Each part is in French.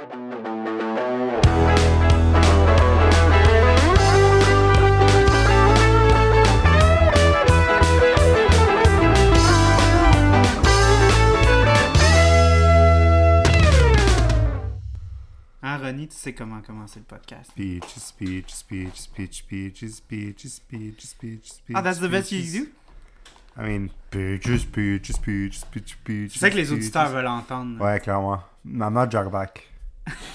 Hein, Ronnie, tu sais comment commencer le podcast. Speech, speech, speech, speech, speech, speech, speech, speech, speech. Ah, that's the best you do? I mean, speech, speech, speech, speech, speech. Je sais que les speech. auditeurs veulent entendre. Ouais, clairement. I'm not Black.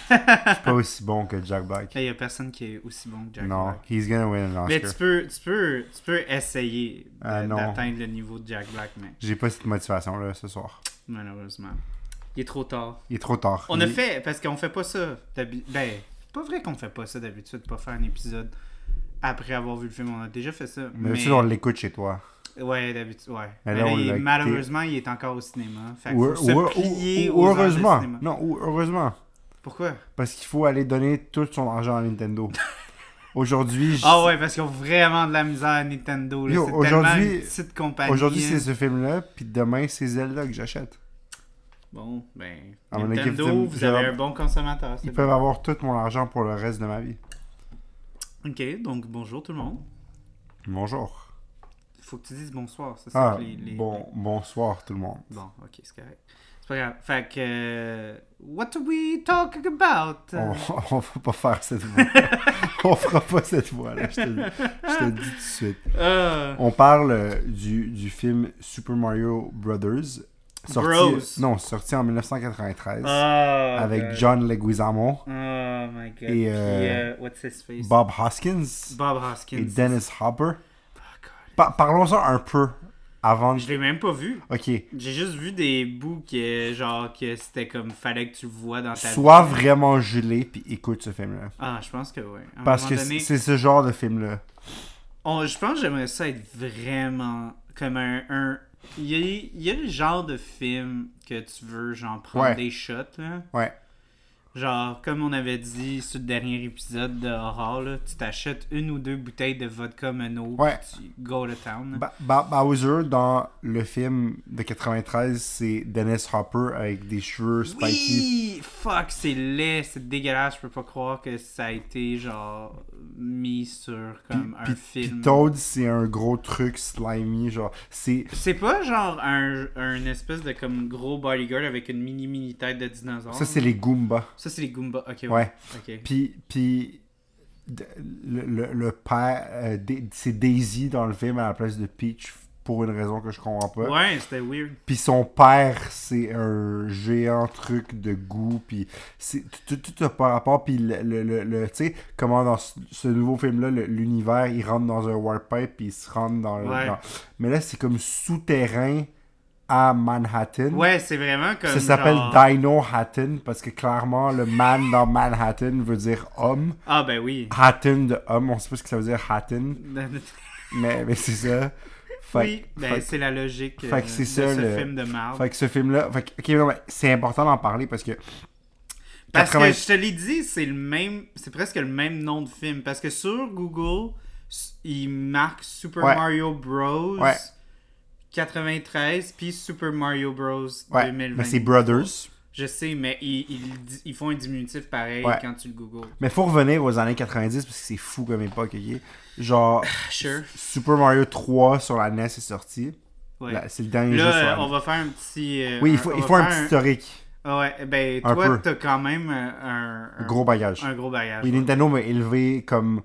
Je suis pas aussi bon que Jack Black. Il y a personne qui est aussi bon que Jack Non, Black. he's gonna win an Mais Oscar. tu peux, tu peux, tu peux essayer Ah, non. d'atteindre le niveau de Jack Black, mais J'ai pas cette motivation là ce soir. malheureusement. Il est trop tard. Il est trop tard. On a fait, parce qu'on fait pas ça. Ben, c'est pas vrai qu'on fait pas ça d'habitude, pas faire un épisode après avoir vu le film. On a déjà fait ça. Mais d'habitude, on l'écoute chez toi. Ouais, d'habitude, ouais. Mais Mais là, il- malheureusement, il est encore au cinéma. Fait Ou, faut se ou- plier ou- heureusement. cinéma. Non, heureusement. Pourquoi? Parce qu'il faut aller donner tout son argent à Nintendo. Aujourd'hui, Ah ouais, parce qu'ils ont vraiment de la misère à Nintendo. là. Yo, C'est tellement une aujourd'hui- petite compagnie. aujourd'hui hein. c'est ce film-là, puis demain c'est Zelda que j'achète. Bon, ben, À mon équipe, Nintendo, vous avez un bon consommateur. c'est Ils bon. peuvent avoir tout mon argent pour le reste de ma vie. Ok, donc bonjour tout le monde. Bonjour. Faut que tu dises bonsoir, c'est ça Ah, que les, les- bon, bonsoir tout le monde. Bon, ok, c'est correct. C'est pas grave. Fait que. euh, what are we talking about? On, on va pas faire cette voix. on fera pas cette voix-là, je te, le- je te le dis tout de suite. Euh, On parle euh, du, du film Super Mario Brothers. Sorti, Bros. Non, sorti en 1993 oh, avec God. John Leguizamo, Oh my god. Et, Puis, euh, what's his face? Bob Hoskins Bob Hoskins. et Dennis Hopper. Oh, God. Pa- Parlons-en un peu avant. Je l'ai même pas vu. Ok. J'ai juste vu des bouts que, genre, que c'était comme, fallait que tu le vois dans ta Sois vie. vraiment gelé puis écoute ce film-là. Ah, je pense que oui. À Parce que donné, c'est ce genre de film-là. on- je pense que j'aimerais ça être vraiment comme un. un- il, y a, il y a le genre de film que tu veux, genre, prendre Ouais. des shots, là. Ouais. Genre, comme on avait dit sur le dernier épisode de Horror, là, tu t'achètes une ou deux bouteilles de vodka Mono, Ouais. tu go to town. Ba- Ba- Bowser, dans le film de 93, c'est Dennis Hopper avec des cheveux spiky. Oui! Fuck, c'est laid, c'est dégueulasse, je peux pas croire que ça a été, genre, mis sur comme un film. Puis Toad, c'est un gros truc slimy, genre. C'est. C'est pas genre un, un espèce de comme gros bodyguard avec une mini mini tête de dinosaure. Ça, c'est les Goombas. Ça, c'est les Goombas. Ok, ouais. Puis. Puis. Le, le, le père. euh, c'est Daisy dans le film à la place de Peach pour une raison que je comprends pas. Ouais, c'était weird. Puis son père, c'est un géant truc de goût. Puis c'est tout, tout, tout par rapport. Puis le, le, le, le- tu sais, comment dans ce, ce nouveau film-là, l'univers, il rentre dans un warp pipe. Puis il se rentre dans le. Ouais. dans- Mais là, c'est comme souterrain à Manhattan. Ouais, c'est vraiment comme. Ça s'appelle genre- Dino Hatton parce que clairement le man dans Manhattan veut dire homme. Ah, ben oui. Hatton de homme, on sait pas ce que ça veut dire Hatton, mais, mais c'est ça. Fait, oui, ben c'est la logique fait que euh, c'est de ça, ce le- film de marde. fait que ce film-là, fait que- ok, non, mais c'est important d'en parler parce que Parce 80 que je te l'ai dit, c'est le même, c'est presque le même nom de film. Parce que sur Google, il marque Super Ouais. Mario Bros. Ouais. 93 puis Super Mario Bros. ouais, 2020. mais c'est Brothers. Je sais, mais ils, ils, ils font un diminutif pareil Ouais. quand tu le googles. Mais faut revenir aux années 90 parce que c'est fou comme époque, ok? Genre, Sure. Super Mario 3 sur la NES est sorti. Ouais. C'est le dernier jeu sur Là, la euh, on va faire un petit. euh, Oui, il un- faut, il faut un petit historique. Ah Ouais, ben Un toi, t'as quand même euh, un, un, Gros bagage. un gros bagage. Oui. Nintendo m'a élevé comme.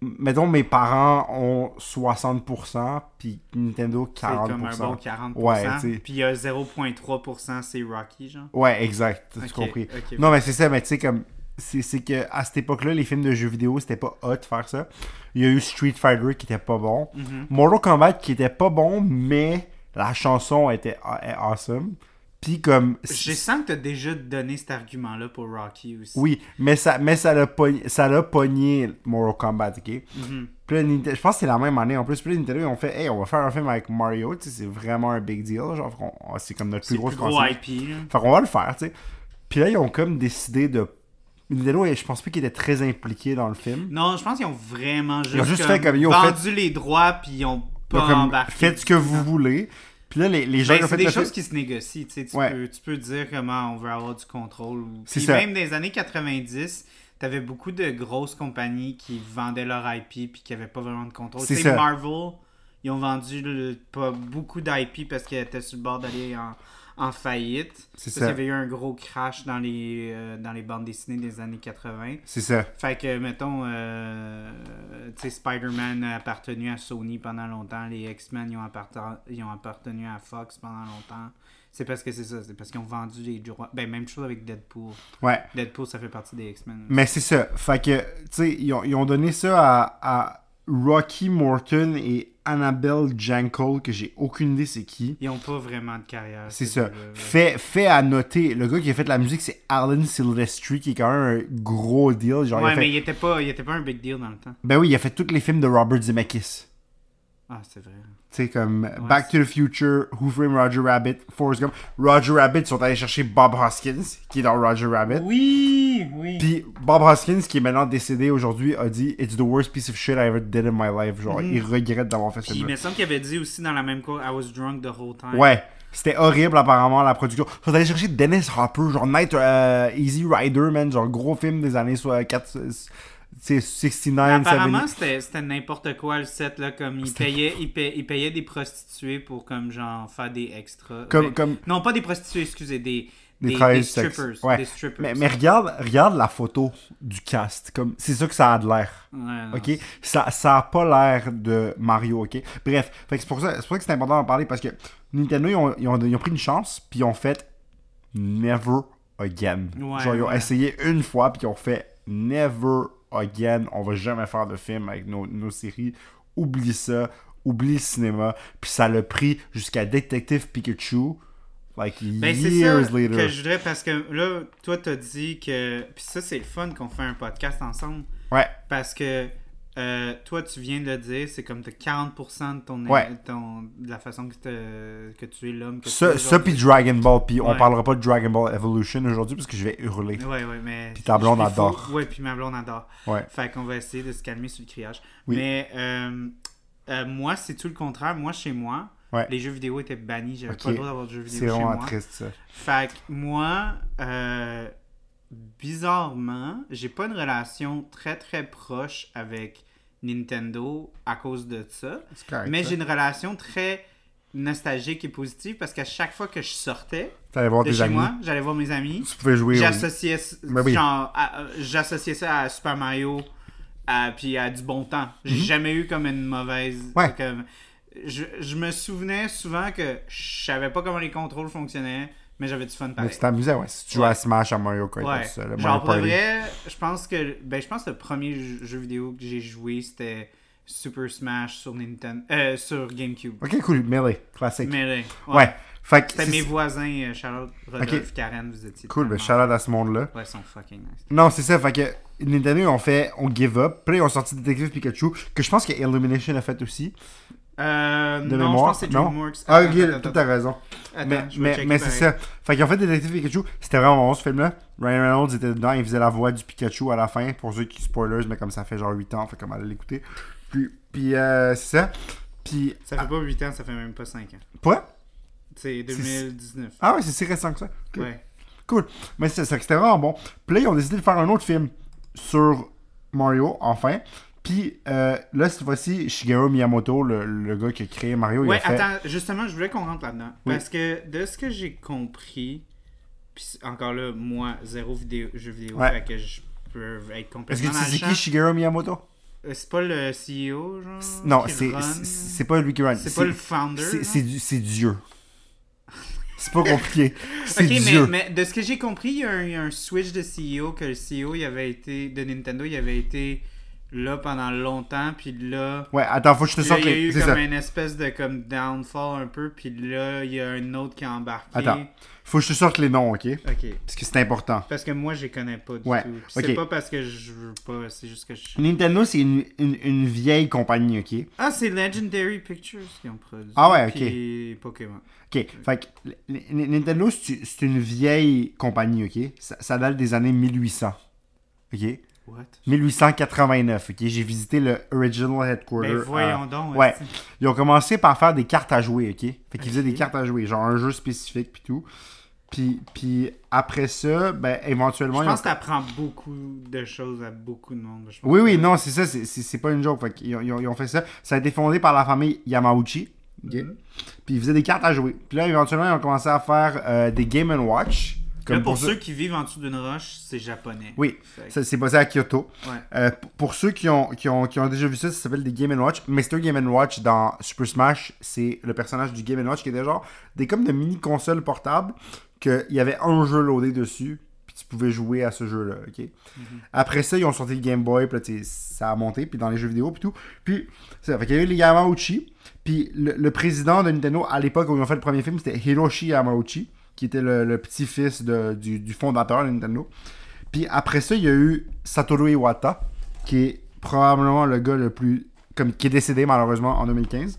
Mettons, mes parents ont 60%, puis Nintendo 40%. C'est comme un bon 40%. Ouais, tu. Puis il y a 0.3% c'est Rocky, genre. Ouais, exact, t'as Ok, tout compris. Non, mais c'est ça, mais tu sais, comme. C'est que à cette époque-là, les films de jeux vidéo, c'était pas hot de faire ça. Il y a eu Street Fighter qui était pas bon. Mhm. Mortal Kombat qui était pas bon, mais la chanson était awesome. Puis comme. Je sens que t'as déjà donné cet argument-là pour Rocky aussi. Oui, mais ça mais ça l'a pogné, ça l'a pogné Mortal Kombat, ok? Mhm. Puis là, je pense que c'est la même année en plus. Puis là, Nintendo, ils ont fait, hey, on va faire un film avec Mario, tu sais, c'est vraiment un big deal. Genre, on- c'est comme notre plus grosse gros. IP. Fait qu'on va le faire, tu sais. Puis là, ils ont comme décidé de. Nintendo, je pense pas qu'ils étaient très impliqués dans le film. Non, je pense qu'ils ont vraiment juste, Ils ont juste fait comme, ils ont vendu les droits puis ils ont pas embarqué. faites ce que vous voulez. Puis là, les, les gens Ben, c'est des le choses qui se négocient. Tu, sais, tu, Ouais. peux, tu peux dire comment on veut avoir du contrôle. Puis ça. même dans les années 90, t'avais beaucoup de grosses compagnies qui vendaient leur IP puis qui n'avaient pas vraiment de contrôle. C'est Tu sais. Marvel, ils ont vendu le- pas beaucoup d'IP parce qu'ils étaient sur le bord d'aller en, en faillite. C'est ça. qu'il y avait eu un gros crash dans les, euh, dans les bandes dessinées des années 80. C'est ça. Fait que, mettons, euh, tu sais, Spider-Man a appartenu à Sony pendant longtemps, les X-Men, ils, ont ils ont appartenu à Fox pendant longtemps. C'est parce que c'est ça, c'est parce qu'ils ont vendu les droits. Ben, même chose avec Deadpool. Ouais. Deadpool, ça fait partie des X-Men. Mais c'est ça. Fait que, tu sais, ils ont, ils ont donné ça à, à Rocky Morton et Annabelle Jankel, que j'ai aucune idée c'est qui. Ils ont pas vraiment de carrière. C'est ces ça. Fait, fait à noter, le gars qui a fait la musique, c'est Alan Silvestri, qui est quand même un gros deal. Genre, il a Ouais, fait- mais il était, pas, il était pas un big deal dans le temps. Ben oui, il a fait tous les films de Robert Zemeckis. Ah, c'est vrai. Tu sais, comme Back to the Future, Who Framed Roger Rabbit, Forrest Gump. Roger Rabbit, ils sont allés chercher Bob Hoskins, qui est dans Roger Rabbit. Oui, oui. Puis Bob Hoskins, qui est maintenant décédé aujourd'hui, a dit It's the worst piece of shit I ever did in my life. Genre, il regrette d'avoir fait ce Puis il me semble qu'il avait dit aussi dans la même cour I was drunk the whole time. Ouais. C'était horrible apparemment la production. Ils sont allés chercher Dennis Hopper, genre Night euh, Easy Rider, man, genre gros film des années soit 4 c'est 69, Apparemment, 70. c'était c'était n'importe quoi le set, là, comme il payait, il, payait, il payait des prostituées pour comme genre faire des extras. Comme- comme- Non, pas des prostituées, excusez, des, Des strippers. Ouais. Des strippers. Mais, mais regarde, regarde la photo du cast. Comme, c'est ça que ça a de l'air. Ouais. Ok? Ça, ça a pas l'air de Mario, ok? Bref, c'est pour ça, c'est pour ça que c'est important d'en parler parce que Nintendo, ils ont, ils ont- ils ont pris une chance, puis ils ont fait Never Again. Ouais, Genre, ils ont essayé une fois, puis ils ont fait Never Again. On va jamais faire de film avec nos, nos séries. Oublie ça. Oublie le cinéma. Puis ça l'a pris jusqu'à Detective Pikachu. Like Ben, years ça later. que je voudrais parce que là, toi, t'as dit que. Puis ça, c'est le fun qu'on fait un podcast ensemble. Ouais. Parce que euh, toi, tu viens de le dire, c'est comme t'as 40% de ton, Ouais. ton de la façon que, tu es l'homme. Ça, ça puis Dragon Ball. Puis on parlera pas de Dragon Ball Evolution aujourd'hui parce que je vais hurler. Ouais, ouais, mais. Puis ta blonde adore. fou. Ouais, puis ma blonde adore. Ouais. Fait qu'on va essayer de se calmer sur le criage. Oui. Mais euh, euh, moi, c'est tout le contraire. Moi, chez moi, Ouais. les jeux vidéo étaient bannis. J'avais pas le droit d'avoir de jeux vidéo C'est chez vraiment moi. triste ça. Fait que moi, euh, bizarrement, j'ai pas une relation très très proche avec Nintendo à cause de ça. Correct. Mais j'ai une relation très nostalgique et positive parce qu'à chaque fois que je sortais voir de tes chez amis. moi, j'allais voir mes amis. Tu pouvais jouer. au- J'associais Ben oui. euh, j'associais ça à Super Mario à, puis à du bon temps. J'ai jamais eu comme une mauvaise. Mhm. Ouais. comme- je, je me souvenais souvent que je savais pas comment les contrôles fonctionnaient, mais j'avais du fun Mais pareil. tu t'amusais, ouais. Si tu jouais Ouais. à Smash, à Mario Kart, Ouais. tout ça. le Genre Mario pour Party. vrai, je pense que ben je pense que le premier jeu, vidéo que j'ai joué c'était Super Smash sur Nintendo euh, sur GameCube. Ok, cool. Melee, classique. Mais ouais. Fait que. C'était mes voisins, euh, Charlotte, Rodolphe. Karen, vous étiez Cool, ben out à ce monde-là. Ouais, ils sont fucking nice. Non, c'est ça. Fait que Nintendo, ont fait On Give Up. Puis ils ont sorti Detective Pikachu, que je pense que Illumination a fait aussi. Euh, De non, je mémoire. pense que c'est? DreamWorks. Ah, ok, attends, à raison. Attends, mais je c'est ça. Fait qu'ils ont fait Detective Pikachu. C'était vraiment bon ce film-là. Ryan Reynolds était dedans. Il faisait la voix du Pikachu à la fin. Pour ceux qui spoilers, mais comme ça fait genre 8 ans, fait comme aller l'écouter. Puis, puis euh, c'est ça. Puis. Ça fait pas 8 ans, ça fait même pas 5 ans. Quoi? C'est 2019. Ah ouais, c'est si récent que ça. Ouais. Cool. Mais c'est ça, que c'était vraiment bon. Puis là, ils ont décidé de faire un autre film sur Mario, enfin. Puis euh, là, cette fois-ci, Shigeru Miyamoto, le, le gars qui a créé Mario, il Ouais, fait... attends, justement, je voulais qu'on rentre là-dedans. Oui. Parce que de ce que j'ai compris, puis encore là, moi, zéro vidéo, jeu vidéo, Ouais. fait que je peux être Est-ce complètement que tu sais qui Shigeru Miyamoto? Euh, C'est pas le CEO, genre Non, c'est pas lui qui run. C'est pas le founder. c'est Dieu. C'est pas compliqué. C'est Ok, mais, Dieu. mais de ce que j'ai compris, il y, a un, il y a un switch de CEO, que le CEO il avait été, de Nintendo, il avait été là pendant longtemps, puis là, Ouais, attends, faut que je te sorte il y a eu comme ça. une espèce de comme downfall un peu, puis là, il y a un autre qui a embarqué. Attends. Faut que je te sorte les noms, ok? Ok. Parce que c'est important. Parce que moi, je les connais pas du Ouais, tout. Puis C'est pas parce que je veux pas, c'est juste que je... Nintendo, c'est une, une, une vieille compagnie, ok? Ah, c'est Legendary Pictures qui ont produit. Ah ouais, ok. Puis Pokémon. Ok, fait que Nintendo, c'est c'est une vieille compagnie, ok? Ça, ça date des années 1800. Ok? What? 1889, ok? J'ai visité le Original Headquarter. Ben voyons euh, donc. ouais. Ils ont commencé par faire des cartes à jouer, ok? Fait qu'ils faisaient des cartes à jouer, genre un jeu spécifique puis tout. Puis, puis après ça, ben éventuellement... Je ils ont- pense que t'apprends beaucoup de choses à beaucoup de monde. Je pense Oui, oui, que- non, c'est ça, c'est- pas une joke. Fait qu'ils ont, ils ont- ils ont fait ça. Ça a été fondé par la famille Yamauchi. Mhm. Puis ils faisaient des cartes à jouer. Puis là, éventuellement, ils ont commencé à faire euh, des Game Watch. Là, Comme pour ceux- qui vivent en dessous d'une roche, c'est japonais. Oui, que- c'est basé à Kyoto. Ouais. Euh, pour ceux qui ont, qui, ont, qui ont déjà vu ça, ça s'appelle des Game Watch. Mr. Game Watch dans Super Smash, c'est le personnage du Game Watch qui était genre des comme de mini consoles portables qu'il y avait un jeu loadé dessus. Puis tu pouvais jouer à ce jeu-là. ok? Après ça, ils ont sorti le Game Boy. Puis là, ça a monté. Puis dans les jeux vidéo. Puis tout. Puis ça. Fait qu'il y a eu les Yamauchi. Puis le, le président de Nintendo à l'époque où ils ont fait le premier film, c'était Hiroshi Yamauchi, qui était le, petit-fils du, du fondateur de Nintendo. Puis après ça, il y a eu Satoru Iwata, qui est probablement le gars le plus. Comme, qui est décédé malheureusement en 2015.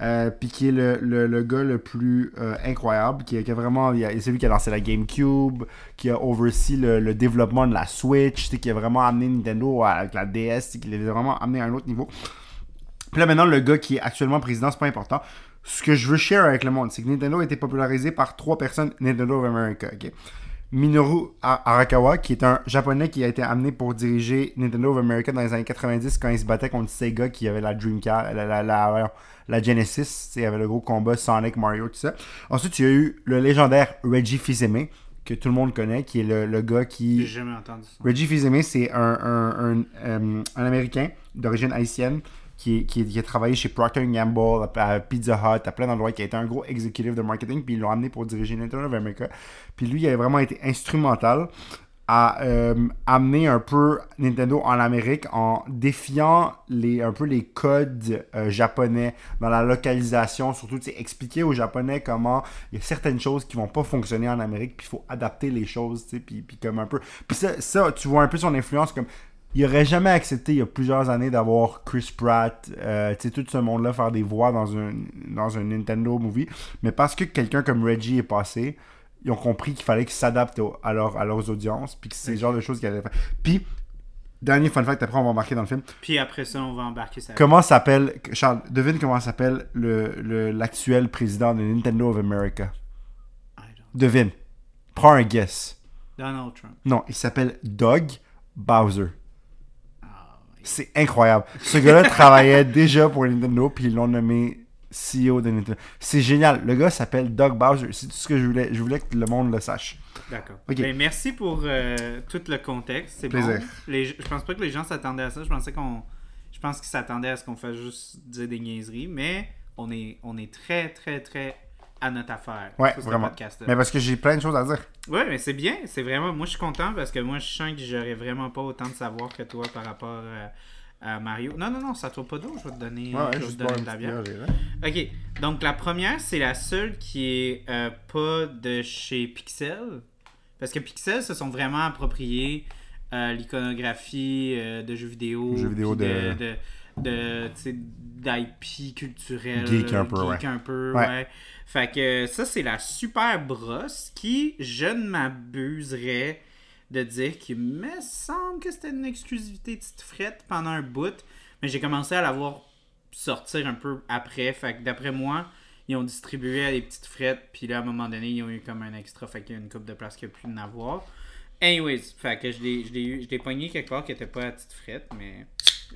Euh, puis qui est le, le, gars le plus euh, incroyable, qui, a- vraiment. C'est lui qui a lancé la GameCube, qui a oversee le, développement de la Switch, qui a vraiment amené Nintendo avec la DS, qui l'a vraiment amené à un autre niveau. Puis là, maintenant, le gars qui est actuellement président, c'est pas important. Ce que je veux share avec le monde, c'est que Nintendo a été popularisé par trois personnes Nintendo of America. ok? Minoru Arakawa, qui est un japonais qui a été amené pour diriger Nintendo of America dans les années 90 quand il se battait contre Sega qui avait la Dreamcast, la, la, la, la Genesis, il y avait le gros combat Sonic, Mario, tout ça. Ensuite, il y a eu le légendaire Reggie Fils-Aimé, que tout le monde connaît, qui est le, le gars qui... J'ai jamais entendu ça. Reggie Fils-Aimé, c'est un, un, un, euh, un Américain d'origine haïtienne qui, qui, qui a travaillé chez Procter Gamble, à, Pizza Hut, à plein d'endroits, qui a été un gros executive de marketing, puis ils l'ont amené pour diriger Nintendo of America. Puis lui, il a vraiment été instrumental à euh, amener un peu Nintendo en Amérique en défiant les, un peu les codes euh, japonais dans la localisation, surtout expliquer aux Japonais comment il y a certaines choses qui vont pas fonctionner en Amérique, puis il faut adapter les choses, puis, puis comme un peu... Puis ça, ça, tu vois un peu son influence comme... Il aurait jamais accepté il y a plusieurs années d'avoir Chris Pratt, euh, tu sais, tout ce monde-là faire des voix dans un, dans un Nintendo movie. Mais parce que quelqu'un comme Reggie est passé, ils ont compris qu'il fallait qu'ils s'adaptent à, leur- à leurs audiences, puis que c'est le genre de choses qu'ils allaient faire. Puis, dernier fun fact, après on va marquer dans le film. Puis après ça, on va embarquer ça. Comment s'appelle, Charles, devine comment s'appelle le- le- l'actuel président de Nintendo of America. I don't- Devine. Prends un guess. Donald Trump. Non, il s'appelle Doug Bowser. C'est incroyable. Ce gars-là travaillait déjà pour Nintendo, puis ils l'ont nommé CEO de Nintendo. C'est génial. Le gars s'appelle Doug Bowser. C'est tout ce que je voulais. Je voulais que le monde le sache. D'accord. Ok. Ben, merci pour euh, tout le contexte. C'est Plaisir. bon. Les, je pense pas que les gens s'attendaient à ça. Je pensais qu'on. Je pense qu'ils s'attendaient à ce qu'on fasse juste dire des niaiseries, mais on est, on est très, très, très à notre affaire. Ouais, vraiment. Mais parce que j'ai plein de choses à dire. Ouais, mais c'est bien. C'est vraiment. Moi, je suis content parce que moi, je sens que j'aurais vraiment pas autant de savoir que toi par rapport euh, à Mario. Non, non, non, ça tourne pas d'eau. Je vais te donner, je vais te donner de la bière. Ok, donc la première, c'est la seule qui est euh, pas de chez Pixel. Parce que Pixel se sont vraiment appropriés euh, l'iconographie euh, de jeux vidéo. Jeux vidéo de- de, de, d'IP culturel. Geek un peu, geek un peu, Ouais. ouais. Fait que ça, c'est la super brosse qui, je ne m'abuserais de dire qu'il me semble que c'était une exclusivité petite frette pendant un bout. Mais j'ai commencé à la voir sortir un peu après. Fait que d'après moi, ils ont distribué à des petites frettes. Puis là, à un moment donné, ils ont eu comme un extra. Fait qu'il y a une coupe de place qu'il n'y a plus d'en avoir. Anyways, fait que je l'ai, pogné quelque part qui était pas à petite frette, mais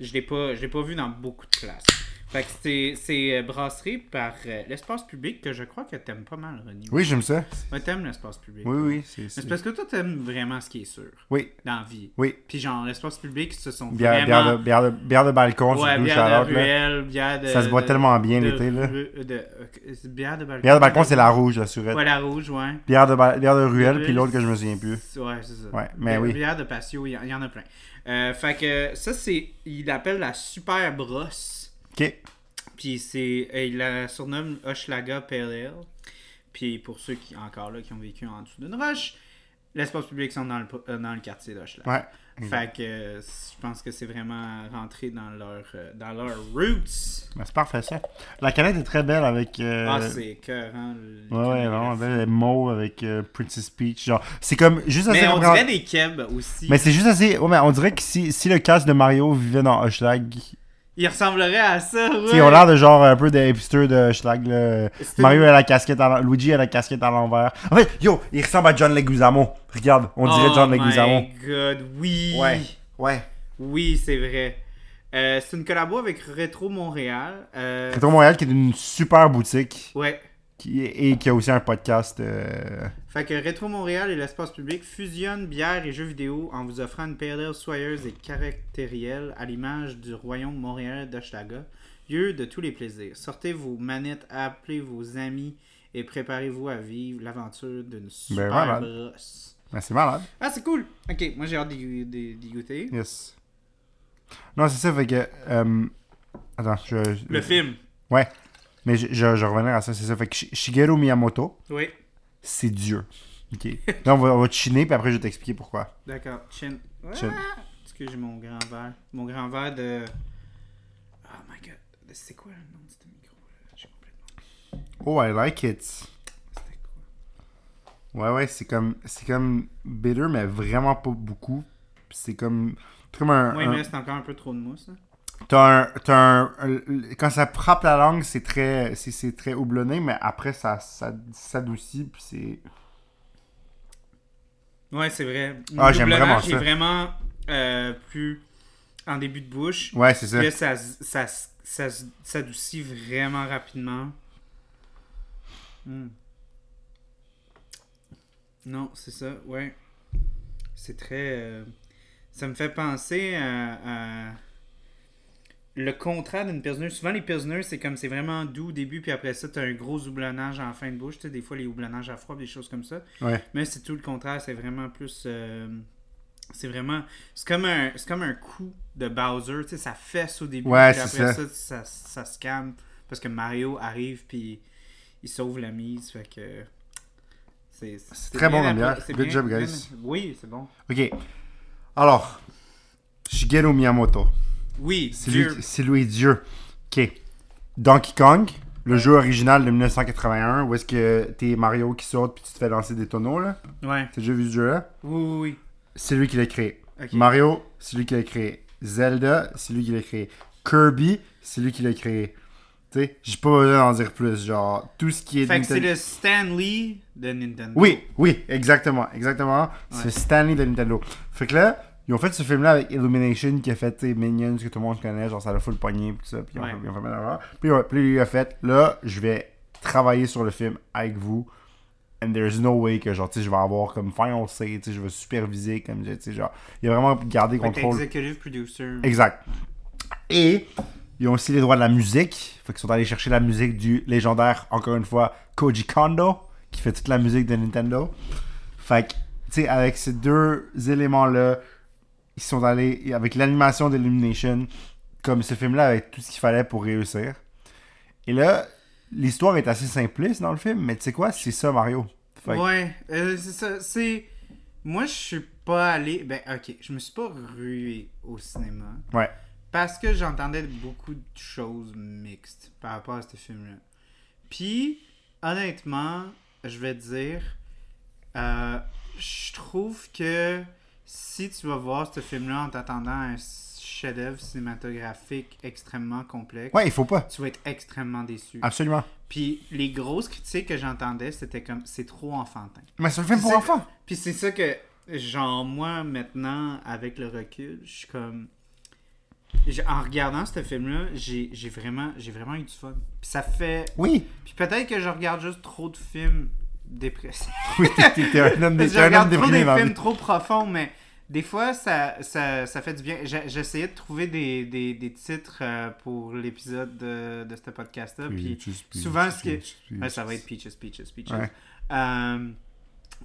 je l'ai pas, l'ai pas vu dans beaucoup de places. Fait que c'est, c'est euh, brassé par euh, l'espace public que je crois que t'aimes pas mal, René. Oui, j'aime ça. Ouais, t'aimes l'espace public. Oui, toi. oui. C'est, c'est- parce que toi, t'aimes vraiment ce qui est sûr Oui, dans la vie. oui. Puis genre, l'espace public, ce sont Bière, vraiment... bière, de, bière, de, bière de balcon, ouais, bière de ruelle, bière de... Ça se boit de- tellement bien l'été, là. de- euh, bière de balcon. Bière de balcon, c'est la rouge, la surette. Ouais, la rouge, ouais. Bière, de, bière de ruelle, puis l'autre que je me souviens plus. Ouais, c'est ça. Ouais, mais oui. Bière de patio, il y, en- il y en a plein. Euh, fait que ça, c'est... Il l'appelle la super brosse. Ok. Puis c'est... Il la surnomme Hochelaga Pale Ale. Puis pour ceux qui, encore là, qui ont vécu en dessous d'une roche, l'espace public sont dans le, euh, dans le quartier d'Hochelag. Ouais. Fait que euh, je pense que c'est vraiment rentré dans leur, euh, dans leurs roots. Ben, c'est parfait ça. La canette est très belle avec. euh, Ah, c'est écœurant. le- Ouais, ouais, vraiment belle. Mauve avec euh, Princess Peach. Genre, c'est comme juste assez. Mais on dirait des kebs aussi. Mais c'est juste assez. Ouais, mais on dirait que si, si le cast de Mario vivait dans Hochelag, Il ressemblerait à ça, ouais. tu sais, ils ont l'air de genre un peu des hipsters de Hochelag. Là. C'est Mario a la casquette à Luigi a la casquette à l'envers. En fait, yo, il ressemble à John Leguizamo. Regarde, on dirait oh John Leguizamo. my god, oui. Ouais. Ouais. Oui, c'est vrai. Euh, c'est une collabo avec Retro Montréal. Euh, Retro Montréal qui est une super boutique Ouais. Qui, et qui a aussi un podcast. euh, Fait que Retro Montréal et l'espace public fusionnent bière et jeux vidéo en vous offrant une période soyeuse et caractérielle à l'image du royaume Montréal d'Hochelaga, lieu de tous les plaisirs. Sortez vos manettes, appelez vos amis et préparez-vous à vivre l'aventure d'une super voilà. brosse. Ben, c'est malade. Ah, c'est cool! Ok, moi j'ai hâte d'y d'y- d'y goûter. Yes. Non, c'est ça, fait que. euh, Attends, je. Le film. Ouais. Mais je, je, je revenais à ça, c'est ça. Fait que Shi- Shigeru Miyamoto, Oui, c'est Dieu. Ok. Là, on va, on va te chiner, puis après, je vais t'expliquer pourquoi. d'accord. Chin. Chin. Ah, Excuse, j'ai mon grand verre? Mon grand verre de. Oh my god. C'est quoi le nom de ce micro? là? J'ai complètement. Oh, I like it. C'était quoi? Ouais, ouais, c'est comme. C'est comme bitter, mais vraiment pas beaucoup. Puis C'est comme. c'est comme un. Oui, un- mais c'est encore un peu trop de mousse. hein. T'as un, t'as un, un- Quand ça frappe la langue, c'est très. C'est, c'est très houblonné, mais après, ça, ça s'adoucit, puis c'est. Ouais, c'est vrai. Ah, Le j'aime doublonnage vraiment ça. est vraiment euh, plus en début de bouche. Ouais, c'est ça. Là, ça, ça, ça, s'adoucit vraiment rapidement. Hmm. Non, c'est ça, ouais. C'est très. euh, ça me fait penser à. à le contraire d'une pilsner. Souvent, les pilsners, c'est comme c'est vraiment doux au début, puis après ça, t'as un gros houblonnage en fin de bouche. Tu sais, des fois, les houblonnages à froid, des choses comme ça. Ouais. Mais c'est tout le contraire, c'est vraiment plus. euh, c'est vraiment. C'est comme un c'est comme un coup de Bowser, tu sais, ça fesse au début. Ouais, puis après ça. ça. Ça, ça se calme. Parce que Mario arrive, puis il sauve la mise. Fait que. C'est très bon comme bière. Good bien- job, bien- guys. oui, c'est bon. Ok. Alors, Shigeru Miyamoto. Oui, C'est Dieu. lui, c'est lui Dieu. Ok. Donkey Kong, le jeu original de 1981, où est-ce que t'es Mario qui saute puis tu te fais lancer des tonneaux, là? Ouais. T'as déjà vu ce jeu-là? Oui, oui, oui. C'est lui qui l'a créé. Mario, c'est lui qui l'a créé. Zelda, c'est lui qui l'a créé. Kirby, c'est lui qui l'a créé. Tu sais, j'ai pas besoin d'en dire plus. Genre, tout ce qui est. Fait que c'est Nintendo- le Stan Lee de Nintendo. Oui, oui, exactement, exactement. C'est Ouais. Stanley de Nintendo. Fait que là, ils ont fait ce film-là avec Illumination qui a fait Minions que tout le monde connaît, genre ça a full pogné pis tout ça, puis ils ont Ouais. fait, ils ont fait mal l'heure. Puis, ouais, puis il a fait, là, je vais travailler sur le film avec vous. And there's no way que genre, tu sais, je vais avoir comme final say, tu sais, je vais superviser, comme, tu sais, genre, il a vraiment gardé Fait contrôle. executive producer. Exact. Et ils ont aussi les droits de la musique. Fait qu'ils sont allés chercher la musique du légendaire, encore une fois, Koji Kondo, qui fait toute la musique de Nintendo. Fait que, tu sais, avec ces deux éléments-là, ils sont allés, avec l'animation d'Illumination, comme ce film-là avait tout ce qu'il fallait pour réussir. Et là, l'histoire est assez simpliste dans le film, mais tu sais quoi, c'est ça Mario. Fait Ouais, euh, c'est ça. C'est. Moi, je suis pas allé. Ben, ok, je me suis pas rué au cinéma. Ouais. Parce que j'entendais beaucoup de choses mixtes par rapport à ce film-là. Puis, honnêtement, je vais te dire, euh, je trouve que si tu vas voir ce film-là en t'attendant à un chef-d'œuvre cinématographique extrêmement complexe, Ouais, il faut pas. tu vas être extrêmement déçu. Absolument. Puis les grosses critiques que j'entendais, c'était comme c'est trop enfantin. Mais c'est un film pour enfants. Puis c'est ça que, genre, moi, maintenant, avec le recul, je suis comme. En regardant ce film-là, j'ai vraiment, j'ai vraiment eu du fun. Puis ça fait. Oui. Puis peut-être que je regarde juste trop de films dépressifs. Oui, t'es- un homme, je un homme regarde trop déprimé des films trop profonds, mais des fois, ça, ça, ça fait du bien. J'essayais de trouver des, des, des titres euh, pour l'épisode de, de ce podcast-là. Puis souvent, ce Ouais, ça va être Peaches, Peaches, Peaches. Ouais. Euh,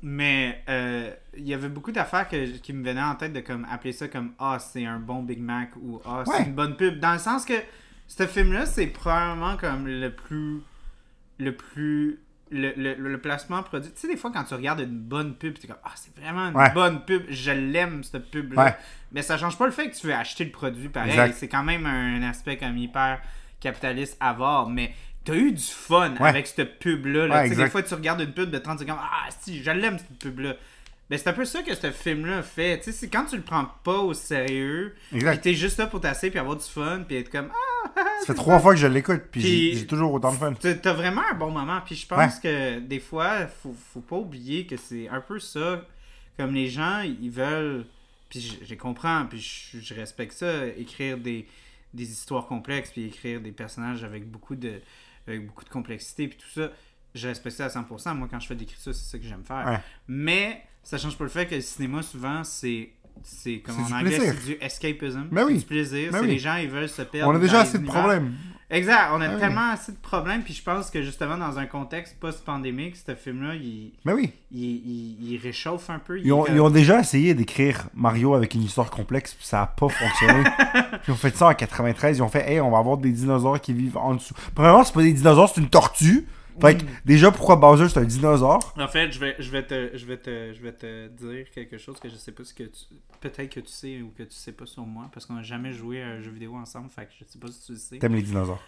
mais euh, il y avait beaucoup d'affaires que- qui me venaient en tête de comme appeler ça comme Ah, c'est un bon Big Mac ou Ah, c'est Ouais. une bonne pub. Dans le sens que ce film-là, c'est probablement comme le plus le plus le, le, le placement produit. Tu sais, des fois, quand tu regardes une bonne pub, tu comme, ah, c'est vraiment une Ouais. bonne pub, je l'aime, cette pub-là. Ouais. Mais ça change pas le fait que tu veux acheter le produit pareil. C'est quand même un aspect comme hyper capitaliste à voir. Mais t'as eu du fun Ouais. avec cette pub-là. là. Des fois, tu regardes une pub de 30 secondes, ah, si, je l'aime, cette pub-là. Mais c'est un peu ça que ce film-là fait. Tu sais, c'est quand tu le prends pas au sérieux, Exact. t'es juste là pour tasser, puis avoir du fun, puis être comme, ah, Ça fait trois fois que je l'écoute, puis j'ai toujours autant de fun. T'as vraiment un bon moment. Puis je pense que des fois, faut, faut pas oublier que c'est un peu ça. Comme les gens, ils veulent. Puis je, je les comprends, puis je, je respecte ça. Écrire des, des histoires complexes, puis écrire des personnages avec beaucoup de, avec beaucoup de complexité, puis tout ça. Je respecte ça à 100%. Moi, quand je fais de l'écriture, c'est ça que j'aime faire. Ouais. Mais ça change pas le fait que le cinéma, souvent, c'est. C'est comme C'est en anglais, c'est du escapism. Mais c'est oui. du plaisir. Mais c'est oui. les gens, ils veulent se perdre. On a déjà assez de problèmes. Exact, on a oui. tellement assez de problèmes, puis je pense que justement dans un contexte post-pandémique, ce film-là, il, Mais oui. il, il, il réchauffe un peu. il Ils ont, ils ont déjà essayé d'écrire Mario avec une histoire complexe, puis ça a pas fonctionné. ils ont fait ça en 93, ils ont fait, hey, on va avoir des dinosaures qui vivent en dessous. Premièrement, c'est pas des dinosaures, c'est une tortue. Fait que, déjà, pourquoi Bowser, c'est un dinosaure? En fait, je vais, je, vais te, je, vais te, je vais te dire quelque chose que je sais pas ce que tu... Peut-être que tu sais ou que tu sais pas sur moi, parce qu'on a jamais joué à un jeu vidéo ensemble, fait que je sais pas si tu le sais. T'aimes les dinosaures.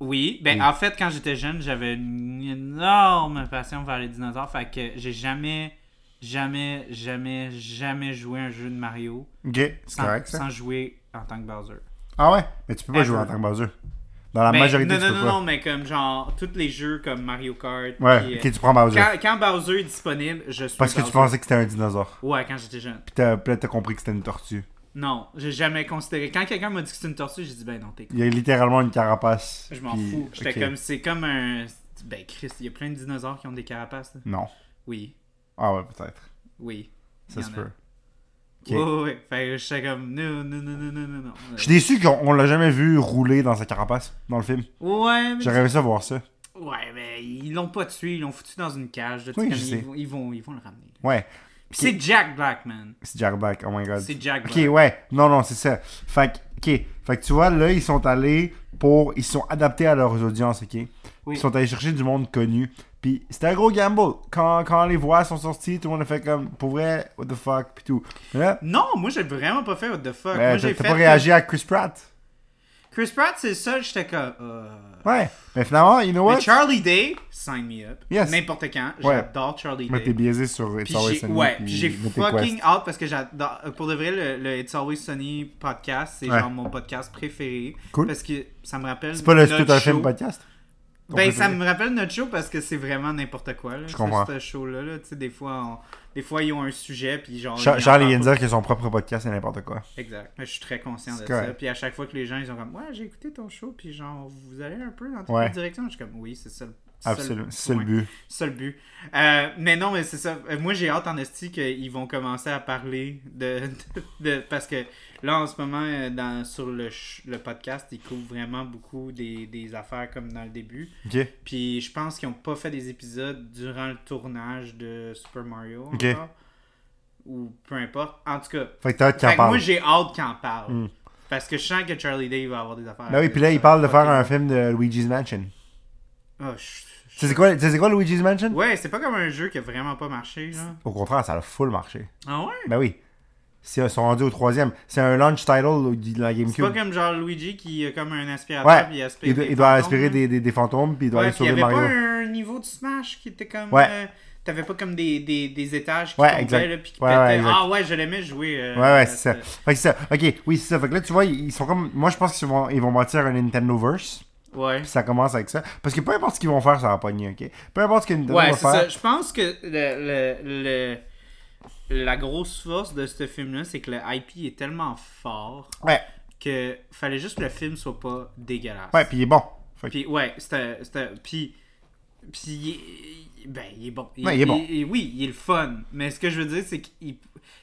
Oui, ben Oui. en fait, quand j'étais jeune, j'avais une énorme passion vers les dinosaures, fait que j'ai jamais, jamais, jamais, jamais joué à un jeu de Mario Ok, c'est sans, correct ça. sans jouer en tant que Bowser. Ah ouais? Mais tu peux pas Ever. jouer en tant que Bowser. Dans la majorité, non, tu non, peux non, pas. non, mais comme genre, tous les jeux comme Mario Kart. Ouais, ok, euh, tu prends Bowser. quand, quand Bowser est disponible, je suis Parce que tu pensais que c'était un dinosaure. Ouais, quand j'étais jeune. Puis t'as puis là, t'as compris que c'était une tortue. Non, j'ai jamais considéré. Quand quelqu'un m'a dit que c'était une tortue, j'ai dit ben non, t'es con. Il y a littéralement une carapace. Je m'en puis- fous. J'étais ok. comme, c'est comme un. Ben Chris, il y a plein de dinosaures qui ont des carapaces. là. Non. Oui, Ah ouais, peut-être. oui. Ça Il y se en a. peut. Ouais, ouais, ouais. Fait que j'étais comme, non, non, non, non, non, non. Je suis déçu qu'on on l'a jamais vu rouler dans sa carapace dans le film. Ouais, mais. J'aurais aimé ça voir ça. Ouais, mais ils l'ont pas tué, ils l'ont foutu dans une cage. là, Oui, je sais. Ils, vont, ils, vont, ils vont le ramener. Ouais. Puis C'est Jack Black, man. C'est Jack Black. Oh my god. C'est Jack Ok, Black. ouais. Non, non, c'est ça. Fait que, ok. Fait que tu vois, là, ils sont allés pour. Ils sont adaptés à leurs audiences, ok? Oui. Ils sont allés chercher du monde connu. Puis c'était un gros gamble. Quand, quand les voix sont sorties, tout le monde a fait comme, pour vrai, what the fuck, puis tout. Là, Non, moi j'ai vraiment pas fait what the fuck. moi t'as pas réagi à Chris Pratt. Chris Pratt, c'est ça, j'étais comme. euh, Ouais. Mais finalement, you know Mais what? Charlie Day, sign me up. Yes. N'importe quand. Ouais. J'adore Charlie Mais t'es Day. biaisé sur It's Puis Always Sunny. ouais, j'ai fucking hâte parce que j'adore. Pour de vrai, le, le It's Always Sunny podcast, c'est Ouais. genre mon podcast préféré. Cool. Parce que ça me rappelle. C'est pas le tout un film podcast? Ben, ça me rappelle notre show parce que c'est vraiment n'importe quoi. Là, Je ce- comprends. Ce show-là. Là. Tu sais, Des, fois, on- des fois, ils ont un sujet. Puis genre, en Charles pas. dire que son propre podcast, c'est n'importe quoi. Exact. Mais je suis très conscient de ça. Puis à chaque fois que les gens, ils ont comme, ouais, j'ai écouté ton show. Puis genre, vous allez un peu dans toutes Ouais. les directions. Je suis comme, oui, c'est ça. le- Absolument. C'est le but. C'est le but. Euh, mais non, mais c'est ça. Euh, Moi, j'ai hâte en esti qu'ils vont commencer à parler de, de, de- Parce que là, en ce moment, euh, dans, sur le, le podcast, ils couvrent vraiment beaucoup des, des affaires comme dans le début. Puis je pense qu'ils n'ont pas fait des épisodes durant le tournage de Super Mario encore. Ou peu importe. En tout cas, Fait que fait moi, j'ai hâte qu'ils en parlent. Hmm. Parce que je sens que Charlie Day va avoir des affaires. Ben oui, puis là, il parle de faire un film de Luigi's Mansion. Ah, je- Tu sais c'est quoi, quoi Luigi's Mansion? Ouais, c'est pas comme un jeu qui a vraiment pas marché. Là. Au contraire, ça a full marché. Ah ouais? Ben oui. C'est- Ils sont rendus au troisième. C'est un launch title de la C'est GameCube. pas comme genre Luigi qui a comme un aspirateur Ouais. puis il aspire Il, doit- il aspirer là. des, des, des fantômes, puis il doit Ouais, aller puis il y sauver avait Mario. pas un niveau de Smash qui était comme. Ouais. euh, T'avais pas comme des, des, des étages qui Ouais, tombaient là, puis qui pétaient. ah ouais, je l'aimais jouer. euh, Ouais, ouais, c'est ça. Fait que c'est ça. Ok, oui, c'est ça. Fait que là, tu vois, ils sont comme. Moi, je pense qu'ils vont, ils vont bâtir un Nintendoverse. Ouais. Puis ça commence avec ça. Parce que peu importe ce qu'ils vont faire, ça va pogner, ok? Peu importe ce que Nintendo Ouais, va c'est ça. faire. Je pense que le, le, le- la grosse force de ce film-là, c'est que le IP est tellement fort Ouais, que fallait juste que le film soit pas dégueulasse. ouais, puis il est bon. Puis ouais, c'était. c'était- Puis. Puis. Il Ben, il est bon. Ouais, il est bon. oui, il est le fun. Mais ce que je veux dire, c'est qu'il.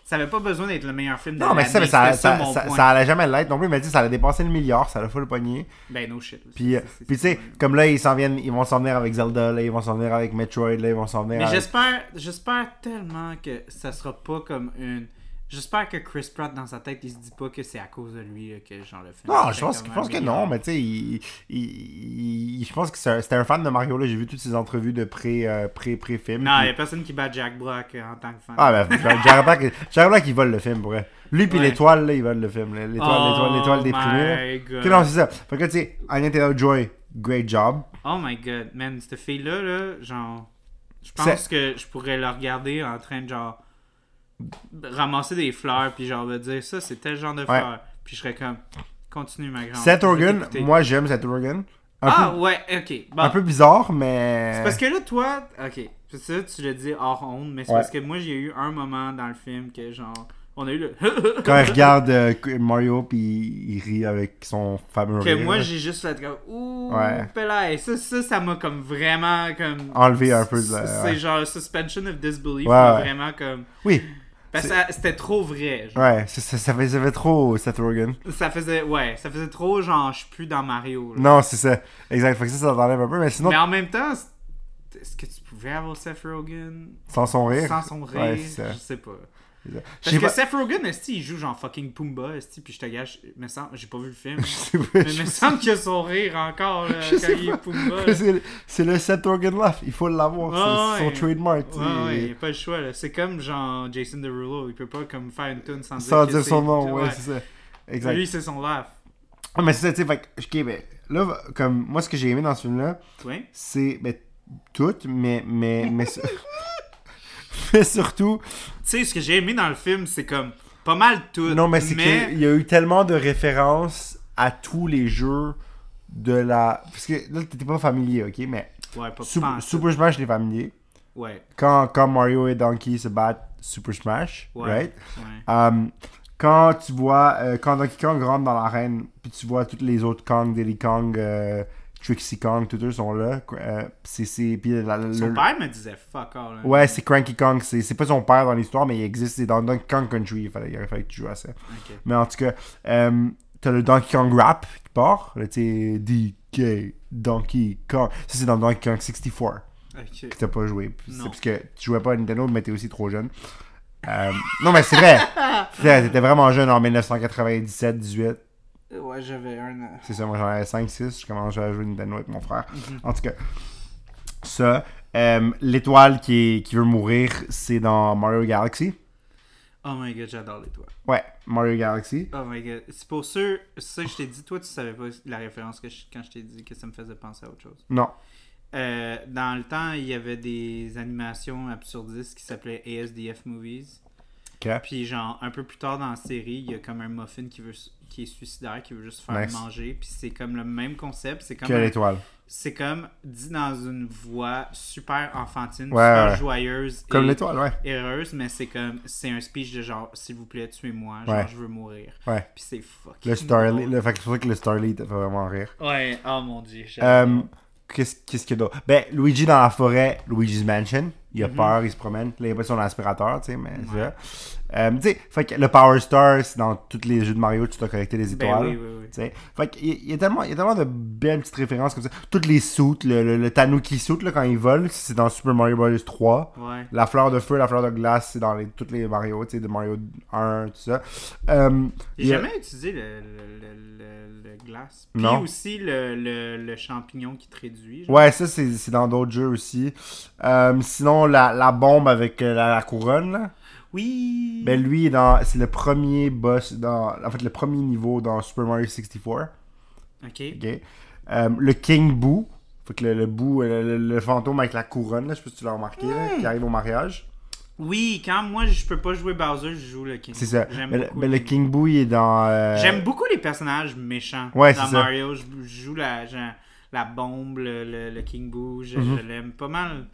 Ça avait pas besoin d'être le meilleur film de Non, mais ça, mais ça, ça, ça, allait jamais l'être non plus. Mais tu sais, ça allait dépasser le milliard, ça allait full pogner. Ben, no shit. Puis, euh, tu sais, comme là, ils s'en viennent, ils vont s'en venir avec Zelda, là, ils vont s'en venir avec Metroid, là, ils vont s'en venir Mais avec... j'espère, j'espère tellement que ça sera pas comme une J'espère que Chris Pratt, dans sa tête, il se dit pas que c'est à cause de lui là, que genre le film. Non, je pense, je pense que non, mais tu sais, il, il- il- je pense que c'est un- c'était un fan de Mario. là. J'ai vu toutes ses entrevues de pré, euh, pré, pré-film. Non, il puis- a personne qui bat Jack Black euh, en tant que fan. Ah, ben, Black, Jared Black, il vole le film, pour vrai. Lui, puis Ouais. l'étoile, là, il vole le film. L'étoile, l'étoile, l'étoile déprimée. Oh non, c'est ça. Fait que, tu sais, Anya Taylor-Joy, great job. Oh my god, man, cette fille-là, là, genre. Je pense que je pourrais la regarder en train de genre. Ramasser des fleurs, puis genre de dire ça, c'est tel genre de fleurs. Puis je serais comme. Continue, ma grande. Seth Rogen, moi, j'aime Seth Rogen. Un, Ah, peu, ouais, ok. Bon. un peu bizarre, mais. C'est parce que là, toi, ok, c'est ça, tu l'as dit hors honte, mais c'est Ouais. parce que moi, j'ai eu un moment dans le film que genre. On a eu le. Quand il regarde euh, Mario, puis il rit avec son fameux que rire, moi, j'ai juste fait comme. Ouh, Ouais. Pelay. Ça, ça, ça m'a comme vraiment comme. Enlevé un peu de C'est ouais. genre suspension of disbelief, Ouais, ouais. vraiment comme. Oui, C'était trop vrai. genre. ouais, ça, ça, fait trop Seth Rogen. Ça faisait, ouais, ça faisait trop genre, je suis plus dans Mario. là. Non, c'est ça. Exact. Fait que ça, ça t'enlève un peu, mais sinon, Mais en même temps, est-ce que tu pouvais avoir Seth Rogen? Sans son rire. sans son rire Ouais. Je sais pas. Parce que pas. Seth Rogen, esti, il joue genre fucking Pumba, esti, puis je te gâche, me semble, j'ai pas vu le film, mais il me semble qu'il a son rire encore là, Je quand il est Pumba. C'est le- Seth Rogen laugh, il faut l'avoir, c'est Ouais, son trademark. Ouais, ouais, il a pas le choix là. C'est comme genre Jason Derulo, il peut pas comme faire une tune sans, dire son nom, ouais, c'est ça. Exact. Lui, c'est son laugh. Ah, mais c'est ça, tu sais, fait que, ok, ben, là, comme, moi, ce que j'ai aimé dans ce film-là, c'est, ben, tout, mais, mais, mais, mais surtout, Tu sais, ce que j'ai aimé dans le film, c'est comme pas mal tout. non, mais c'est qu'il y a eu tellement de références à tous les jeux de la, parce que là, t'étais pas familier, ok, mais Ouais, pas Super, pas- Super Smash, t'es familier. Ouais, Quand, quand Mario et Donkey se battent, Super Smash, ouais. right? ouais. Um, quand tu vois, euh, quand Donkey Kong rentre dans l'arène, puis tu vois tous les autres Kong, Diddy Kong, euh, Trixie Kong, tous eux sont là. euh, c'est, c'est, puis la- la- Son le- père me disait fuck all. là. Ouais, c'est Cranky Kong. C'est, c'est pas son père dans l'histoire, mais il existe. C'est dans Donkey Kong Country. Il, fallait, il que tu joues à ça. Mais en tout cas, euh, t'as le Donkey Kong rap qui part. Là, sais, DK, Donkey Kong. Ça, c'est dans Donkey Kong 64 Ok. que t'as pas joué. Puis C'est Non. parce que tu jouais pas à Nintendo, mais t'es aussi trop jeune. Euh, non, mais c'est vrai. C'est vrai, T'étais vraiment jeune en 1997, 18. Ouais, j'avais un an. C'est ça, moi j'en avais 5, 6. Je commençais à jouer Nintendo avec mon frère. Mhm. En tout cas, ça. euh, L'étoile qui, qui veut mourir, c'est dans Mario Galaxy. Oh my god, j'adore les toits. Ouais, Mario Galaxy. Oh my god. C'est pour sûr, ça que je t'ai dit. Toi, tu savais pas la référence que je- quand je t'ai dit que ça me faisait penser à autre chose. Non. Euh, dans le temps, il y avait des animations absurdistes qui s'appelaient ASDF Movies. Ok. Puis genre, un peu plus tard dans la série, il y a comme un muffin qui veut qui est suicidaire, qui veut juste faire Nice. manger. Puis c'est comme le même concept. C'est comme Que un- l'étoile. c'est comme dit dans une voix super enfantine, Ouais, super ouais. joyeuse Comme l'étoile, ouais. heureuse, mais c'est comme c'est un speech de genre s'il vous plaît tuez-moi, genre Ouais. je veux mourir. Ouais. Puis c'est fuck. Le Starly. Le, fait que c'est pour ça que le Starly te fait vraiment rire. Ouais, oh mon dieu. Euh. Qu'est-ce qu'est-ce qu'il y a d'autre? Ben, Luigi dans la forêt, Luigi's Mansion. Il a Mhm. peur, il se promène. Là, il a pas son aspirateur, tu sais, mais ça. Euh, fait que le Power Star, c'est dans tous les jeux de Mario, tu dois collecter des Ben étoiles. oui, oui, oui. Tu sais. Fait y, il y a tellement, il y a tellement de belles petites références comme ça. Toutes les suits, le, le, le Tanuki suit là, quand il vole, c'est dans Super Mario Bros 3. Ouais. La fleur de feu, la fleur de glace, c'est dans les, toutes les Mario, tu sais, de Mario 1, tout ça. Euh, J'ai a- jamais utilisé le, le, glace. Puis Non. aussi le, le, le champignon qui te réduit. genre. Ouais, ça, c'est dans d'autres jeux aussi. Euh, sinon, la, la bombe avec euh, la, la couronne, là. Oui. Ben, lui, dans- c'est le premier boss, dans, en fait, le premier niveau dans Super Mario 64. Ok. ok? Euh, le King Boo. Fait que le, le Boo, euh, le, le fantôme avec la couronne, là, je sais pas si tu l'as remarqué, là, Hmm. qui arrive au mariage. Oui, quand moi je peux pas jouer Bowser, je joue le King. C'est ça. J'aime Mais, le- beaucoup mais le King Boo, il est dans. euh, J'aime beaucoup les personnages méchants Ouais, dans ça. Mario. Je, je joue la, genre, la bombe, le, King Boo. Je, Mhm. je l'aime pas mal.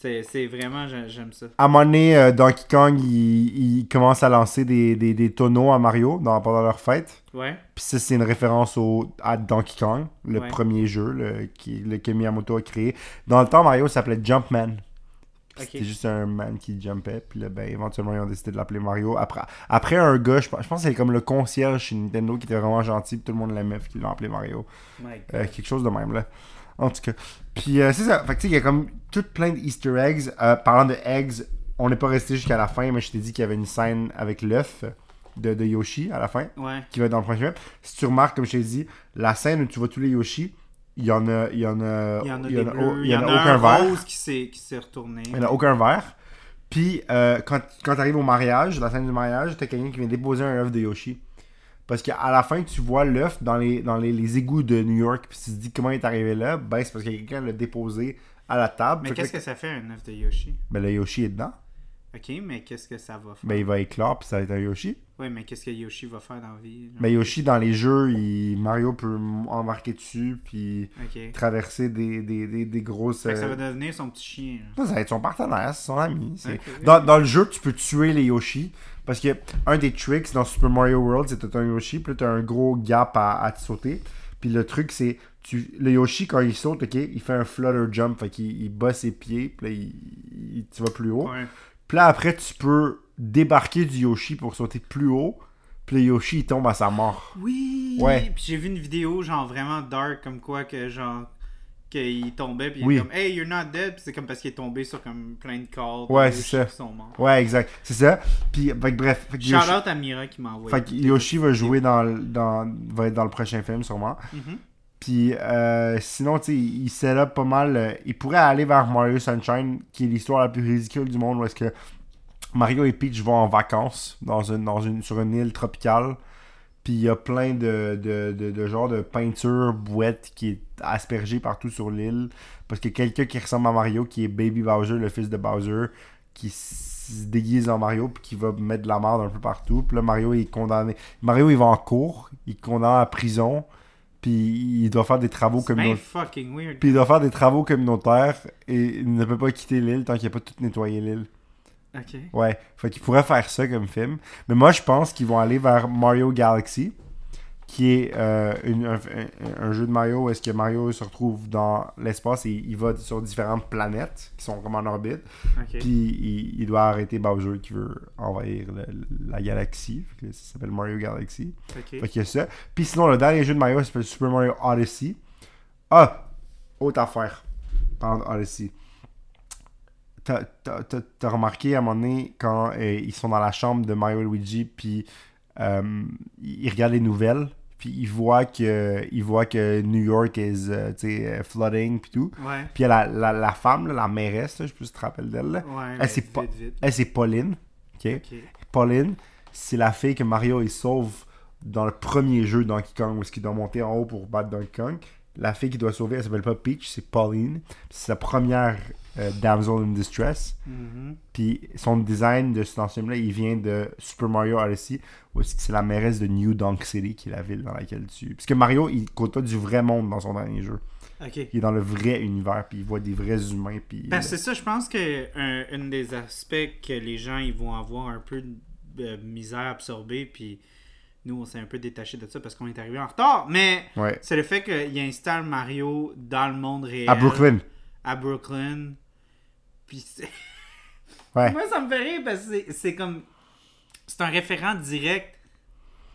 C'est vraiment, j'ai- j'aime ça. À un moment donné, euh, Donkey Kong, il, il commence à lancer des, des, des tonneaux à Mario dans, pendant leur fête. Ouais. Puis ça, c'est une référence au, à Donkey Kong, le Ouais. premier jeu le, qui, le que Miyamoto a créé. Dans le temps, Mario s'appelait Jumpman. Puis Ok. C'était juste un man qui jumpait. Puis là, ben, éventuellement, ils ont décidé de l'appeler Mario. Après, après un gars, je pense, je pense que c'est comme le concierge chez Nintendo qui était vraiment gentil. Puis tout le monde l'aimait. Puis ils l'ont appelé Mario. Euh, quelque chose de même, là. En tout cas. Puis euh, c'est ça. Fait que tu sais, il y a comme tout plein de Easter eggs. Euh, parlant de eggs, on n'est pas resté jusqu'à la fin, mais je t'ai dit qu'il y avait une scène avec l'œuf de, de Yoshi à la fin, Ouais. qui va être dans le prochain film. Si tu remarques, comme je t'ai dit, la scène où tu vois tous les Yoshi, il y en a, il y en a, Il y en a il bleus. il y en a un aucun vert. rose qui s'est retourné. Il n'y en a aucun verre. Puis, euh, quand, quand tu arrives au mariage, la scène du mariage, tu as quelqu'un qui vient déposer un œuf de Yoshi. Parce qu'à la fin, tu vois l'œuf dans, les, dans les, les égouts de New York, puis tu te dis comment il est arrivé là? Ben, c'est parce que quelqu'un l'a déposé à la table. Mais qu'est-ce que ça fait un œuf de Yoshi? Ben, le Yoshi est dedans. Ok, mais qu'est-ce que ça va faire? Ben, il va éclore, puis ça va être un Yoshi. Ouais, mais qu'est-ce que Yoshi va faire dans la vie genre? Ben, Yoshi, dans les jeux, il- Mario peut embarquer dessus, puis traverser des, des, des, des grosses. Fait que ça euh, va devenir son petit chien. là. Ça, va être son partenaire, c'est son ami. Dans, dans le jeu, tu peux tuer les Yoshi. Parce que un des tricks dans Super Mario World, c'est que t'as un Yoshi, puis là, t'as un gros gap à, à te sauter. Puis le truc, c'est. Tu, le Yoshi, quand il saute, ok, il fait un flutter jump. Fait qu'il il bat ses pieds, puis là, il, il- tu vas plus haut. Ouais. Puis là, après, tu peux débarquer du Yoshi pour sauter plus haut. Puis le Yoshi, il tombe à sa mort. Oui! Ouais. Puis j'ai vu une vidéo, genre vraiment dark, comme quoi que genre. Qu'il tombait, puis il Oui. est comme Hey, you're not dead, c'est comme parce qu'il est tombé sur comme plein de corps. Ouais, c'est ça. qui sont morts. Ouais, exact. C'est ça. Puis, bref. Fait Shout Yoshi, out à Mira qui m'a envoyé. fait que Yoshi va jouer dans, le- dans. va être dans le prochain film, sûrement. Mhm. Puis euh, sinon, tu sais, il set up pas mal. euh, il pourrait aller vers Mario Sunshine, qui est l'histoire la plus ridicule du monde, où est-ce que Mario et Peach vont en vacances dans une, dans une, sur une île tropicale. Puis il y a plein de, de, de, de genres de peinture bouette qui est aspergée partout sur l'île. Parce que quelqu'un qui ressemble à Mario, qui est Baby Bowser, le fils de Bowser, qui se déguise en Mario, puis qui va mettre de la merde un peu partout. Puis là, Mario est condamné. Mario, il va en cours, il est condamné à prison, puis il doit faire des travaux communautaires. Puis il doit faire des travaux communautaires et il ne peut pas quitter l'île tant qu'il n'a pas tout nettoyé l'île. Ok. Ouais, fait qu'il pourrait faire ça comme film. Mais moi, je pense qu'ils vont aller vers Mario Galaxy, qui est euh, une- un, jeu de Mario où est-ce que Mario se retrouve dans l'espace et il va sur différentes planètes qui sont comme en orbite. Puis il, il doit arrêter Bowser qui veut envahir le- la galaxie. Fait que ça s'appelle Mario Galaxy. Ok. Fait qu'il y a ça. Puis sinon, le dernier jeu de Mario s'appelle Super Mario Odyssey. Ah! Autre affaire. Parlant Odyssey. T'as- T'as t'as- t'as remarqué à un moment donné quand euh, ils sont dans la chambre de Mario et Luigi, puis euh, ils regardent les nouvelles, puis ils voient que, ils voient que New York is euh, flooding, puis tout. Ouais. Puis la, la, la femme, là, la mairesse, là, je tu te rappelles d'elle. Ouais. Elle, c'est vite, pas- vite. Elle, c'est Pauline. Pauline, c'est la fille que Mario il sauve dans le premier jeu Donkey Kong où est-ce qu'il doit monter en haut pour battre Donkey Kong. La fille qu'il doit sauver, elle s'appelle pas Peach, c'est Pauline. C'est sa première euh, damsel in distress. Mhm. Puis son design de cet ancien-là, il vient de Super Mario Odyssey, où c'est la mairesse de New Donk City, qui est la ville dans laquelle tu... Parce que Mario, il côtoie du vrai monde dans son dernier jeu. Il est dans le vrai univers, puis il voit des vrais humains, puis... Ben, c'est ça, je pense que un, des aspects que les gens ils vont avoir un peu de misère à absorber, puis nous on s'est un peu détaché de ça parce qu'on est arrivé en retard, mais Ouais. c'est le fait qu'il installe Mario dans le monde réel. À Brooklyn. À Brooklyn. Puis Ouais. moi ça me fait rire parce que c'est- comme. C'est un référent direct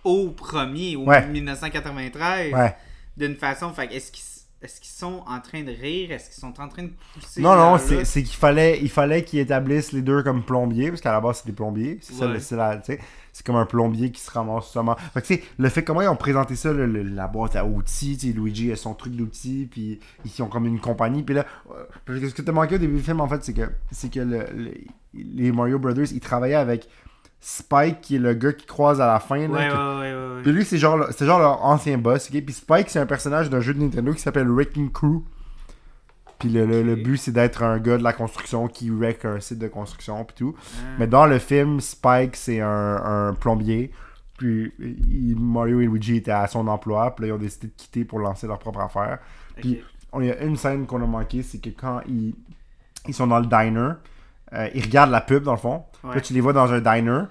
au premier, au Ouais. 1993, Ouais. d'une façon. Fait est-ce qu'ils est-ce qu'ils sont en train de rire? Est-ce qu'ils sont en train de pousser? Non, non, c'est qu'il fallait, fallait qu'ils établissent les deux comme plombiers, parce qu'à la base, c'est des plombiers. C'est ça, Ouais. le- c'est la- tu sais, c'est comme un plombier qui se ramasse seulement. Fait que, tu sais, le fait comment ils ont présenté ça, le- le- la boîte à outils, tu sais, Luigi a son truc d'outils, puis ils ont comme une compagnie. Puis là, euh, parce que ce que t'as manqué au début du film, en fait, c'est que, c'est que le- le- les Mario Brothers, ils travaillaient avec Spike, qui est le gars qui croise à la fin. là, Ouais, que- ouais, ouais, puis lui, c'est genre, c'est genre leur ancien boss, ok? Puis Spike, c'est un personnage d'un jeu de Nintendo qui s'appelle Wrecking Crew. Puis le, le- but, c'est d'être un gars de la construction qui wreck un site de construction, puis tout. Ah. Mais dans le film, Spike, c'est un, un plombier. Puis il- Mario et Luigi étaient à son emploi, puis là, ils ont décidé de quitter pour lancer leur propre affaire. Puis on- il y a une scène qu'on a manqué, c'est que quand ils, ils sont dans le diner, euh, ils regardent la pub dans le fond. Puis. Là, tu les vois dans un diner.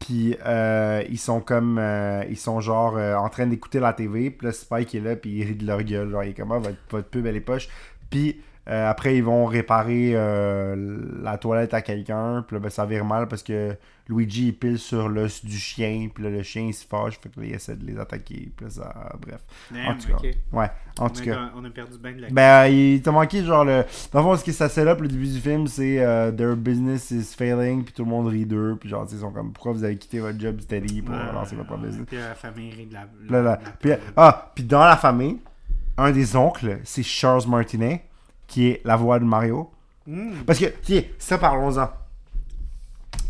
Puis euh, ils sont comme. euh, ils sont genre euh, en train d'écouter la TV. Puis là, Spike est là. Puis il rit de leur gueule. Genre, il est comme Ah, votre, votre pub, elle est poche. Puis Euh, après, ils vont réparer euh, la toilette à quelqu'un. Puis là, ben, ça vire mal parce que Luigi il pile sur l'os du chien. Puis là, le chien il se fâche. Fait que là, il essaie de les attaquer. Puis là, ça. Bref. en tout cas. Ouais, en On, tout cas. on a perdu bien de la Ben, il t'a manqué genre le. Dans le fond, ce qui ça up le début du film, c'est euh, their business is failing, puis tout le monde rit d'eux, puis genre, ils sont comme, pourquoi vous avez quitté votre job steady pour lancer votre business? Puis la famille rit de la. Là, là. la- Puis, la- ah, puis dans la famille, un des oncles, c'est Charles Martinet, qui est la voix de Mario. Hmm. Parce que, tiens, ça, parlons-en.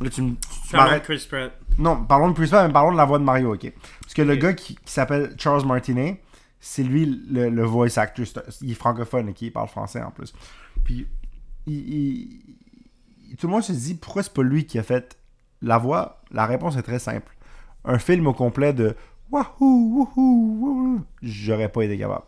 Là, tu me. tu Parlons de. Chris Pratt. Non, parlons de Chris Pratt, mais parlons de la voix de Mario, ok? Parce que le Ok. gars qui, qui s'appelle Charles Martinet, c'est lui le, le voice actor. Il est francophone, ok? Il parle français en plus. Puis, il, il- il- tout le monde se dit pourquoi c'est pas lui qui a fait la voix? La réponse est très simple. Un film au complet de Wahoo, wouhou, wouhou, j'aurais pas été capable.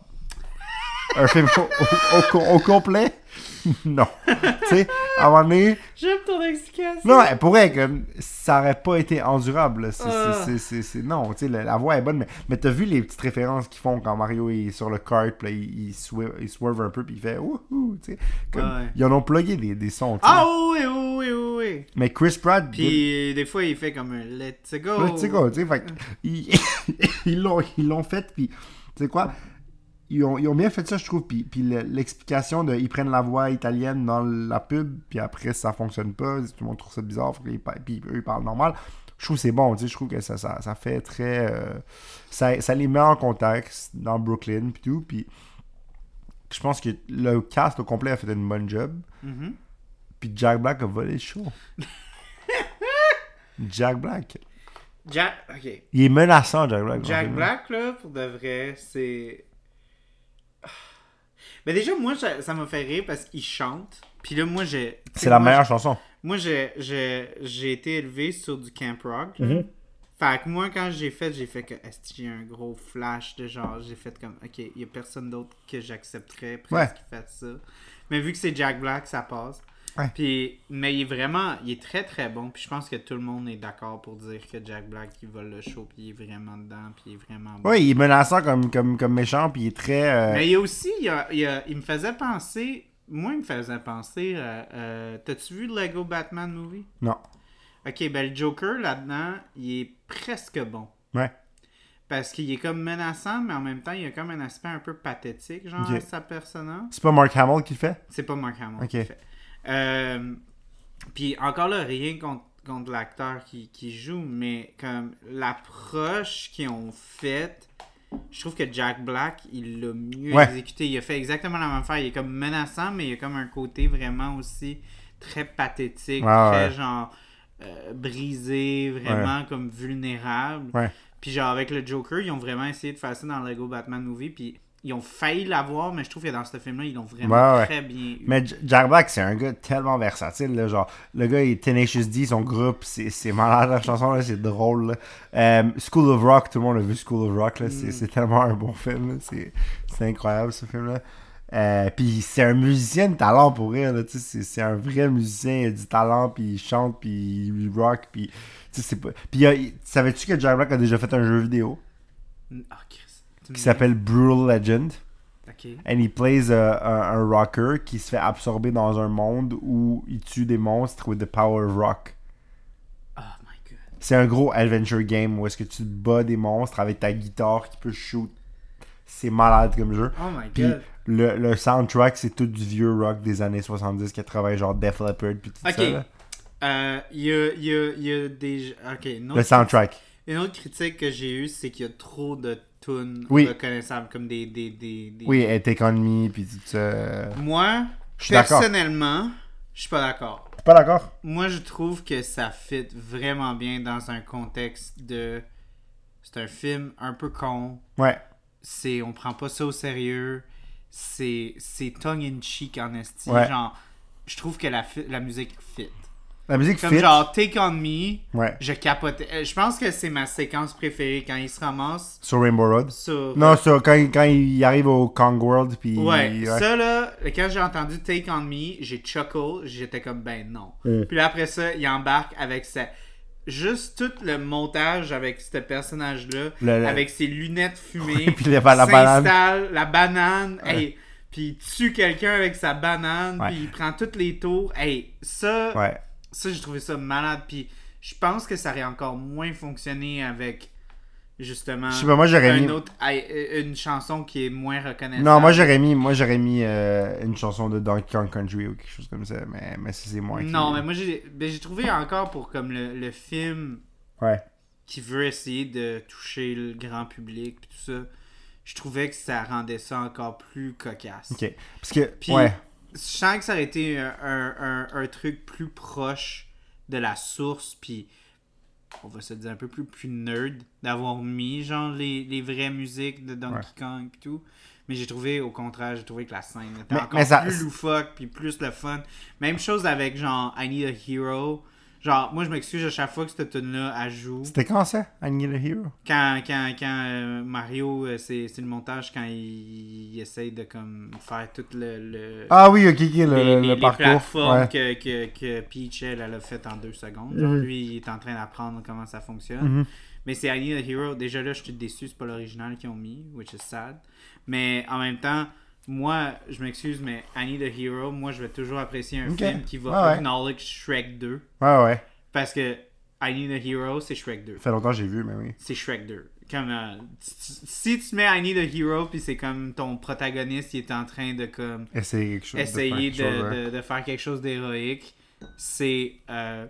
Un film au, au- au- au complet? non. tu sais, à un moment donné, J'aime ton explication. non, elle pourrait, comme, ça aurait pas été endurable. C'est, Ah. c'est- non, tu sais, la, la voix est bonne, mais, mais t'as vu les petites références qu'ils font quand Mario est sur le kart, puis il, il, swerve, il swerve un peu, puis il fait wouhou, tu sais. Comme, Ouais. Ils en ont plugué des, des sons, tu sais. Ah oui, oui, oui, oui, oui. Mais Chris Pratt, Puis des fois, il fait comme un let's go. Sais quoi, tu sais, fait l'ont, ils l'ont fait, puis, tu sais quoi, ils ont, ils ont bien fait ça, je trouve, puis, puis le- l'explication de, ils prennent la voix italienne dans la pub, puis après, ça fonctionne pas, tout le monde trouve ça bizarre, puis eux, ils parlent normal, je trouve que c'est bon, tu sais, je trouve que ça, ça, ça fait très, euh, ça, ça les met en contexte dans Brooklyn, puis tout, puis je pense que le cast au complet a fait une bonne job, Mhm. puis Jack Black a volé le show. Jack Black. Jack, ok. Il est menaçant, Jack Black. Jack. Black, là, pour de vrai, c'est. Mais déjà, moi, ça m'a fait rire parce qu'il chante. Puis là, moi, j'ai. C'est la moi, meilleure chanson. Moi, j'ai, été élevé sur du camp rock. Mhm. Fait que moi, quand j'ai fait, j'ai fait que est-ce que j'ai un gros flash de genre, j'ai fait comme, ok, il y a personne d'autre que j'accepterais presque Ouais. qui fait ça. Mais vu que c'est Jack Black, ça passe. Ouais. Puis, mais il est vraiment, il est très très bon. Puis je pense que tout le monde est d'accord pour dire que Jack Black, il vole le show, puis il est vraiment dedans, puis il est vraiment bon. Oui, il est menaçant comme, comme, comme méchant, puis il est très. euh, Mais il y a aussi, il, y a- il y a- il me faisait penser, moi, il me faisait penser, euh, euh, t'as-tu vu le Lego Batman movie? Non. Ok, ben le Joker là-dedans, il est presque bon. Ouais. Parce qu'il est comme menaçant, mais en même temps, il a comme un aspect un peu pathétique, genre, à sa persona. C'est pas Mark Hamill qui le fait? C'est pas Mark Hamill Ok. qui le fait. Euh, Puis encore là, rien contre, contre l'acteur qui, qui joue, mais comme l'approche qu'ils ont faite, je trouve que Jack Black, il l'a mieux Ouais. exécuté. Il a fait exactement la même affaire. Il est comme menaçant, mais il y a comme un côté vraiment aussi très pathétique, Ouais, très ouais. genre euh, brisé, vraiment comme vulnérable. Puis genre avec le Joker, ils ont vraiment essayé de faire ça dans le Lego Batman Movie, puis ils ont failli l'avoir, mais je trouve que dans ce film-là, ils l'ont vraiment Ouais, ouais. très bien eu. Mais J- Jack Black, c'est un gars tellement versatile. Là, genre, le gars est Tenacious D, son groupe, c'est malade. La chanson, c'est drôle. là. Euh, School of Rock, tout le monde a vu School of Rock. C'est Mm. c'est tellement un bon film. C'est incroyable, ce film-là. Euh, puis c'est un musicien de talent pour rire. là, tu sais, C'est un vrai musicien. Il a du talent, puis il chante, puis il rock. Puis, tu sais, c'est pas... puis il y a- il- savais-tu que Jack Black a déjà fait un jeu vidéo? Ah. Qui dis- s'appelle Brutal Legend? Ok. And he plays a- un, un rocker qui se fait absorber dans un monde où il tue des monstres with the power of rock. Oh my god. C'est un gros adventure game où est-ce que tu bats des monstres avec ta guitare qui peut shoot. C'est malade comme jeu. Oh my Puis god. le, le soundtrack, c'est tout du vieux rock des années 70-80, genre Def Leppard puis tout Ok. ça. Euh, Il y, a, y, a, y a des. Ok, Le soundtrack. Une autre critique que j'ai eue, c'est qu'il y a trop de tunes Oui. reconnaissables, comme des. des, des, des- Oui, et Me puis tout ça. Moi, personnellement, je suis pas d'accord. Pas d'accord? Moi, je trouve que ça fit vraiment bien dans un contexte de. C'est un film un peu con. Ouais. C'est. On prend pas ça au sérieux. C'est. C'est tongue in cheek en esti. Ouais. Genre. Je trouve que la, la musique fit. La musique Comme fit. genre Take On Me, Ouais. je capotais. Euh, Je pense que c'est ma séquence préférée quand il se ramasse Sur Rainbow Road. sur. Non, sur, quand, quand il arrive au Kong World puis... Ouais, ça là, quand j'ai entendu Take On Me, j'ai chuckle, j'étais comme ben non. Mm. Puis là, après ça, il embarque avec sa. Juste tout le montage avec ce personnage-là, Le- avec ses lunettes fumées, Puis la- la banane. la banane, hey. puis il tue quelqu'un avec sa banane, Ouais. puis il prend tous les tours. Hey, ça, Ouais. Ça j'ai trouvé ça malade. Puis je pense que ça aurait encore moins fonctionné avec justement Je sais pas, moi j'aurais mis. autre, euh, une chanson qui est moins reconnaissable. Non, moi j'aurais mis, moi j'aurais mis euh, une chanson de Donkey Kong Country ou quelque chose comme ça, mais, mais c'est moi qui- Non, mais moi j'ai ben, j'ai trouvé encore pour comme le, le film Ouais. qui veut essayer de toucher le grand public puis tout ça. Je trouvais que ça rendait ça encore plus cocasse. Ok. Parce que. Puis- ouais. Je sens que ça aurait été un, un- un- un truc plus proche de la source, puis on va se dire un peu plus, plus nerd d'avoir mis genre les, les vraies musiques de Donkey Kong et tout. Mais j'ai trouvé, au contraire, j'ai trouvé que la scène était Mais- encore mais ça- plus loufoque, puis plus le fun. Même chose avec genre I Need a Hero. Genre, moi je m'excuse à chaque fois que cette tune là elle joue. C'était quand ça I Need a Hero? Quand, quand, quand euh, Mario, euh, c'est c'est le montage quand il, il essaye de comme faire tout le- le Ah oui, ok, ok, le, les, le- les- parcours. plateformes Ouais. que, que, que Peach, elle, elle a fait en deux secondes. Genre, Mhm. Lui, il est en train d'apprendre comment ça fonctionne. Mhm. Mais c'est I Need a Hero. Déjà là, je suis déçu, c'est pas l'original qu'ils ont mis, which is sad. Mais en même temps, moi, je m'excuse, mais I Need a Hero, moi, je vais toujours apprécier un film qui va Ouais, ouais. acknowledge Shrek 2. Ouais, ouais. Parce que I Need a Hero, c'est Shrek 2 Ça fait longtemps que j'ai vu, mais oui. c'est Shrek 2. Comme, euh, si tu mets I Need a Hero, puis c'est comme ton protagoniste, il est en train de comme Essayer quelque chose. essayer de, faire quelque chose, ouais. de- de faire quelque chose d'héroïque, c'est euh,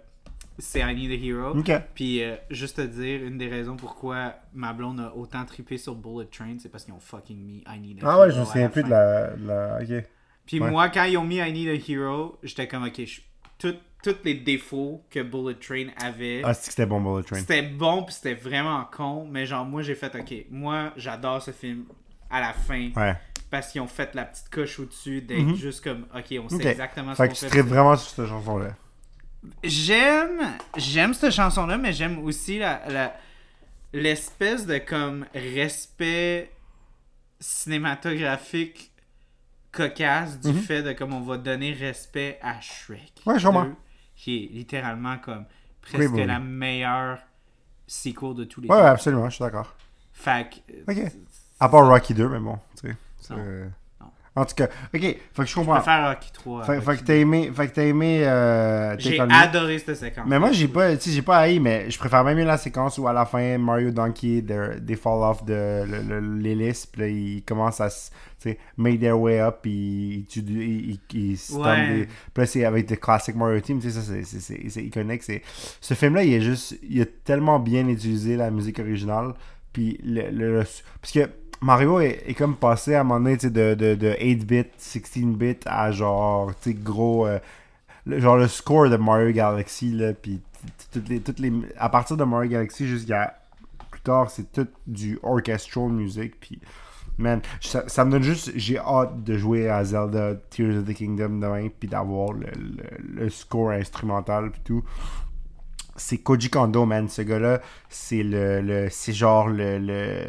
c'est I Need a Hero. Puis euh, juste te dire, une des raisons pourquoi ma blonde a autant trippé sur Bullet Train, c'est parce qu'ils ont fucking mis I Need a Ah Hero. ouais, je me souviens plus de la. de la... Ok. Puis Ouais. moi, quand ils ont mis I Need a Hero, j'étais comme, ok, je- tous les défauts que Bullet Train avait. Ah, c'est que c'était bon, Bullet Train? C'était bon, puis c'était vraiment con, mais genre, moi, j'ai fait, ok, moi, j'adore ce film à la fin, Ouais. parce qu'ils ont fait la petite coche au-dessus, d'être Mhm. juste comme, ok, on sait exactement ce Fait qu'on que tu fait. vraiment sur cette chanson-là. J'aime, j'aime cette chanson-là, mais j'aime aussi la, l'espèce de, comme, respect cinématographique cocasse du Mhm. fait de, comme, on va donner respect à Shrek. Ouais, je comprends. 2, Qui est littéralement, comme, presque Oui, oui, oui. la meilleure sequel de tous les Ouais, temps. ouais, absolument, je suis d'accord. Fait que, Ok. À part Rocky 2, mais bon, tu sais. En tout cas, ok, fait que je Je comprends. préfère Rocky 3. à Fait, que t'as aimé. Fait que t'as aimé. Euh, J'ai adoré cette séquence. Mais moi, j'ai pas, j'ai pas haï, mais je préfère même mieux la séquence où à la fin, Mario Donkey, they, they fall off de l'hélice, puis là, ils commencent à, s- tu sais, make their way up, puis ils ils, ils, ils stompent Ouais. des- Puis là, c'est avec le classic Mario Team, tu sais, ça, c'est- c'est- c'est c'est iconique. c'est- Ce film-là, il est juste, il a tellement bien utilisé la musique originale, puis le, le- le- parce que Mario est, comme passé à un moment donné, de, de, de 8-bit, 16-bit à genre, gros... euh, genre le score de Mario Galaxy là puis toutes les à partir de Mario Galaxy jusqu'à plus tard c'est tout du orchestral music puis man ça, me donne juste j'ai hâte de jouer à Zelda Tears of the Kingdom demain puis d'avoir le, le, le score instrumental puis tout c'est Koji Kondo man ce gars là c'est le, le c'est genre le, le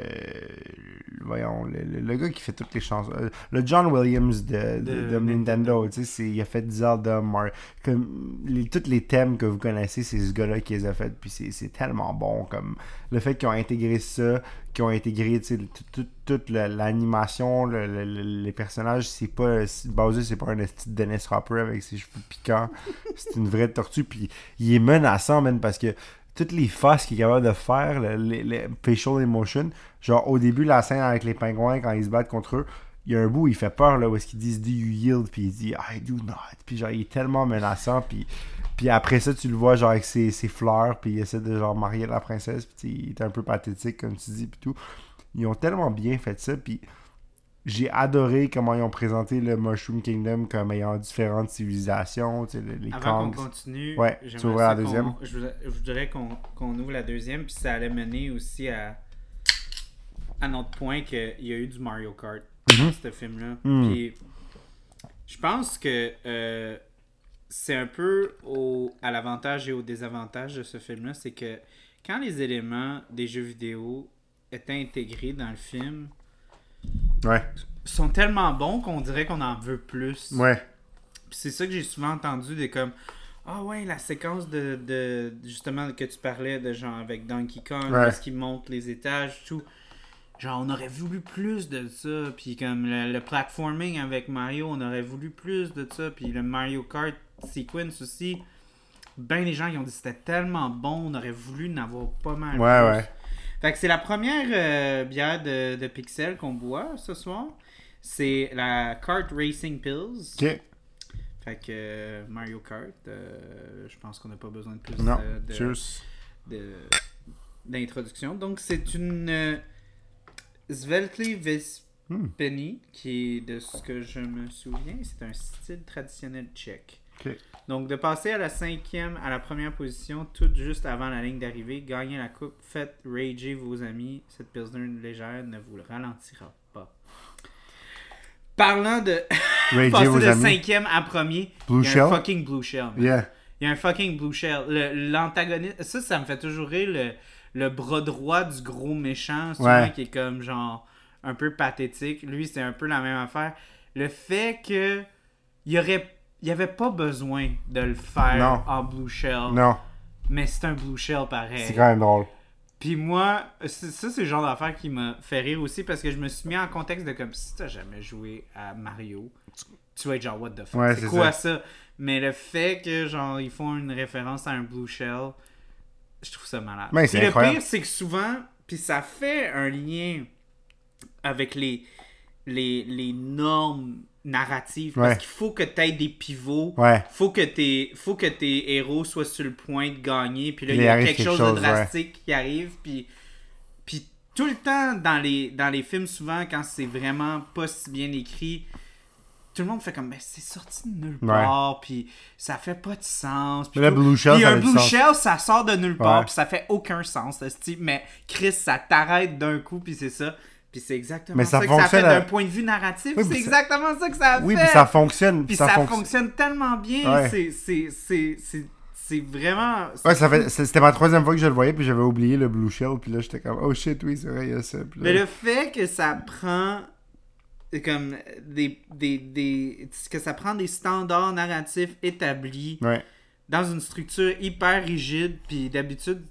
voyons le, le- le gars qui fait toutes les chansons euh, le John Williams de, de, De de Nintendo tu sais c'est- il a fait Zelda Mario comme les, tous les thèmes que vous connaissez c'est ce gars là qui les a fait puis c'est c'est tellement bon comme le fait qu'ils ont intégré ça qu'ils ont intégré tout- tout- toute la- l'animation le- le- le- les personnages c'est pas Bowser c'est pas un petit Dennis Hopper avec ses cheveux piquants. C'est une vraie tortue puis il est menaçant man parce que toutes les faces qu'il est capable de faire le- les, les facial emotion genre au début la scène avec les pingouins quand ils se battent contre eux il y a un bout où il fait peur là où est-ce qu'ils disent do you yield puis il dit I do not puis genre il est tellement menaçant puis puis après ça tu le vois genre avec ses, ses fleurs puis il essaie de genre marier la princesse puis il est un peu pathétique comme tu dis puis tout ils ont tellement bien fait ça puis j'ai adoré comment ils ont présenté le Mushroom Kingdom comme ayant différentes civilisations tu sais, les, Avant qu'on continue, Ouais, tu ouvres la deuxième? Je, voudrais- qu'on qu'on ouvre la deuxième, puis ça allait mener aussi à, à notre point qu'il y a eu du Mario Kart dans ce film-là. Mhm. Puis je pense que euh, c'est un peu au, à l'avantage et au désavantage de ce film-là, c'est que quand les éléments des jeux vidéo étaient intégrés dans le film, ouais sont tellement bons qu'on dirait qu'on en veut plus. ouais c'est ça que j'ai souvent entendu des comme ah ouais la séquence de, de justement que tu parlais de genre avec Donkey Kong Ouais. où ce qui monte les étages tout genre, on aurait voulu plus de ça. Puis comme le, le platforming avec Mario, on aurait voulu plus de ça. Puis le Mario Kart sequence aussi. Ben les gens qui ont dit que c'était tellement bon, on aurait voulu en avoir pas mal. Ouais, plus. ouais. Fait que c'est la première euh, bière de, de Pixel qu'on boit ce soir. C'est la Kart Racing Pills. Ok. Fait que euh, Mario Kart, euh, je pense qu'on n'a pas besoin de plus Non. de, d'introduction. Donc c'est une Sveltli Vespeni, qui est de ce que je me souviens, c'est un style traditionnel tchèque. Donc de passer à la cinquième, à la première position, tout juste avant la ligne d'arrivée, gagner la coupe, faites rager vos amis, cette pilsner légère ne vous le ralentira pas. Parlant de passer de amis. cinquième à premier, Blue il y a Shell? un fucking blue shell. man. Yeah. Il y a un fucking blue shell. L'antagoniste, ça, ça me fait toujours rire le, le bras droit du gros méchant, souvent Ouais. qui est comme genre un peu pathétique. Lui, c'est un peu la même affaire. Le fait que il aurait, il avait pas besoin de le faire Non. en blue shell, Non, mais c'est un blue shell pareil. c'est quand même drôle. Puis moi, ça, c'est le genre d'affaire qui m'a fait rire aussi parce que je me suis mis en contexte de comme si t'as jamais joué à Mario, tu vas être genre, what the fuck, Ouais, c'est c'est quoi ça? Mais le fait que, genre, ils font une référence à un Blue Shell, je trouve ça malade. Ouais, Puis c'est le pire, c'est que souvent, puis ça fait un lien avec les, les, les normes narratives parce Ouais. qu'il faut que tu aies des pivots Ouais. faut que tes faut que tes héros soient sur le point de gagner puis là Il y a quelque, quelque chose, chose, de drastique qui arrive puis puis tout le temps dans les dans les films souvent quand c'est vraiment pas si bien écrit tout le monde fait comme ben c'est sorti de nulle part puis ça fait pas de sens puis Mais le. Blue Shell, Puis ça un blue sens. shell ça sort de nulle part puis ça fait aucun sens mais Chris ça t'arrête d'un coup puis c'est ça puis c'est exactement Mais ça, ça que ça fait à- d'un point de vue narratif Oui, c'est exactement ça que ça a Oui, fait puis ça fonctionne. puis ça ça, fonc- fonctionne tellement bien. Ouais. C'est, vraiment. Ouais, ça fait, c'était ma troisième fois que je le voyais, puis j'avais oublié le Blue Shell, puis là j'étais comme, oh shit, oui, c'est vrai, il y a ça. Mais le fait que ça prend comme des, des, des que ça prend des standards narratifs établis Ouais. dans une structure hyper rigide puis d'habitude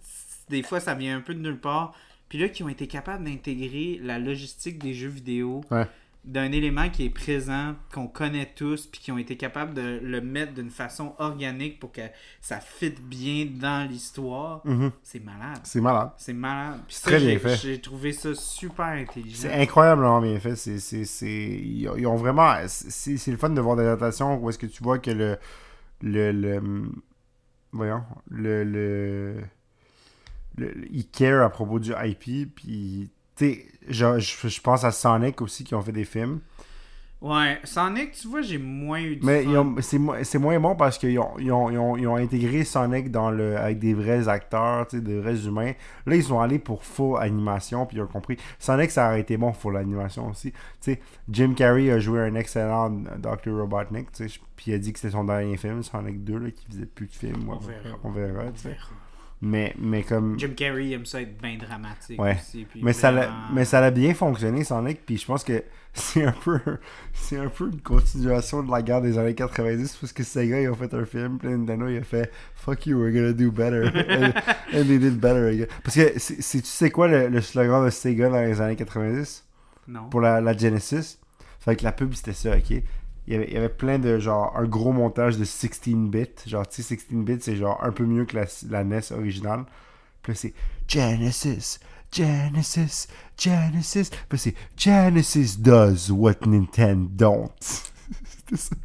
des fois ça vient un peu de nulle part puis là qui ont été capables d'intégrer la logistique des jeux vidéo Ouais. D'un élément qui est présent qu'on connaît tous puis qui ont été capables de le mettre d'une façon organique pour que ça fitte bien dans l'histoire Mhm. c'est malade C'est malade. c'est malade Puis ça, Très bien fait. j'ai trouvé ça super intelligent C'est incroyablement bien fait. C'est, c'est. Ils, ont, vraiment. C'est, le fun de voir des adaptations où est-ce que tu vois que le. Le. le voyons. Le. le, le- ils care à propos du IP. Puis. Tu sais, je, je, je pense à Sonic aussi qui ont fait des films. Ouais, Sonic, tu vois, j'ai moins eu de Mais c'est, mo- c'est moins bon parce qu'ils ont, ils ont, ils ont, ils ont intégré Sonic dans le, avec des vrais acteurs, des vrais humains. Là, ils sont allés pour full animation, puis ils ont compris. Sonic, ça aurait été bon full animation aussi. Jim Carrey a joué un excellent Dr. Robotnik, puis il a dit que c'était son dernier film, Sonic 2, là, qu'il faisait plus de films. On verra. on verra. Mais, mais comme... Jim Carrey aime ça être bien dramatique Ouais. aussi. puis Mais ça, mais ça a bien fonctionné, Sonic, puis je pense que c'est un peu c'est un peu une continuation de la guerre des années 90, parce que Sega, ils ont fait un film, puis Nintendo, il a fait « Fuck you, we're gonna do better. and, and they did better. again. Parce que c'est, c'est- tu sais quoi le, le slogan de Sega dans les années 90 Non. pour la, la Genesis? Fait que la pub, c'était ça, ok? Il y, avait, il y avait plein de genre un gros montage de 16-bit. Genre, tu sais, 16-bit, c'est genre un peu mieux que la, la NES originale. Puis c'est Genesis, Genesis, Genesis. Puis c'est Genesis does what Nintendo don't. C'était ça.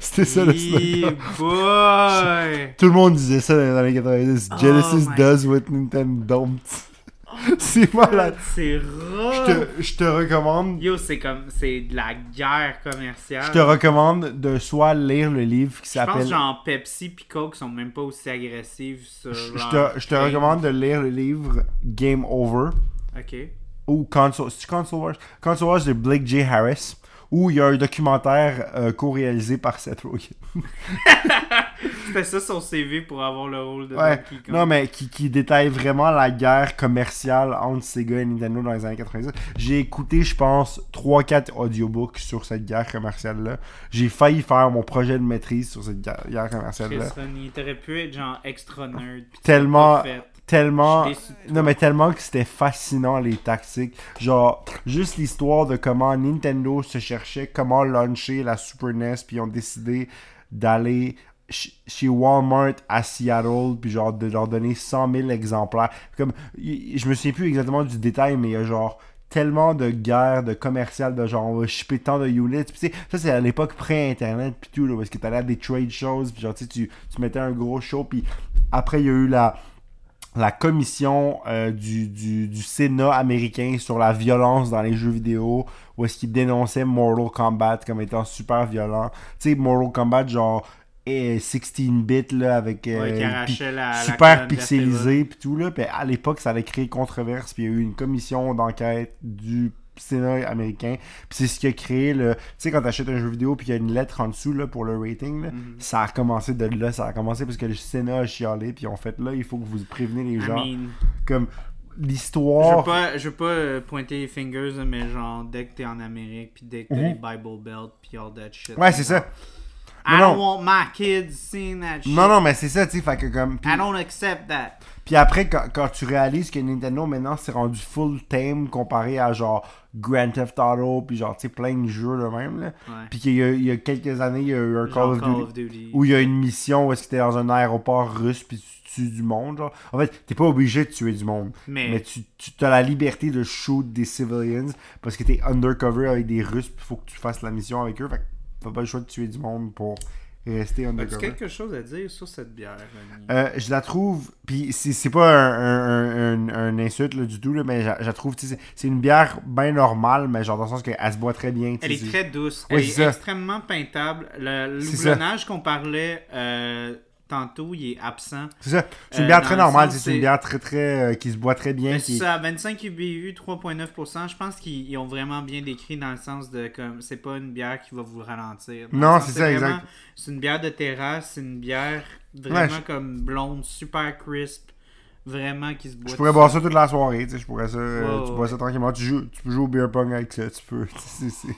C'était ça le slogan. Boy! Tout le monde disait ça dans les années 90. Oh Genesis my- does what Nintendo don't. c'est malade. C'est te, je te recommande Yo, c'est comme. C'est de la guerre commerciale. Je te recommande de soit lire le livre qui Je pense s'appelle. genre Pepsi pis Coke sont même pas aussi agressives sur Je leur te, je te game. recommande de lire le livre Game Over Ok. ou Console, Console Wars Console Wars de Blake J. Harris où il y a un documentaire euh, co-réalisé par Seth Rogen. C'était ça son CV pour avoir le rôle de Ouais, Donkey Kong. non mais qui, qui détaille vraiment la guerre commerciale entre Sega et Nintendo dans les années 90. J'ai écouté, je pense, 3-4 audiobooks sur cette guerre commerciale-là. J'ai failli faire mon projet de maîtrise sur cette guerre, commerciale-là. Ronnie, t'aurais pu être genre extra nerd. Tellement- tellement. Je. Non, mais tellement que c'était fascinant les tactiques. Genre, juste l'histoire de comment Nintendo se cherchait, comment launcher la Super NES, puis ils ont décidé d'aller chez Walmart à Seattle, puis genre de leur donner 100 000 exemplaires. Comme, je me souviens plus exactement du détail, mais il y a genre tellement de guerres, de commerciales, de genre on va shipper tant de units. Puis ça c'est à l'époque pré-internet, puis tout, là, parce que t'allais à des trade shows, puis genre tu tu mettais un gros show, puis après il y a eu la la commission euh, du, du, du Sénat américain sur la violence dans les jeux vidéo, où est-ce qu'il dénonçait Mortal Kombat comme étant super violent. Tu sais, Mortal Kombat, genre eh, 16-bit, là, avec... euh, Ouais, qui la, super pixelisé, puis tout, là. Puis à l'époque, ça avait créé controverse, puis il y a eu une commission d'enquête du Sénat américain. Puis c'est ce qui a créé le... Tu sais, quand t'achètes un jeu vidéo, puis il y a une lettre en dessous, là, pour le rating, là, Mhm. ça a commencé de là, ça a commencé parce que le Sénat a chialé, puis en fait, là, il faut que vous prévenez les I gens. mean, Comme je veux l'histoire... pas, je veux pas euh, pointer les fingers, mais genre, dès que t'es en Amérique, puis dès que t'as Mhm. les Bible Belt, puis all that shit. Ouais, c'est ça. I Non, don't want my kids seeing that shit. Non, non, mais c'est ça, tu sais, fait que comme... I don't accept that. puis après, quand, quand tu réalises que Nintendo, maintenant, c'est rendu full tame comparé à, genre, Grand Theft Auto, puis genre, tu sais, plein de jeux, le même, là. Ouais. Puis qu'il y a, il y a quelques années, il y a eu un Call of Duty... Duty. où il y a une mission où est-ce que t'es dans un aéroport russe, puis tu tues du monde, genre. En fait, t'es pas obligé de tuer du monde. Mais, Mais tu, tu as la liberté de shoot des civilians parce que t'es undercover avec des Russes, puis faut que tu fasses la mission avec eux. Fait que t'as pas le choix de tuer du monde pour rester as-tu undercover. quelque chose à dire sur cette bière? Euh, je la trouve, puis c'est c'est pas un, un, un, un insulte là, du tout, là, mais je, la trouve, c'est- c'est une bière bien normale, mais genre dans le sens qu'elle se boit très bien. Elle est très douce. Elle est extrêmement peintable. Le houblonnage qu'on parlait euh, tantôt, il est absent. C'est ça. C'est une Euh, bière très le normale, c'est une bière très très euh, qui se boit très bien. Qui- C'est ça, 25 UBU, 3,9%. Je pense qu'ils ils ont vraiment bien décrit dans le sens de comme c'est pas une bière qui va vous ralentir. Dans Non, c'est ça, vraiment- exact. C'est une bière de terrasse, c'est une bière vraiment je- comme blonde, super crisp, vraiment qui se boit. Je pourrais boire ça toute la soirée, tu sais, je pourrais ça, euh, tu ouais, bois ça tranquillement, tu, joues, tu peux jouer au beer pong avec ça, tu peux, c'est- c'est-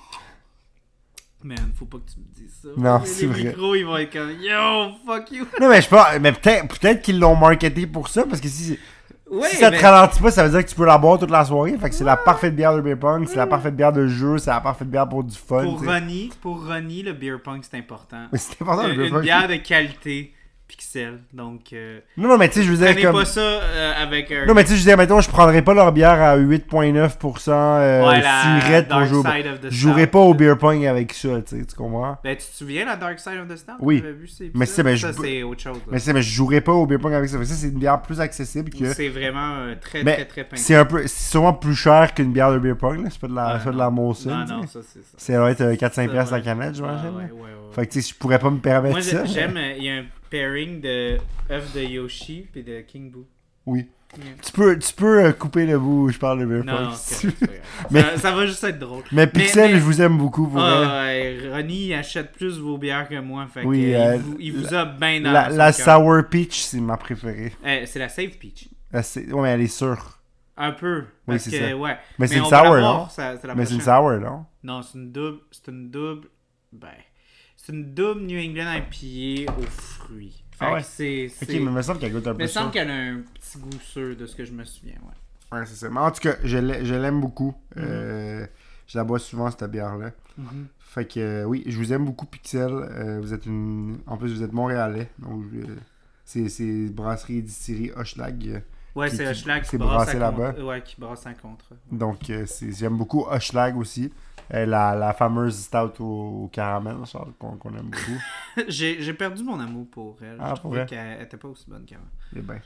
Man, faut pas que tu me dises ça. Non, Les c'est vrai. micros, ils vont être comme Yo, fuck you. Non, mais je pense, mais peut-être peut qu'ils l'ont marketé pour ça, parce que si, Ouais, si ça mais- te ralentit pas, ça veut dire que tu peux la boire toute la soirée, fait que c'est la parfaite bière de beer pong, c'est la parfaite bière de jeu, c'est la parfaite bière pour du fun, Pour. Ronnie, pour Ronnie, le beer pong c'est important. C'est important le Une, beer une bière de qualité, pixel. Donc, euh, Non, non, mais tu sais, je veux dire, comme... pas ça euh, avec un. Non, mais tu sais, je veux dire, mettons, je prendrais pas leur bière à 8.9% euh, Ouais, la surette pour Dark jouer. Side of the Je jouerais pas au beer pong avec ça, tu sais, tu comprends? Ben, tu te souviens la Dark Side of the Stout Oui. Vu Mais c'est- ça je- c'est autre chose. là. Mais c'est mais je jouerais pas au beer pong avec ça. Ça, c'est une bière plus accessible que. C'est vraiment euh, très, Mais très, très peint. C'est un peu. C'est sûrement plus cher qu'une bière de beer pong, là. C'est pas de la, Ouais, c'est pas de la non. Molson. Non, non, ça c'est ça. C'est va être 4-5$ Ça, piastres la canette, j'imagine. Ah, ouais, là. ouais, ouais. Fait que tu sais, je pourrais pas me permettre Moi, ça. j'ai- j'aime, euh, il y a un pairing de œuf de Yoshi et de King Boo. Oui. Yeah. Tu peux, tu peux euh, couper le bout où je parle de beer Non. Mais- ça, ça va juste être drôle. Mais Pixel, mais- je vous aime beaucoup pour Ah, ouais, Ronnie achète plus vos bières que moi. Fait Oui, que, euh, il, vous, il vous a bien dans La, la. Sour Peach, c'est ma préférée. Euh, c'est la Save Peach. La Ouais, mais elle est sûre. Un peu. Oui, Parce c'est que, ça. ouais. Mais c'est une sour, non? ça- c'est la Mais c'est une sour, non? Non, c'est une double. C'est une double. Ben. C'est une double New England IPA aux fruits. Fait Ah ouais? c'est. Ok, mais il me semble qu'elle goûte un peu il semble ça. qu'elle a un petit goût sûr de ce que je me souviens, ouais. Ouais, c'est ça. Mais en tout cas, je l'ai- je l'aime beaucoup. Mhm. Euh, je la bois souvent, cette bière-là. Mhm. Fait que euh, oui, je vous aime beaucoup, Pixel. Euh, vous êtes une. En plus, vous êtes montréalais. Donc, c'est c'est brasserie et distillerie Hochelag. euh, Ouais, Qui- c'est qui- Hochelag qui c'est brasse brassé là-bas. contre- Ouais, qui brasse un contre. Donc, c'est- j'aime beaucoup Hochelag aussi. Euh, la, la fameuse stout au, au caramel, qu'on aime beaucoup. J'ai j'ai perdu mon amour pour elle. Ah, je trouvais qu'elle était pas aussi bonne qu'avant. Eh ben.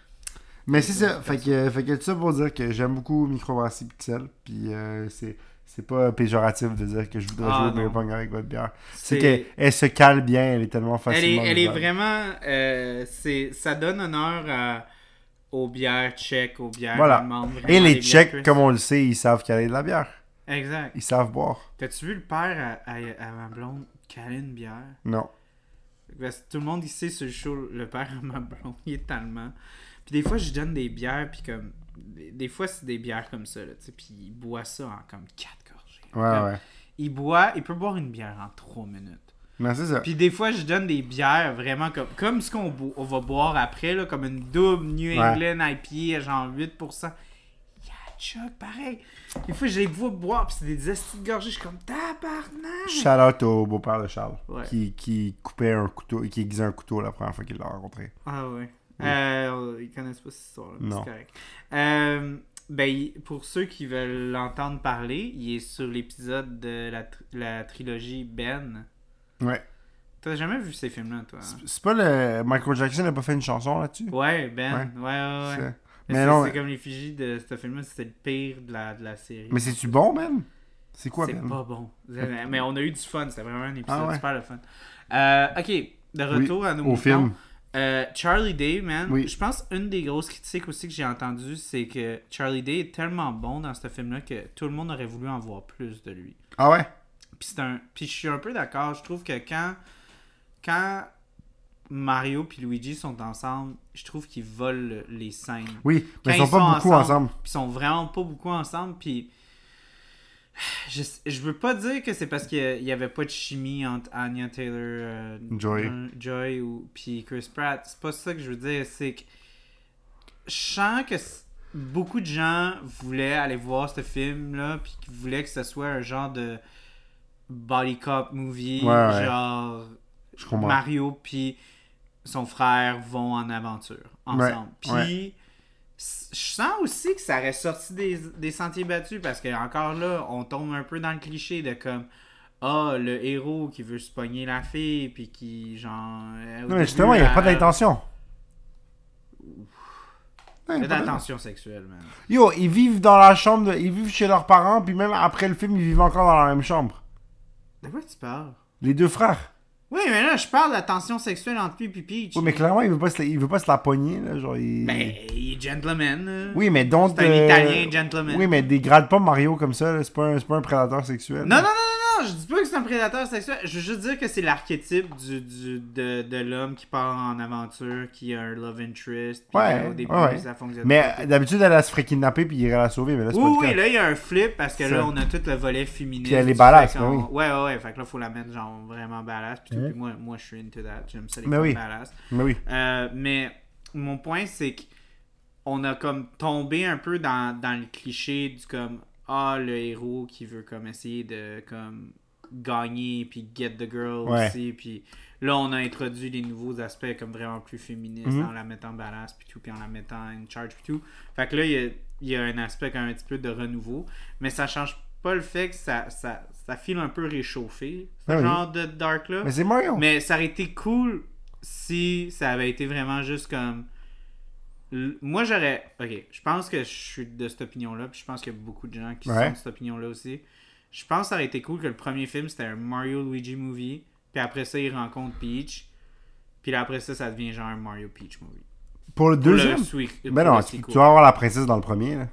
Mais c'est ça. Fait que, fait que tout ça pour dire que j'aime beaucoup Microbrasserie Pixel. Puis euh, c'est. C'est pas péjoratif de dire que je voudrais Ah, jouer au pong avec votre bière. C'est qu'elle elle se cale bien, elle est tellement Elle est, facilement. elle est vraiment. euh, c'est- ça donne honneur à- aux bières tchèques, aux bières Voilà. allemandes. Et les Tchèques, comme on le sait, ils savent caler de la bière. Exact. Ils savent boire. T'as-tu vu le père à, à, à ma blonde caler une bière? Non. Parce que tout le monde ici sur le show, le père à ma blonde, il est tellement. Puis des fois, je donne des bières, puis comme. Des, des fois, c'est des bières comme ça, là, tu sais, puis il boit ça en comme 4 gorgées. Ouais, Comme, ouais. Il boit, il peut boire une bière en 3 minutes. Non, c'est ça. Puis des fois, je donne des bières vraiment comme, comme ce qu'on bo- on va boire après, là, comme une double New Ouais. England IPA à genre 8%. Chuck, pareil. Des fois, je les vois boire, puis c'est des estis de gorgée, je suis comme tabarnak. Shout out au beau-père de Charles. Ouais. Qui, qui coupait un couteau, qui aiguisait un couteau la première fois qu'il l'a rencontré. Ah ouais. Euh, ils connaissent pas cette Non. c'est correct. Euh, ben, pour ceux qui veulent l'entendre parler, il est sur l'épisode de la, tr- la trilogie Ben. Ouais. T'as jamais vu ces films-là, toi? hein? C'est- C'est pas le. Michael Jackson n'a pas fait une chanson là-dessus? Ouais, Ben. Ouais. Ouais, ouais, ouais. C'est- Mais c'est- non, c'est comme l'effigie de ce film-là, c'était le pire de la, de la série. Mais c'est-tu bon, man? C'est quoi, C'est pas bon. Mais on a eu du fun, c'était vraiment un épisode Ah ouais. super le fun. Euh, ok, de retour à nos au moutons. film. Euh, Charlie Day, man. Oui. Je pense une des grosses critiques aussi que j'ai entendues, c'est que Charlie Day est tellement bon dans ce film-là que tout le monde aurait voulu en voir plus de lui. Ah ouais? Puis un, puis je suis un peu d'accord. Je trouve que quand, quand Mario puis Luigi sont ensemble, je trouve qu'ils volent les scènes. Oui, mais ils sont pas beaucoup ensemble. Puis ils sont vraiment pas beaucoup ensemble. Puis je, je veux pas dire que c'est parce qu'il y avait pas de chimie entre Anya Taylor, euh, Joy. euh, Joy ou puis Chris Pratt. C'est pas ça que je veux dire. C'est que je sens que beaucoup de gens voulaient aller voir ce film là, puis qu'ils voulaient que ce soit un genre de body cop movie, Ouais, ouais. genre Je. Mario puis son frère vont en aventure ensemble. Puis ouais. je sens aussi que ça aurait sorti des, des sentiers battus parce que encore là, on tombe un peu dans le cliché de comme ah le héros qui veut se pogner la fille puis qui genre euh, Non, mais justement, il n'y a pas d'intention. Faites pas attention sexuelle, man. Yo, ils vivent dans la chambre, de- ils vivent chez leurs parents, puis même après le film, ils vivent encore dans la même chambre. De quoi tu parles? Les deux frères. Oui, mais là, je parle de la tension sexuelle entre lui et Peach. Oui, mais clairement, il veut pas se, il veut pas se la pogner, là, genre, il... Ben, il est gentleman. là. Oui, mais donc... C'est un euh, Italien gentleman. Oui, mais dégrade pas Mario comme ça, là, c'est pas, un- c'est pas un prédateur sexuel. Non, non, non, non, non, je dis pas que c'est un prédateur sexuel. Je veux juste dire que c'est l'archétype du, du, de, de l'homme qui part en aventure, qui a un love interest. Puis Ouais, là, au début, ouais, ça fonctionne Mais euh, d'habitude, elle, se ferait kidnapper, puis il irait la sauver, mais là, c'est Oui, oui, là, il y a un flip parce que Ça. là, on a tout le volet féminin. Puis elle est badass, oui. Ouais, ouais, ouais. Fait que là, faut la mettre genre vraiment badass. Puis, moi, moi, je suis into that. J'aime ça, les Mais oui. badass. Mais oui. Euh, mais mon point, c'est qu'on a comme tombé un peu dans, dans le cliché du comme ah le héros qui veut comme essayer de comme gagner puis get the girl Ouais. aussi puis là on a introduit des nouveaux aspects comme vraiment plus féministes Mhm. en la mettant badass puis tout puis en la mettant in charge puis tout fait que là il y a, il y a un aspect quand même un petit peu de renouveau mais ça change pas le fait que ça ça, ça file un peu réchauffé ce Ah oui. genre de dark là Mais c'est Mario. mais ça aurait été cool si ça avait été vraiment juste comme. Moi, j'aurais. Ok, je pense que je suis de cette opinion-là, puis je pense qu'il y a beaucoup de gens qui Ouais. sont de cette opinion-là aussi. Je pense que ça aurait été cool que le premier film c'était un Mario Luigi movie, puis après ça, il rencontre Peach, puis là, après ça, ça devient genre un Mario Peach movie. Pour le Pour le deuxième? sweet- Mais pour non, tu, tu dois avoir la princesse dans le premier, là.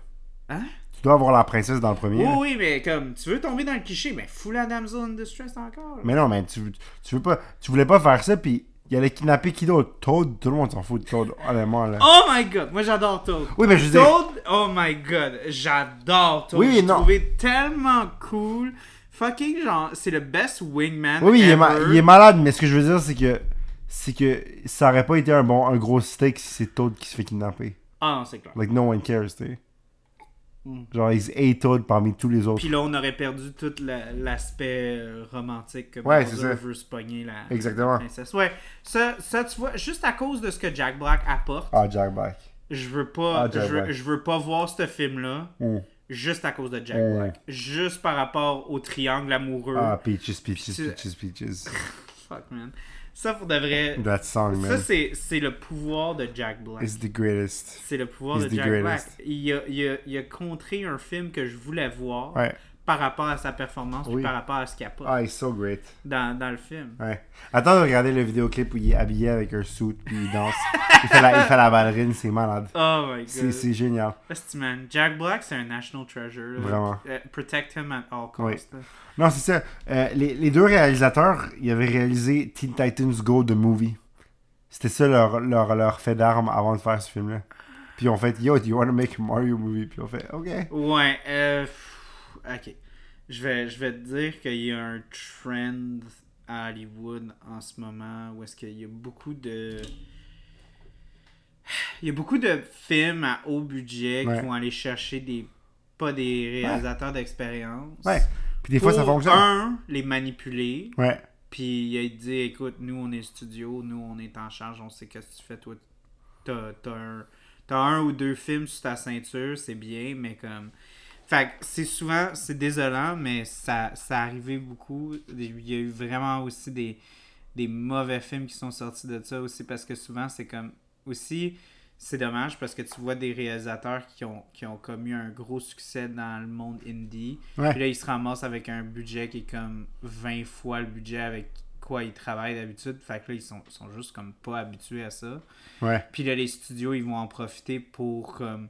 Hein? Tu dois avoir la princesse dans le premier. Oui, là. oui, mais comme, tu veux tomber dans le cliché, mais fous la damsel in distress encore. Mais non, mais tu, tu veux pas. Tu voulais pas faire ça, puis il allait kidnapper qui d'autre Toad, tout le monde s'en fout de Toad, honnêtement, là. Oh my god, moi j'adore Toad. Oui, mais je veux dire. Toad, oh my god, j'adore Toad. Oui, J'ai non. trouvé tellement cool. Fucking genre, c'est le best wingman. Oui, oui, il est, ma- ever. il est malade, mais ce que je veux dire, c'est que. C'est que ça aurait pas été un bon un gros steak si c'est Toad qui se fait kidnapper. Ah non, c'est clair. Like, no one cares, tu sais. Mm. Genre, he's a Toad parmi tous les autres. Puis là, on aurait perdu tout la- l'aspect euh, romantique que Ouais, Bowser c'est ça. veut se pogner la, Exactement. la princesse. Ouais, ça, ça, tu vois, juste à cause de ce que Jack Black apporte, Ah, Jack Black. je veux pas, Ah, je, veux, Black. je veux pas voir ce film-là Mm. juste à cause de Jack Mm. Black. Juste par rapport au triangle amoureux. Ah, Peaches, Peaches, Peaches, Peaches. Fuck, man. Ça, pour de vrai, That song, ça, man. c'est c'est le pouvoir de Jack Black. It's the greatest. C'est le pouvoir de Jack Black. Il a, il, a, il a contré un film que je voulais voir Ouais. Par rapport à sa performance puis Oui. par rapport à ce qu'il apporte Ah, he's so great. dans, dans le film. Ouais. Attends de regarder le vidéoclip où il est habillé avec un suit puis il danse. il, fait la, il fait la ballerine, c'est malade. Oh my C'est god. c'est génial. Man. Jack Black, c'est un national treasure. Vraiment. Euh, protect him at all Oui. costs. là. Non, c'est ça. Euh, les, les deux réalisateurs, ils avaient réalisé Teen Titans Go The Movie. C'était ça leur, leur, leur fait d'armes avant de faire ce film-là. Puis ils ont fait Yo, do you want to make a Mario movie? Puis on fait OK. Ouais, euh, ok. Je vais, je vais te dire qu'il y a un trend à Hollywood en ce moment où est-ce qu'il y a beaucoup de. Il y a beaucoup de films à haut budget Ouais. qui vont aller chercher des. pas des réalisateurs d'expérience. Ouais. Puis des fois, ça fonctionne. Un, les manipuler. Ouais. Puis il a dit écoute, nous on est studio, nous on est en charge, on sait qu'est-ce que tu fais, toi. T'as, t'as un, t'as un ou deux films sur ta ceinture, c'est bien, mais comme. Fait que c'est souvent, c'est désolant, mais ça, ça arrivé beaucoup. Il y a eu vraiment aussi des, des mauvais films qui sont sortis de ça aussi, parce que souvent c'est comme. Aussi, c'est dommage parce que tu vois des réalisateurs qui ont, qui ont comme eu un gros succès dans le monde indie. Ouais. Puis là, ils se ramassent avec un budget qui est comme 20 fois le budget avec quoi ils travaillent d'habitude. Fait que là, ils sont, sont juste comme pas habitués à ça. Ouais. Puis là, les studios, ils vont en profiter pour comme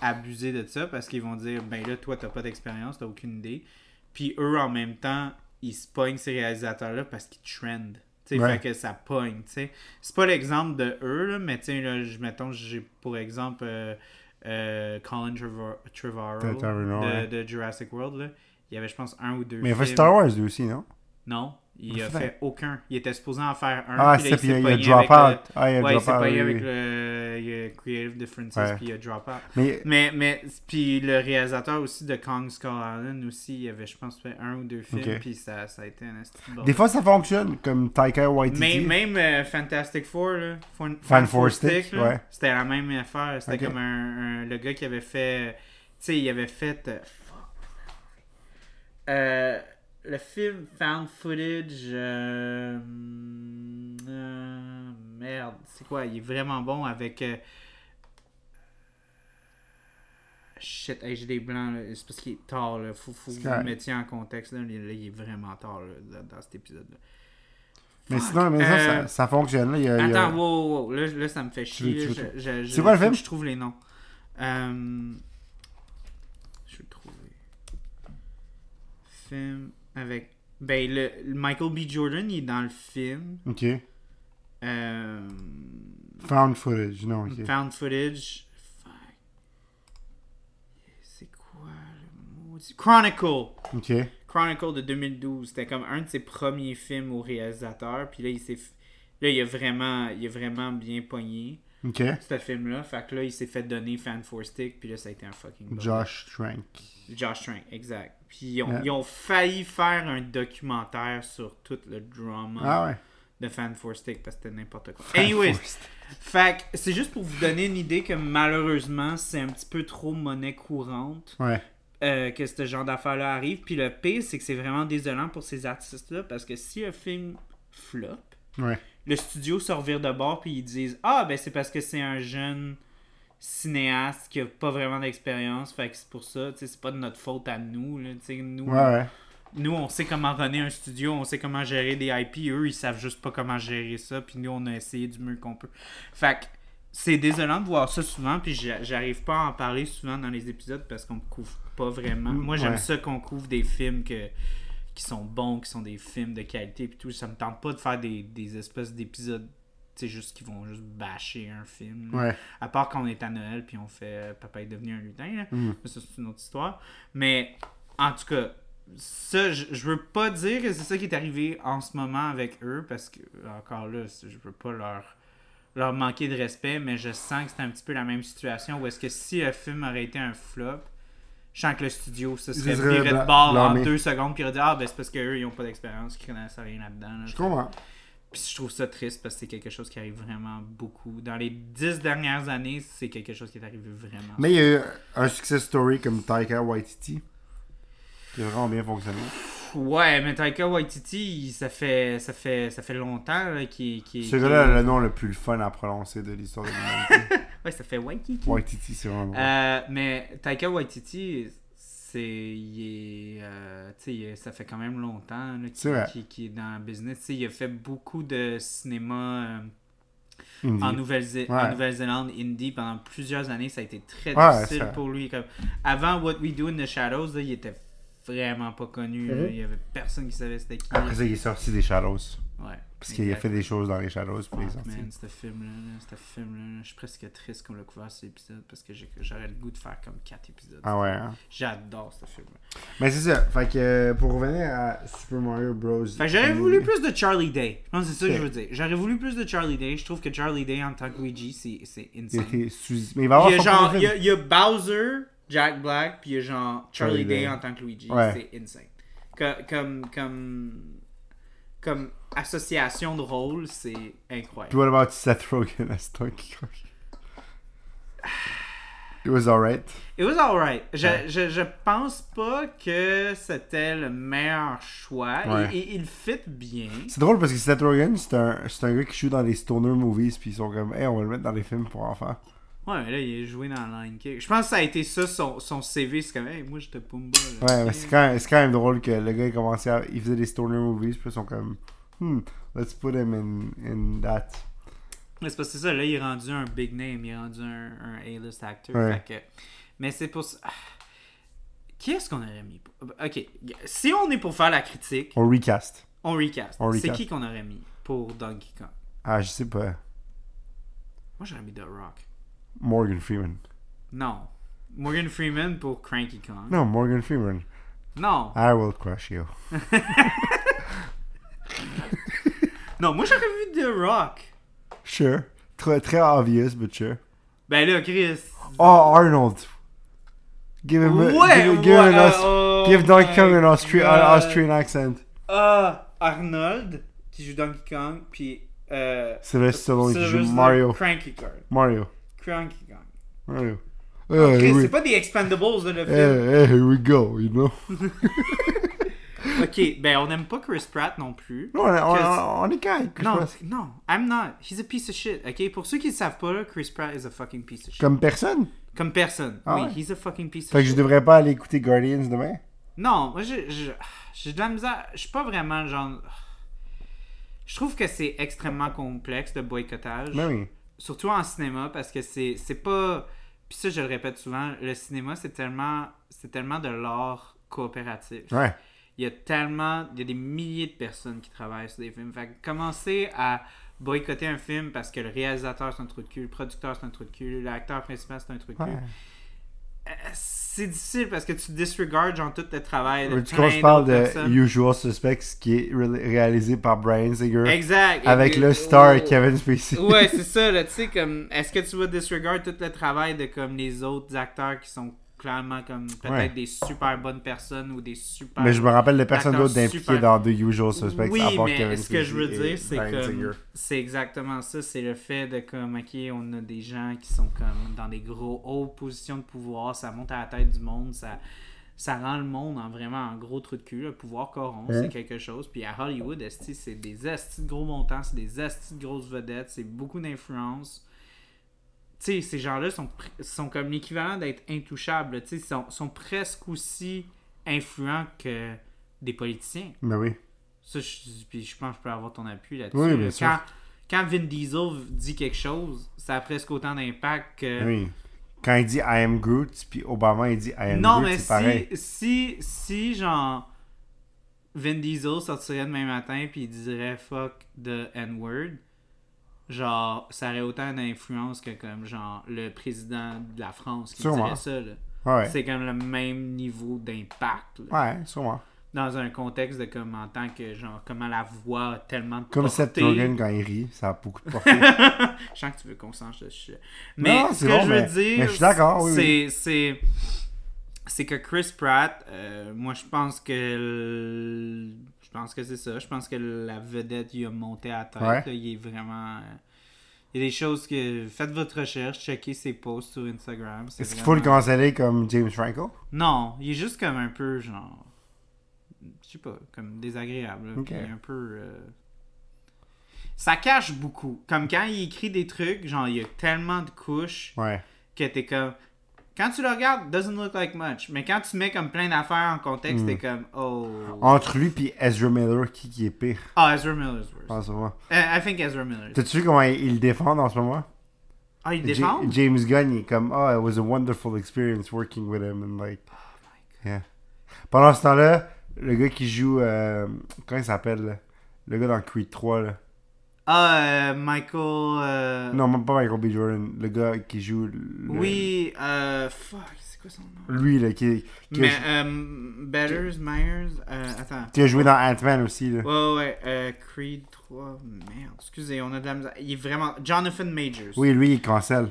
abuser de ça parce qu'ils vont dire ben là, toi, t'as pas d'expérience, t'as aucune idée. Puis eux, en même temps, ils se pognent ces réalisateurs-là parce qu'ils trendent. Tu sais, Ouais. fait que ça pogne, tu sais. C'est pas l'exemple de eux, là, mais tu sais, là, je- mettons, j'ai pour exemple euh, euh, Colin Trevor- Trevorrow de, Jurassic World, là. Il y avait, je pense, un ou deux Mais il a fait films. Star Wars lui aussi, non? Non, il Il a fait- aucun. Il était supposé en faire un. Ah, c'est puis il y a drop le- out. Ah, il a Ouais, il drop out. oui, avec le il a Creative Differences, Ouais. puis il a drop out. Mais Mais, mais, puis le réalisateur aussi de Kong Skull Island aussi, il y avait, je pense, fait un ou deux films, Ok. puis ça, ça a été un de des fois, ça fonctionne, comme Taika Waititi. Même, même euh, Fantastic Four, là, Fan, Fan Four Stick, là, ouais. c'était la même affaire. C'était comme un, un- le gars qui avait fait. Tu sais, il avait fait. Euh, le film Found Footage. euh, euh, merde, c'est quoi? Il est vraiment bon avec. euh, Shit, hey, j'ai des blancs, c'est parce qu'il est tard, là. Faut, faut que vous le mettiez en contexte, là. Il est vraiment tard, là, dans- cet épisode-là. Mais Fuck. sinon, mais ça, ça, ça fonctionne. Là. Il y a, il y a- Attends, wow, wow, wow. Là, là, ça me fait chier. C'est quoi le film? Je trouve les noms. Je vais le trouver. Film avec. Ben, le, le Michael B. Jordan, il est dans le film. Ok. Euh, Found footage, non, ok. Found footage. Fuck. C'est quoi le maudit? Chronicle. Ok. Chronicle de 2012. C'était comme un de ses premiers films au réalisateur. Puis là, il s'est. Là, il a vraiment, il a vraiment bien pogné. Ok. ce film-là. Fait que là, il s'est fait donner Fan for Stick, puis là, ça a été un fucking. Josh Trank. Josh Trank, exact. Puis ils ont, Ouais. ils ont failli faire un documentaire sur tout le drama Ah ouais. de Fan for Stick parce que c'était n'importe quoi. Anyways, fait c'est juste pour vous donner une idée que malheureusement, c'est un petit peu trop monnaie courante Ouais. euh, que ce genre d'affaires-là arrive. Puis le pire, c'est que c'est vraiment désolant pour ces artistes-là parce que si un film flop, Ouais. le studio se revire de bord puis ils disent Ah, ben c'est parce que c'est un jeune cinéaste qui a pas vraiment d'expérience, fait que c'est pour ça, tu sais, c'est pas de notre faute à nous, là, nous, Ouais, ouais. nous, on sait comment runner un studio, on sait comment gérer des IP, eux, ils savent juste pas comment gérer ça, puis nous, on a essayé du mieux qu'on peut. Fait que c'est désolant de voir ça souvent, puis j'a- j'arrive pas à en parler souvent dans les épisodes parce qu'on couvre pas vraiment. Moi, j'aime Ouais. ça qu'on couvre des films que qui sont bons, qui sont des films de qualité, puis tout. Ça me tente pas de faire des, des espèces d'épisodes, sais, juste qui vont juste bâcher un film. Ouais. À part quand on est à Noël, puis on fait euh, Papa est devenu un lutin, là. Mm. Mais ça, c'est une autre histoire. Mais, en tout cas, ça, je, je veux pas dire que c'est ça qui est arrivé en ce moment avec eux, parce que, encore là, c'est- je veux pas leur, leur manquer de respect, mais je sens que c'est un petit peu la même situation, où est-ce que si le film aurait été un flop, je sens que le studio se serait viré de bord en deux secondes, puis aurait dit Ah, ben c'est parce qu'eux, ils ont pas d'expérience, qu'ils connaissent rien là-dedans. là. Je comprends. Puis je trouve ça triste parce que c'est quelque chose qui arrive vraiment beaucoup. Dans les dix dernières années, c'est quelque chose qui est arrivé vraiment. Mais il y a eu un success story comme Taika Waititi. Qui a vraiment bien fonctionné. Ouais, mais Taika Waititi, ça fait, ça fait, ça fait longtemps qu'il qu'il- Ce gars-là a le nom le plus fun à prononcer de l'histoire de l'humanité. Ouais, ça fait Waititi. Waititi, c'est vraiment. Euh, mais Taika Waititi, c'est, il est, euh, il est- ça fait quand même longtemps qu'il, est dans le business. Tu sais, il a fait beaucoup de cinéma euh, en Nouvelle-Zélande, indie, pendant plusieurs années. Ça a été très Ouais, difficile pour lui. Comme, avant What We Do in the Shadows, là, il était vraiment pas connu. là. Mhm. Il y avait personne qui savait c'était qui. Après ça, il est sorti des Shadows. Ouais. Parce qu'il a fait des choses dans les Shadows pour les man, ce film-là, là, là, je suis presque triste qu'on l'a couvert cet épisode parce que j'aurais le goût de faire comme 4 épisodes. Ah ouais, hein? J'adore ce film-là. Mais c'est ça. Fait que euh, pour revenir à Super Mario Bros. Fait que j'aurais voulu plus de Charlie Day. Je pense que c'est ça que je veux dire. J'aurais voulu plus de Charlie Day. Je trouve que Charlie Day en tant que Luigi, c'est Il insane. sous... Mais il va y Il a genre, il y a, film. il y a Bowser, Jack Black, puis il y a genre Charlie, Charlie Day Day. en tant que Luigi. Ouais. C'est insane. Co- Comme, comme, comme association de rôle, c'est Puis incroyable. what about Seth Rogen? As Donkey Kong? It was alright. It was alright. Je, Ouais. je, je pense pas que c'était le meilleur choix. Ouais. Il, il, il fit bien. C'est drôle parce que Seth Rogen, c'est un, c'est un gars qui joue dans les stoner movies, puis ils sont comme, hey, on va le mettre dans les films pour enfants. Ouais, mais là, il a joué dans Lion King. Je pense que ça a été ça, son, son CV. C'est comme, hey, moi, j'étais Pumba. là. Ouais, mais c'est quand, quand même drôle que le gars il commençait à. Il faisait des stoner movies, puis ils sont comme, hmm, let's put him in, in that. Mais c'est parce que c'est ça, là, il est rendu un big name, il est rendu un, un A-list actor. Ouais. Fait que- mais c'est pour ça. Ah. Qui est-ce qu'on aurait mis pour- Ok, si on est pour faire la critique, On recast. on recast. On C'est recast. qui qu'on aurait mis pour Donkey Kong? Ah, je sais pas. Moi, j'aurais mis The Rock. Morgan Freeman. Non. Morgan Freeman pour Cranky Kong. Non, Morgan Freeman. Non. I will crush you. Non, moi, j'aurais vu The Rock. Sure. Très, très obvious, but sure. Ben là, Chris. Oh, Arnold. Give him, a- Ouais, give, an oh give Donkey Kong an, Austri- an God. Austrian accent. Ah, Arnold, qui joue Donkey Kong, puis. Euh, Sylvester Stallone qui joue Sylvester Mario. Cranky Kong. Mario. Cranky Kong. Chris, Uh, here, we, c'est pas des Expendables, là, le film. eh, eh, here we go, you know. Ok, ben on n'aime pas Chris Pratt non plus. Non, on, on, Chris- on, est correct, je Non, pense. non, I'm not. He's a piece of shit, ok? Pour ceux qui ne savent pas, là, Chris Pratt is a fucking piece of shit. Comme, Comme personne. personne. Ah oui, ouais? he's a fucking piece of Fait que je shit. devrais pas aller écouter Guardians demain? Non, moi, j'ai j'ai- j'ai de la misère. Je suis pas vraiment genre. Je trouve que c'est extrêmement complexe le boycottage. Ben oui. Surtout en cinéma, parce que c'est c'est pas. Puis ça, je le répète souvent, le cinéma, c'est tellement, c'est tellement de l'art coopératif. Ouais. Il y a tellement. Il y a des milliers de personnes qui travaillent sur des films. Fait que commencer à boycotter un film parce que le réalisateur c'est un trou de cul, le producteur c'est un trou de cul, l'acteur principal c'est un trou de cul. ouais. C'est difficile parce que tu disregardes genre tout le travail de Tu plein se parle de personnes. Usual Suspects qui est ré- réalisé par Brian Singer? Exact. avec Et- le star oh. Kevin Spacey. Ouais, c'est ça, là, tu sais, comme, est-ce que tu vas disregard tout le travail de, comme, les autres acteurs qui sont clairement, comme, peut-être Ouais. des super bonnes personnes ou des super... Mais je me rappelle de personne d'autre d'impliqué dans The Usual Suspects oui, à part mais Kevin ce que je veux dire, c'est Singer. c'est exactement ça, c'est le fait de, comme, ok, on a des gens qui sont, comme, dans des gros hautes positions de pouvoir, ça monte à la tête du monde, ça... Ça rend le monde en vraiment un gros trou de cul. Le pouvoir corrompt, c'est quelque chose. Puis à Hollywood, c'est des estis de gros montants, c'est des estis de grosses vedettes, c'est beaucoup d'influence sais, ces gens-là sont, sont comme l'équivalent d'être intouchables. Sais, sont, sont presque aussi influents que des politiciens. Ben oui. Ça, je, puis je pense que je peux avoir ton appui là-dessus. Oui, bien sûr. quand, quand Vin Diesel dit quelque chose, ça a presque autant d'impact que. Oui. Quand il dit I am Groot, puis Obama il dit I am non, Groot, mais pareil. si, si, si, genre, Vin Diesel sortirait demain matin puis il dirait fuck the N-word, genre, ça aurait autant d'influence que, comme, genre, le président de la France qui Sûrement. dirait ça, là. Ouais. C'est comme le même niveau d'impact, là. Ouais, sûrement. Dans un contexte de, comme, en tant que, genre, comment la voix a tellement de Comme portée. Seth Rogen quand il rit, ça a beaucoup de portée. Je sens que tu veux qu'on change de sujet. Mais Non, ce que bon, je veux mais- dire, mais je suis d'accord, oui, c'est, oui. c'est, c'est que Chris Pratt, euh, moi je pense que je pense que c'est ça. Je pense que la vedette il a monté à tête. Ouais. là. il est vraiment. euh, Il y a des choses que. Faites votre recherche, checkez ses posts sur Instagram. Est-ce qu'il faut le canceller comme James Franco? Non, il est juste comme un peu genre. Je sais pas, comme désagréable. là, Ok. puis un peu. euh, Ça cache beaucoup. Comme quand il écrit des trucs, genre il y a tellement de couches Ouais. que t'es comme. Quand tu le regardes, doesn't look like much. Mais quand tu mets comme plein d'affaires en contexte, Hmm. t'es comme oh. Entre lui et Ezra Miller, qui, qui est pire? Ah, Ezra Miller's worse. en ce moment? Euh, I think Ezra Miller. T'as-tu vu comment il, il le défend en ce moment? Ah, il Ja- défend? James Gunn, il est comme, oh, it was a wonderful experience working with him. And like, yeah. Pendant ce temps-là, le gars qui joue, euh, comment il s'appelle? Le gars dans Creed 3, là. Ah, euh, Michael. euh, Non, pas Michael B. Jordan. Le gars qui joue. le- Oui, euh. Fuck, c'est quoi son nom? Lui, là, qui, qui, Mais, a, euh. Betters, Myers. Attends. qui a joué dans Ant-Man aussi. Là. Ouais, ouais. Euh, Creed 3. Merde, excusez, on a de la misère. Il est vraiment. Jonathan Majors. Oui, lui, il cancelle.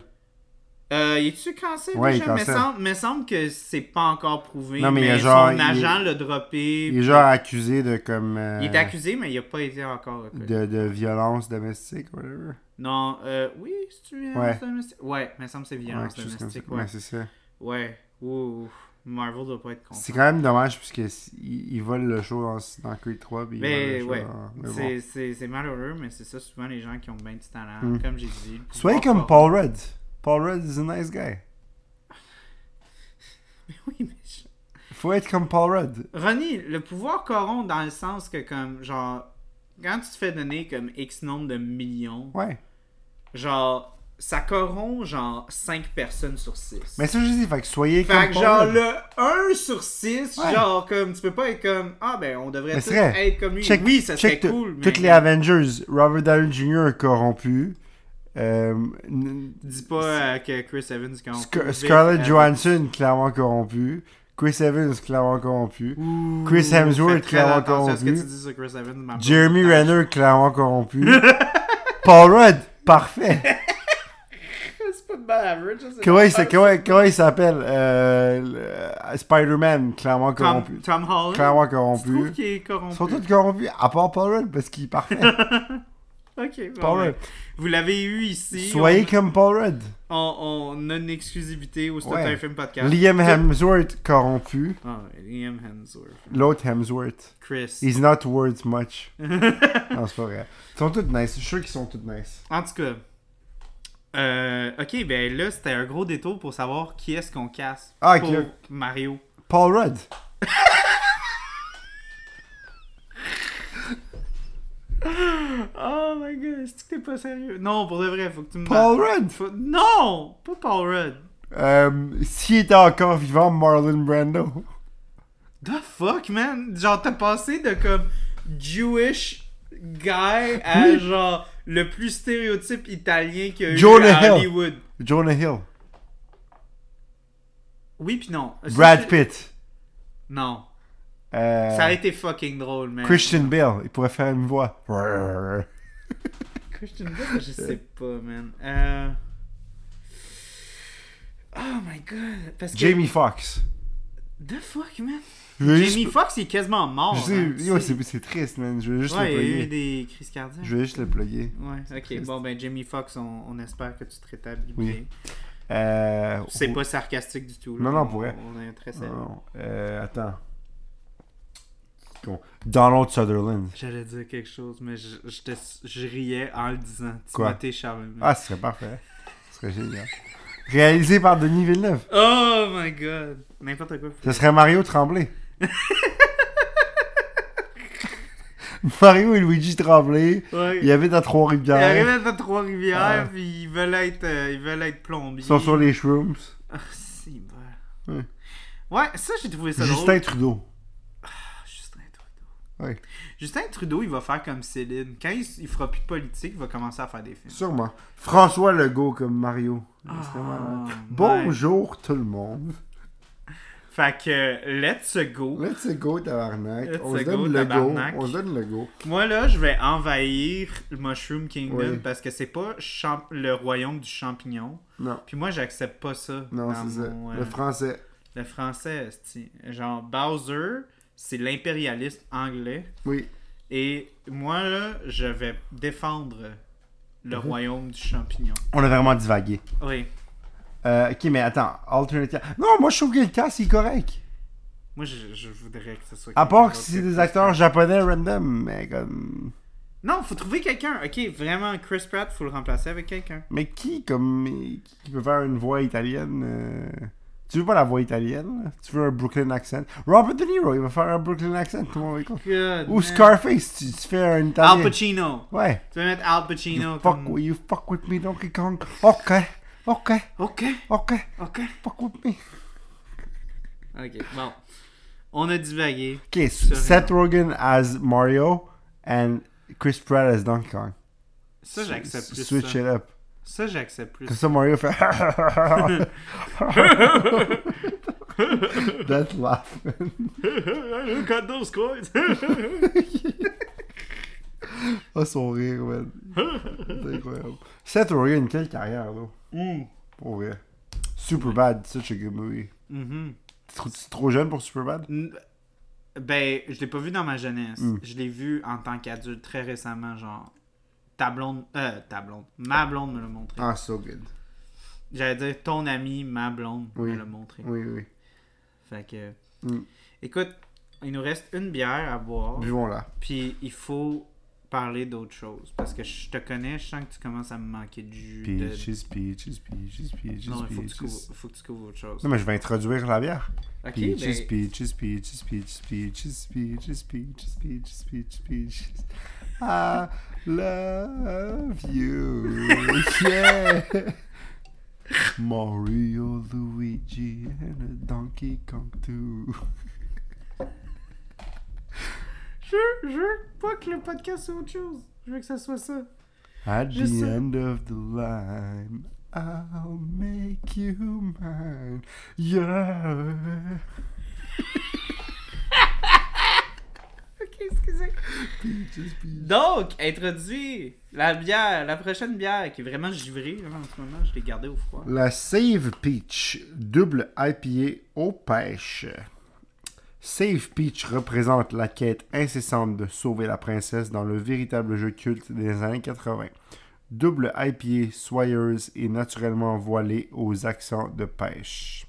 Euh, il est-tu cancel Ouais, déjà? il Me semble, me semble que c'est pas encore prouvé. Non, mais mais il a genre- son il- agent l'a droppé. Il est genre accusé de comme. euh, Il est accusé, mais il a pas été encore de, de violence domestique, whatever. Non, euh, oui, c'est-tu violence Ouais. domestique? Ouais, me semble que c'est violence domestique, ouais. Ouais, c'est ça. Ouais. Ouh, Marvel doit pas être content. C'est quand même dommage parce qu'il il vole le show dans, dans Creed 3. Puis il show ouais, dans- bon. c'est- c'est c'est malheureux, mais c'est ça souvent les gens qui ont bien du talent, Hmm. comme j'ai dit. Soyez comme. Paul Rudd. Paul Rudd is a nice guy. Oui, mais je- Faut être comme Paul Rudd. Ronnie, le pouvoir corrompt dans le sens que comme, genre, quand tu te fais donner comme X nombre de millions, Ouais. genre, ça corrompt genre 5 personnes sur 6. Mais ça, je dis, fait que soyez Fait comme que Paul genre le 1 sur 6, Ouais. genre comme tu peux pas être comme ah ben on devrait Mais tous être comme lui. Check- oui, ça serait cool. mais Toutes les Avengers, Robert Downey Jr. est corrompu. Euh, dis pas euh, que Chris Evans quand Scar- Scarlett Johansson, clairement corrompu. Chris Evans, clairement corrompu. Chris Hemsworth, clairement corrompu. sur Chris Evans. Jeremy. Renner, clairement corrompu. Paul Rudd, parfait. C'est pas de bad average. Comment il, s'a- mal. comment, comment il s'appelle euh, Spider-Man, clairement corrompu. Tom, Holland? Clairement corrompu. qu'il est Ils corrompu. sont tous corrompus, à part Paul Rudd, parce qu'il est parfait. Ok, bon, Paul ouais. Rudd. Vous l'avez eu ici. Soyez comme Paul Rudd. on, on, a une exclusivité au Stop Ouais. un film podcast. Liam Hemsworth, corrompu. Ah, Liam Hemsworth. L'autre Hemsworth. Chris. He's not worth much. non, c'est pas vrai. Ils sont tous nice. Je suis sûr qu'ils sont tous nice. En tout cas. Euh, ok, ben là, c'était un gros détour pour savoir qui est-ce qu'on casse Ah, ok. pour Mario. Paul Rudd. Oh my god, est-ce que t'es pas sérieux? Non, pour de vrai, faut que tu me Paul Rudd? Faut- Non! Pas Paul Rudd. Euh, S'il était encore vivant, Marlon Brando. The fuck, man? Genre, t'as passé de comme Jewish guy à Oui. genre le plus stéréotype italien qu'il y a eu Jonah à Hill. Hollywood. Jonah Hill. Oui pis non. Brad Pitt. Non. Euh, Ça a été fucking drôle, man. Christian Bale. Il pourrait faire une voix. Christian Bale, je sais pas, man. Euh... Oh my god. Parce que... Jamie Foxx. The fuck, man? Jamie juste- Foxx, il est quasiment mort. Hein, sais. c'est c'est triste, man. Je veux juste Ouais, le il y a eu plugger. des crises cardiaques. Je veux juste le plugger. Ouais, ok. triste. Bon, ben, Jamie Foxx, on, on espère que tu te rétablis Oui. bien. Euh, C'est oh, pas sarcastique du tout. là. Non, non, On- pour vrai. On est très sérieux. non, euh, attends. Donald Sutherland. J'allais dire quelque chose, mais je, je, te- je riais en le disant. Quoi? Timothée Chalamet. Ah, ce serait parfait. Ce serait génial. Réalisé par Denis Villeneuve. Oh my god. N'importe quoi. Ce serait Mario Tremblay. Mario et Luigi Tremblay. Ouais. Ils habitent à Ils Trois-Rivières. arrivent à Trois-Rivières, Ah. puis ils veulent être, euh, ils veulent être plombiers. Ils sont sur les shrooms. Ah, si, Ouais. ouais. Ouais, ça, j'ai trouvé ça Justin drôle. Trudeau. Justin Trudeau. Il va faire comme Céline. Quand il, il fera plus de politique, il va commencer à faire des films. Sûrement. François Legault comme Mario. Ah. Bonjour tout le monde. Fait que, let's go. Let's go, tabarnak. Let's on se go, donne le go. tabarnak. On se donne le go. Moi, là, je vais envahir le Mushroom Kingdom Oui. parce que c'est pas le royaume du champignon. Non. Puis moi, j'accepte pas ça. Non, c'est ça. euh, Le français. le français. Genre, Bowser, c'est l'impérialiste anglais. Oui. Et moi, là, je vais défendre le Mhm. royaume du champignon. On a vraiment divagué. Oui. Euh, ok, mais attends. Alternative. Non, moi je trouve que le cast est correct. Moi, je, je voudrais que ce soit. À part que c'est des acteurs japonais random, mais comme. Non, faut trouver quelqu'un. Ok, vraiment, Chris Pratt, faut le remplacer avec quelqu'un. Mais qui, comme. Qui peut faire une voix italienne euh, Tu veux pas la voix italienne? Là? Tu veux un Brooklyn accent? Robert De Niro, il va faire un Brooklyn accent, tout le monde Ou man. Scarface, tu, tu fais un Al italien. Pacino. Ouais. Tu vas mettre Al Pacino You fuck, comme... you fuck with me, Donkey Kong. Ok, ok, Ok, ok, ok. fuck with me. Ok, bon. On a divagué. Ok, Seth Rogen as Mario and Chris Pratt as Donkey Kong. Ça, j'accepte plus Switch ça. it up. Ça, j'accepte plus. Comme ça, Mario fait. That's laughing. Look at those coins! Oh, son rire, man. C'est incroyable. Seth Rogen, quelle carrière, là. Mm. Pour vrai. Superbad, such a good movie. T'es trop, t'es trop jeune pour Superbad? Ben, je l'ai pas vu dans ma jeunesse. Mm. Je l'ai vu en tant qu'adulte très récemment, genre. Ta blonde. Euh, ta blonde. Ma blonde me l'a montré. Ah, so good. J'allais dire ton ami, ma blonde Oui. me l'a montré. Oui, oui. Fait que. Mm. Écoute, il nous reste une bière à boire. Buvons-la. Puis il faut parler d'autre chose. Parce que je te connais, je sens que tu commences à me manquer de jus. de- Peaches, peaches, peaches, peaches, Non, il faut que, tu peaches. couvres, faut que tu couvres autre chose. Non, mais je vais introduire la bière. Ok, Peaches, ben, peaches, peaches, peaches, peaches, peaches, peaches, peaches, peaches, peaches. I love you. Yeah. Mario, Luigi, and a Donkey Kong too. je, je veux pas que le podcast soit autre chose. Je veux que ça soit ça. At Je the sais. end of the line, I'll make you mine. Yeah. Excusez. Peaches, peaches. Donc, introduit la bière, la prochaine bière qui est vraiment givrée là, en ce moment. Je l'ai gardée au froid. La Save Peach, double IPA aux pêches. Save Peach représente la quête incessante de sauver la princesse dans le véritable jeu culte des années 80. Double IPA soyeuse et naturellement voilée aux accents de pêche.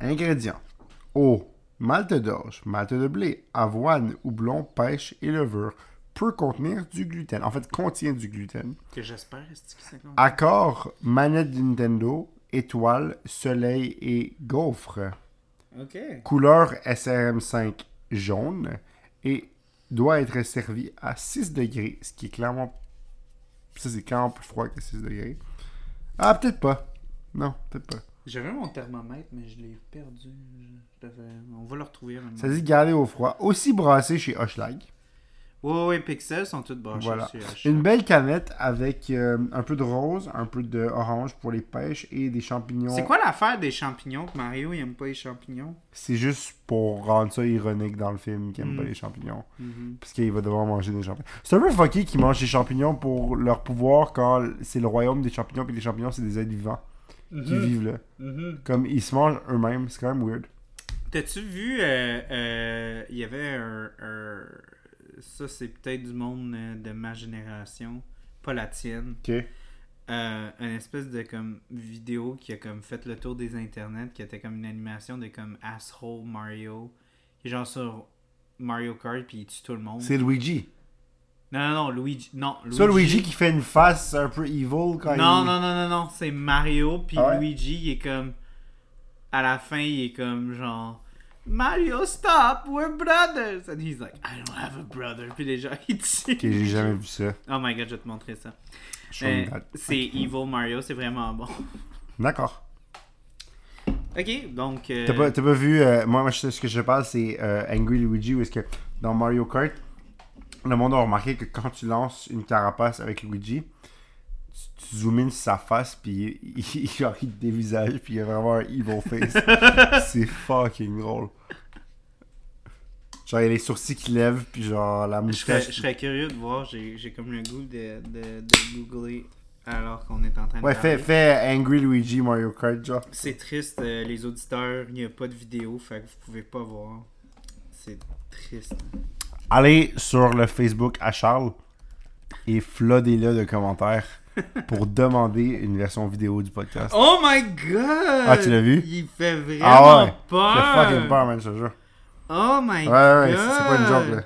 Ingrédients. Eau, malte d'orge, malte de blé, avoine, houblon, pêche et levure. Peut contenir du gluten. En fait, contient du gluten. Que j'espère, est-ce que ça? Accord, manette de Nintendo, étoile, soleil et gaufre. Ok. Couleur SRM5 jaune et doit être servi à 6 degrés, ce qui est clairement. Ça, c'est clairement plus froid que 6 degrés. Ah, peut-être pas. Non, peut-être pas. J'avais mon thermomètre, mais je l'ai perdu. Je- je devais- On va le retrouver. maintenant. Ça dit garder au froid. Aussi brassé chez Hochelag. Ouais, ouais, Pixels sont toutes branchées Voilà. sur H. Une belle canette avec euh, un peu de rose, un peu d'orange pour les pêches et des champignons. C'est quoi l'affaire des champignons que Mario il aime pas les champignons? C'est juste pour rendre ça ironique dans le film qu'il aime Mm. pas les champignons. Mhm. Parce qu'il va devoir manger des champignons. C'est un peu fucké qu'ils mangent des champignons pour leur pouvoir quand c'est le royaume des champignons, puis les champignons, c'est des êtres vivants qui Mhm. vivent là. Mhm. Comme ils se mangent eux-mêmes, c'est quand même weird. T'as-tu vu, euh, euh, il y avait un, un- Ça, c'est peut-être du monde euh, de ma génération, pas la tienne. Ok. Euh, une espèce de comme vidéo qui a comme fait le tour des internets, qui était comme une animation de comme Asshole Mario. Genre sur Mario Kart, puis il tue tout le monde. C'est Luigi. Non, non, non, Luigi. Non, Luigi. Ça, Luigi qui fait une face un peu evil quand Non, il. non, non, non, non, c'est Mario, puis Ah ouais? Luigi, il est comme. À la fin, il est comme genre. Mario, stop, we're brothers! And he's like, I don't have a brother. Puis les gens, ils. Ok, j'ai jamais vu ça. Oh my god, je vais te montrer ça. Euh, c'est Evil Mario, c'est vraiment bon. D'accord. Ok, donc. euh, T'as pas, pas vu. euh, moi, ce que je parle, c'est euh, Angry Luigi, où est-ce que dans Mario Kart, le monde a remarqué que quand tu lances une carapace avec Luigi, tu, tu zoomes in sur sa face, puis il, il, genre, il te dévisage, puis il a vraiment un evil face. c'est fucking drôle. Genre, il y a les sourcils qui lèvent, puis genre, la je, serais, moustache. je serais curieux de voir, j'ai comme le goût de, de, de googler alors qu'on est en train de Ouais, fais Angry Luigi Mario Kart, genre. C'est triste, euh, les auditeurs, il n'y a pas de vidéo, fait que vous pouvez pas voir. C'est triste. Allez sur le Facebook à Charles et floodez-le de commentaires pour demander une version vidéo du podcast. Oh my god! Ah, tu l'as vu? Il fait vraiment Ah ouais, peur! J'ai fucking peur, man, je te jure. Oh my Ouais, ouais, god! c'est c'est pas une joke, là.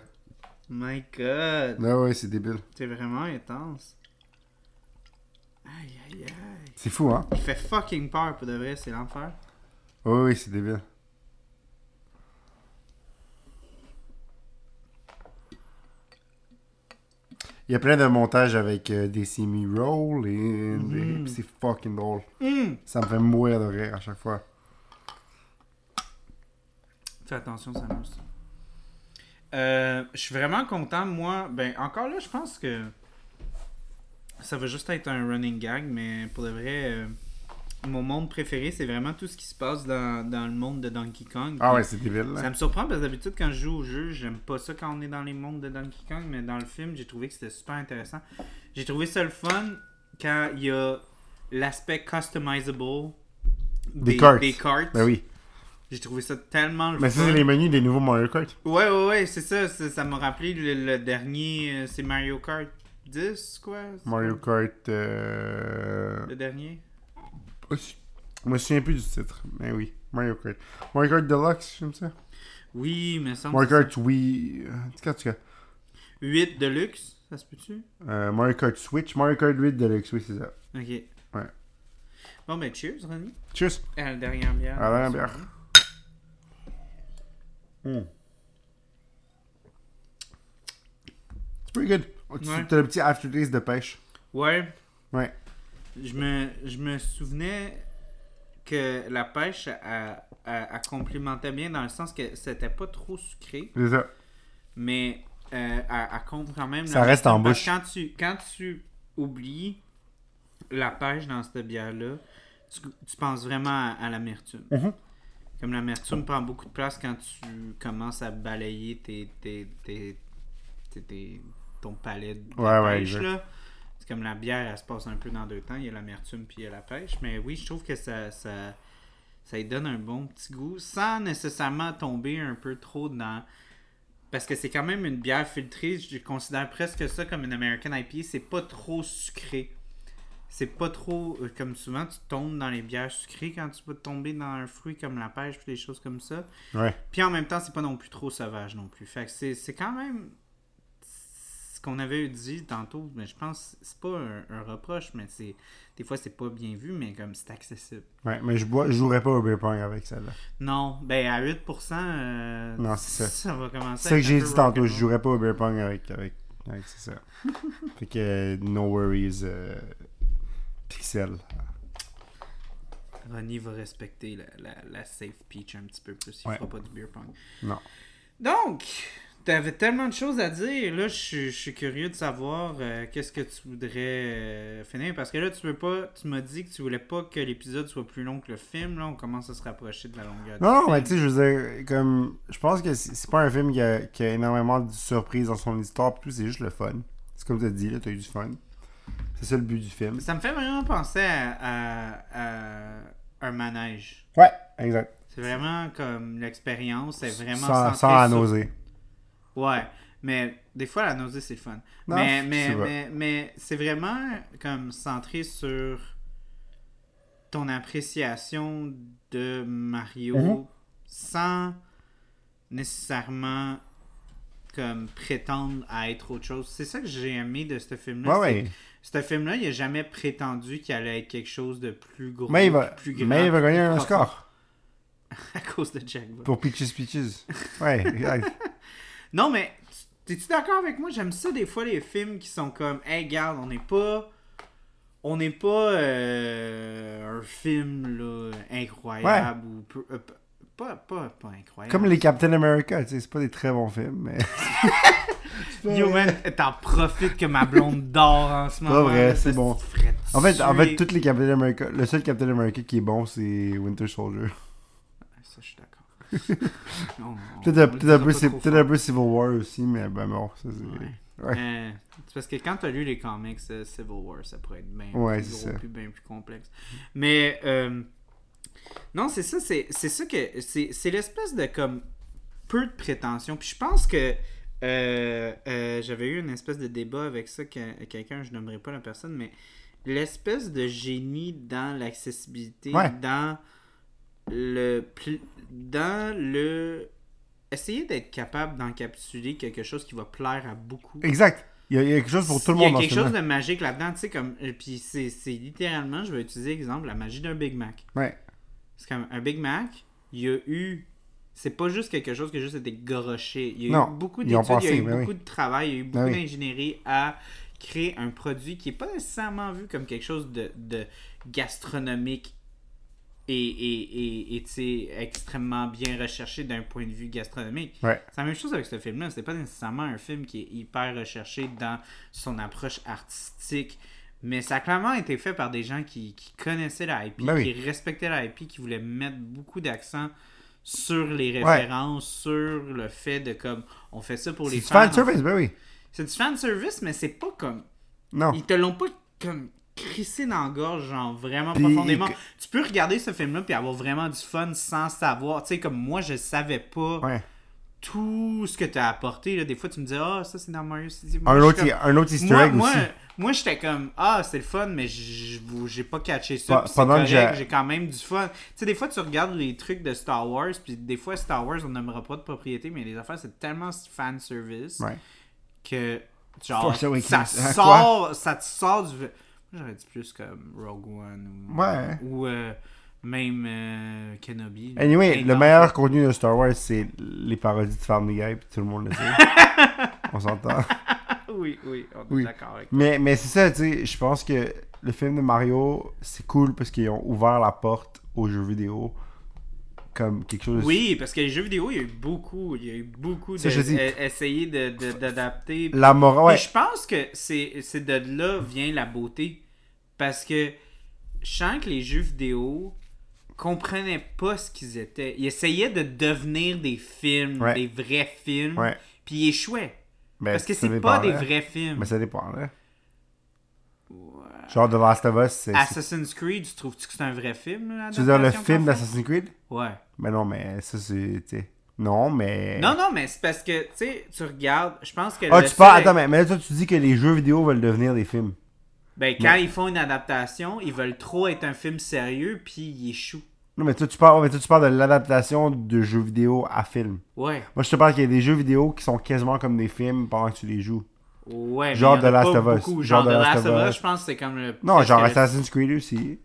My god! Ouais, ouais, c'est débile. C'est vraiment intense. Aïe aïe aïe. C'est fou, hein? Il fait fucking peur pour de vrai, c'est l'enfer. Ouais, ouais, c'est débile. Il y a plein de montages avec euh, des semi-rolls et pis c'est fucking drôle. Hum! Ça me fait mourir de rire à chaque fois. Fais attention, ça. Euh, je suis vraiment content. Moi, ben, encore là, je pense que ça va juste être un running gag, mais pour de vrai, euh, mon monde préféré, c'est vraiment tout ce qui se passe dans, dans le monde de Donkey Kong. Ah ouais, c'est débile. là. Ça me surprend parce que d'habitude, quand je joue au jeu, j'aime pas ça quand on est dans les mondes de Donkey Kong, mais dans le film, j'ai trouvé que c'était super intéressant. J'ai trouvé ça le fun quand il y a l'aspect customizable Des cartes. des cartes. Ben oui. J'ai trouvé ça tellement le Mais ça, c'est les menus des nouveaux Mario Kart. Ouais, ouais, ouais, c'est ça. ça m'a rappelé le, le dernier, euh, c'est Mario Kart 10, quoi? Mario? Kart. Euh... Le dernier? Je me souviens plus du titre, mais oui. Mario Kart. Mario Kart Deluxe, j'aime ça. Oui, mais ça Mario Kart Wii. euh, En tout cas, en tout cas. 8 Deluxe, ça se peut-tu? Euh, Mario Kart Switch, Mario Kart 8 Deluxe, oui, c'est ça. Ok. Ouais. Bon, ben, cheers, Ronnie. Cheers! À la dernière bière. À la dernière bière. Mm. It's pretty good. Tu Ouais. as le petit aftertaste de pêche. Ouais. Ouais. Je me, je me souvenais que la pêche, elle, elle- elle complémentait bien dans le sens que c'était pas trop sucré, C'est ça. mais euh, elle, elle compte quand même. Ça reste en bouche. Quand tu, quand tu oublies la pêche dans cette bière-là, tu, tu penses vraiment à, à l'amertume. Mhm. Comme l'amertume prend beaucoup de place quand tu commences à balayer tes, tes, tes, tes- ton palais de Ouais, pêche. là. C'est comme la bière, elle se passe un peu dans deux temps. Il y a l'amertume puis il y a la pêche. Mais oui, je trouve que ça, ça, ça lui donne un bon petit goût sans nécessairement tomber un peu trop dans. Parce que c'est quand même une bière filtrée. Je considère presque ça comme une American IPA. C'est pas trop sucré. C'est pas trop. euh, Comme souvent, tu tombes dans les bières sucrées quand tu vas tomber dans un fruit comme la pêche puis des choses comme ça. Ouais. Puis en même temps, c'est pas non plus trop sauvage non plus. Fait que c'est, c'est quand même qu'on avait dit tantôt, mais je pense que c'est pas un, un reproche, mais c'est des fois c'est pas bien vu, mais comme c'est accessible. Ouais, mais je, bois, je jouerais pas au beer pong avec ça. là. Non, ben à 8%, euh, Non, c'est ça. Ça va commencer C'est ça que j'ai dit tantôt, je jouerais pas au beer pong avec. avec, avec c'est ça. fait que no worries. euh, Pixel. Ronnie va respecter la, la, la safe pitch un petit peu plus. Il Ouais. fera pas du beer pong. Non. Donc, t'avais tellement de choses à dire. Là, je suis- je suis curieux de savoir euh, qu'est-ce que tu voudrais euh, finir. Parce que là, tu veux pas. Tu m'as dit que tu voulais pas que l'épisode soit plus long que le film. Là, on commence à se rapprocher de la longueur. Non, non, mais tu sais, je veux dire, comme. Je pense que c'est pas un film qui a, qui a énormément de surprises dans son histoire, pis tout, c'est juste le fun. C'est comme tu as dit, là, t'as eu du fun. C'est ça le but du film. Ça me fait vraiment penser à, à- à un manège. Ouais, exact. C'est vraiment comme l'expérience. C'est vraiment sans, sans sur- nausée. Ouais, mais des fois la nausée c'est le fun. Non, mais c'est mais, vrai. mais, mais c'est vraiment comme centré sur ton appréciation de Mario Mhm. sans nécessairement comme prétendre à être autre chose. C'est ça que j'ai aimé de ce film-là. Ouais, c'est ouais. Ce film-là, il a jamais prétendu qu'il allait être quelque chose de plus gros, Mais il va, plus grand, mais il va gagner un score à cause de Jack pour Peaches Peaches. Ouais, exact. Non, mais t'es-tu d'accord avec moi? J'aime ça des fois les films qui sont comme Hey, regarde, on n'est pas. On n'est pas euh, un film là, incroyable ou peu- euh, pas, pas, pas incroyable. Comme les Captain America, tu sais, c'est pas des très bons films, mais. Yo man, t'en profites que ma blonde dort en ce moment. vrai, là, c'est bon. En fait, en fait, tous les Captain America, le seul Captain America qui est bon, c'est Winter Soldier. Ça, je suis d'accord. Peut-être un, peut-être un peu, Civil War aussi, mais ben bon, ça c'est. Ouais. Euh, c'est parce que quand t'as lu les comics euh, Civil War, ça pourrait être bien Ouais, plus gros, puis bien plus complexe. Mais euh, non, c'est ça, c'est c'est ça que c'est l'espèce de comme peu de prétention. Puis je pense que euh, j'avais eu une espèce de débat avec ça que quelqu'un, je nommerai pas la personne, mais l'espèce de génie dans l'accessibilité, Ouais. dans le dans le essayer d'être capable d'encapsuler quelque chose qui va plaire à beaucoup. Exact. Il y, a, il y a quelque chose pour tout le Il y monde a quelque chose de magique là-dedans, tu sais, comme. euh, Puis c'est c'est littéralement, je vais utiliser exemple, la magie d'un Big Mac. Ouais. C'est comme un Big Mac, il y a eu. C'est pas juste quelque chose qui a juste été goroché. Il y a Non, eu beaucoup d'études, il y a eu ben beaucoup oui. de travail, il y a eu beaucoup Ben oui. d'ingénierie à créer un produit qui est pas nécessairement vu comme quelque chose de, de gastronomique et, et, et, extrêmement bien recherché d'un point de vue gastronomique. Ouais. C'est la même chose avec ce film-là. C'est pas nécessairement un film qui est hyper recherché dans son approche artistique, mais ça a clairement été fait par des gens qui, qui connaissaient la IP, Ben oui. qui respectaient la IP, qui voulaient mettre beaucoup d'accent sur les références, sur le fait de comme on fait ça pour C'est les du fans. fan service, ben oui. C'est du fan service, mais c'est pas comme Non. ils te l'ont pas comme crissé dans la gorge, genre vraiment profondément. que- Tu peux regarder ce film-là puis avoir vraiment du fun sans savoir. Tu sais, comme moi, je savais pas Ouais. tout ce que tu as apporté. Là. Des fois, tu me disais, ah, ça c'est dans Mario City. Moi, Un autre, comme- un autre easter moi, egg moi, aussi. moi j'étais comme, ah, c'est le fun, mais j'ai pas catché ça. Pendant que correct, j'ai- j'ai quand même du fun. Tu sais, des fois, tu regardes les trucs de Star Wars, puis des fois, Star Wars, on n'aimera pas de propriété, mais les affaires, c'est tellement fan service Ouais. que genre ça sort ça te sort du j'aurais dit plus comme Rogue One ou Ouais. ou euh, même euh, Kenobi Anyway, le meilleur contenu de Star Wars, c'est les parodies de Family Guy, puis tout le monde le sait. On s'entend. oui oui on est Oui. d'accord avec Mais, mais c'est ça, tu sais, je pense que le film de Mario, c'est cool parce qu'ils ont ouvert la porte aux jeux vidéo comme quelque chose... oui parce que les jeux vidéo il y a eu beaucoup il y a eu beaucoup de e- de de- d'adapter La morale, ouais. Je pense que c'est c'est de là vient la beauté. Parce que je sens que les jeux vidéo comprenaient pas ce qu'ils étaient. Ils essayaient de devenir des films, Ouais. des vrais films, Ouais. puis ils échouaient. Ben, Parce que c'est pas des vrais films. Mais ça dépend, là. Genre The Last of Us, c'est... Assassin's Creed, tu trouves-tu que c'est un vrai film là, Tu veux dire le film d'Assassin's Creed? Ouais. Mais non, mais ça, c'est... Non, mais... Non, non, mais c'est parce que, tu sais, tu regardes, je pense que. Ah, tu parles... Attends, mais, mais là, toi, tu dis que les jeux vidéo veulent devenir des films. Ben, quand ils font une adaptation, ils veulent trop être un film sérieux, puis ils échouent. Non, mais toi, tu parles, mais toi, tu parles de l'adaptation de jeux vidéo à film. Ouais. Moi, je te parle qu'il y a des jeux vidéo qui sont quasiment comme des films pendant que tu les joues. Ouais, mais Genre The Last of Us. Genre The Last of Us. Je pense que c'est comme le. Non, genre Assassin's Creed aussi.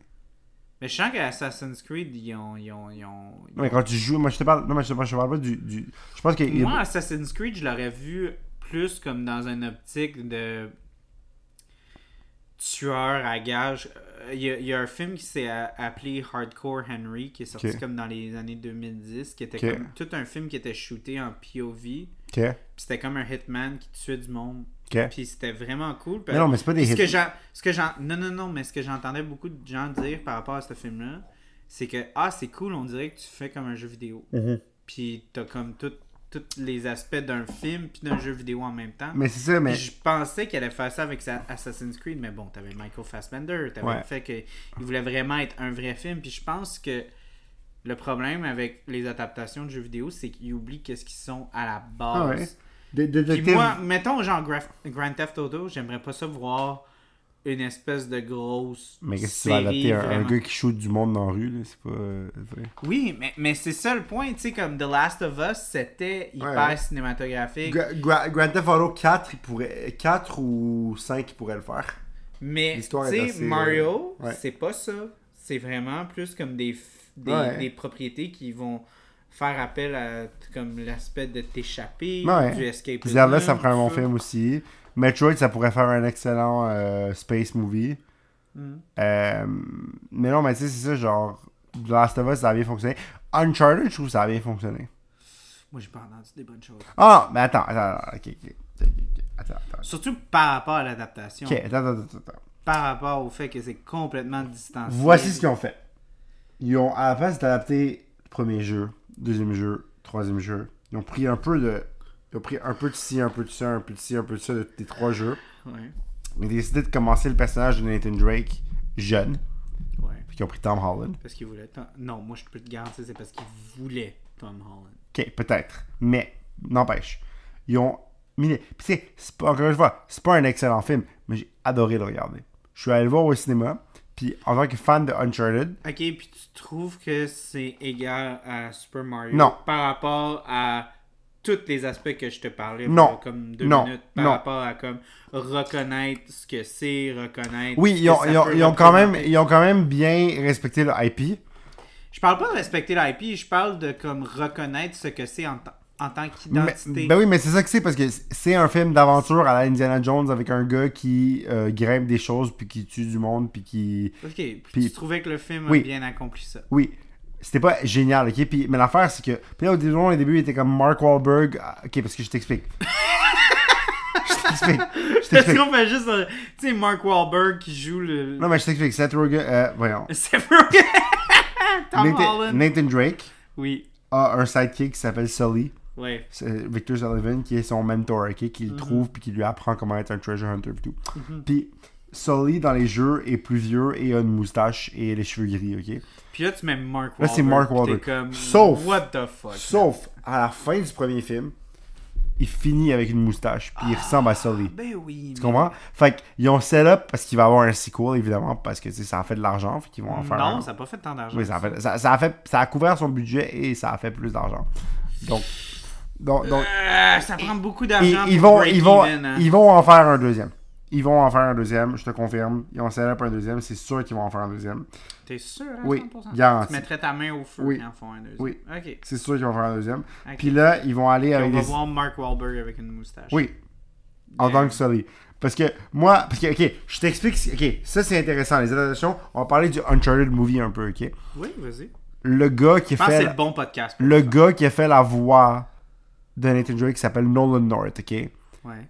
Mais je sens que Assassin's Creed, ils ont. Ils ont, ils ont- Non, mais quand tu joues, moi, je te parle... Non, mais je te parle, je te parle pas du... du... Je pense que... Moi, Assassin's Creed, je l'aurais vu plus comme dans une optique de tueur à gage. Euh, Il y, a, il y a un film qui s'est appelé Hardcore Henry, qui est sorti comme dans les années 2010, qui était comme tout un film qui était shooté en POV. Ok, Puis c'était comme un hitman qui tuait du monde. Puis c'était vraiment cool. Mais non, mais c'est pas des ce que hits. j'en- ce que j'en non non non mais ce que j'entendais beaucoup de gens dire par rapport à ce film là c'est que ah c'est cool on dirait que tu fais comme un jeu vidéo Mhm. puis t'as comme tout- tous les aspects d'un film puis d'un jeu vidéo en même temps Mais c'est ça, mais... Puis je pensais qu'elle allait faire ça avec sa- Assassin's Creed mais bon t'avais Michael Fassbender t'avais Ouais. le fait qu'il voulait vraiment être un vrai film puis je pense que le problème avec les adaptations de jeux vidéo c'est qu'ils oublient qu'est-ce qu'ils sont à la base Ah ouais. De, de, puis moi, mettons genre Graf- Grand Theft Auto, j'aimerais pas ça voir une espèce de grosse Mais qu'est-ce que tu vas série adapter un, gars qui shoot du monde dans la rue, là? C'est pas... euh, vrai. Oui, mais, mais c'est ça le point, tu sais, comme The Last of Us, c'était hyper Ouais, ouais. cinématographique. Gra- Gra- Grand Theft Auto 4, il pourrait... 4 ou 5, il pourrait le faire. mais, tu sais, Mario, euh, ouais. c'est pas ça. C'est vraiment plus comme des, f- des, des propriétés qui vont faire appel à comme l'aspect de t'échapper, Ouais. du escape Zelda, ça ferait un bon ça. film aussi. Metroid, ça pourrait faire un excellent euh, space movie. Mhm. Euh, mais non, mais tu sais, c'est ça, genre, The Last of Us, ça a bien fonctionné. Uncharted, je trouve que ça a bien fonctionné. Moi, j'ai pas entendu des bonnes choses. Ah, mais attends, attends, attends, ok, ok, ok, ok, attends, attends. Surtout par rapport à l'adaptation. Ok, attends, attends, attends, par rapport au fait que c'est complètement distancié. Voici ce qu'ils ont fait. Ils ont, à la place d'adapter premier jeu, deuxième jeu, troisième jeu, ils ont pris un peu de. Ils ont pris un peu de ci, un peu de ça, un peu de ci, un peu de ça, de- des trois jeux. Ouais, Ils ont décidé de commencer le personnage de Nathan Drake jeune. ouais. Puis ils ont pris Tom Holland. Parce qu'il voulait. Tom- Non, moi je peux te garantir, c'est parce qu'il voulait Tom Holland. Ok, peut-être. Mais, n'empêche. Ils ont mis. Puis, tu sais, c'est encore une fois, c'est pas un excellent film, mais j'ai adoré le regarder. Je suis allé le voir au cinéma. Puis, en tant que fan de Uncharted, Ok, puis tu trouves que c'est égal à Super Mario Non. par rapport à tous les aspects que je te parlais Non. comme deux Non. minutes par Non. rapport à comme reconnaître ce que c'est, reconnaître. oui, ils ont, ça ils ont- peut ils ont quand même, ils ont quand même bien respecté le IP. Je parle pas de respecter l'IP, je parle de comme reconnaître ce que c'est en, en tant qu'identité. ben oui, mais c'est ça que c'est parce que c'est un film d'aventure à la Indiana Jones avec un gars qui euh, grimpe des choses puis qui tue du monde puis qui. Ok, puis, Puis- tu trouvais que le film Oui. a bien accompli ça. Oui, c'était pas génial, ok? Puis, mais l'affaire, c'est que. Puis là, au début, au début, il était comme Mark Wahlberg. Ah, Ok, parce que je t'explique. je t'explique. Je Parce t'explique. qu'on fait juste. euh, Tu sais, Mark Wahlberg qui joue le. Non, mais je t'explique. Seth Rogen. Euh, voyons. C'est vrai. Tom Nathan, Holland. Nathan Drake Oui. a un sidekick qui s'appelle Sully. Ouais. C'est Victor Sullivan qui est son mentor, ok? Qui le Mhm. trouve puis qui lui apprend comment être un treasure hunter et tout. Mhm. Puis Sully dans les jeux est plus vieux et a une moustache et les cheveux gris, ok? Puis là, tu mets Mark Wahlberg. Là, c'est Mark Wahlberg. comme. Sauf- What the fuck. Sauf à la fin du premier film, il finit avec une moustache puis il ressemble à Sully. Ben oui. Tu comprends? Fait qu'ils ont set up parce qu'il va avoir un sequel, évidemment, parce que ça a fait de l'argent. Fait qu'ils vont en faire Non, un. ça n'a pas fait tant d'argent. Oui, ça a, fait, ça, ça a fait, ça a couvert son budget et ça a fait plus d'argent. Donc, donc, donc Euh, ça prend beaucoup d'argent. ils pour vont, ils, vont, even, hein. ils vont en faire un deuxième. Ils vont en faire un deuxième, je te confirme. Ils ont set up un deuxième, c'est sûr qu'ils vont en faire un deuxième. T'es sûr, à Oui, 100%? garanti. Tu mettrais ta main au feu Oui. quand ils font un deuxième. Oui. C'est sûr qu'ils vont faire un deuxième. Puis là, ils vont aller avec on va des. voir Mark Wahlberg avec une moustache. Oui, en tant que Sully. Parce que moi, parce que, ok, je t'explique, ok, ça c'est intéressant, les adaptations, on va parler du Uncharted movie un peu, ok? Oui, vas-y. Le gars qui Je pense que fait, c'est le bon podcast. pour le ça. gars qui a fait la voix de Nathan Drake s'appelle Nolan North, ok? Ouais.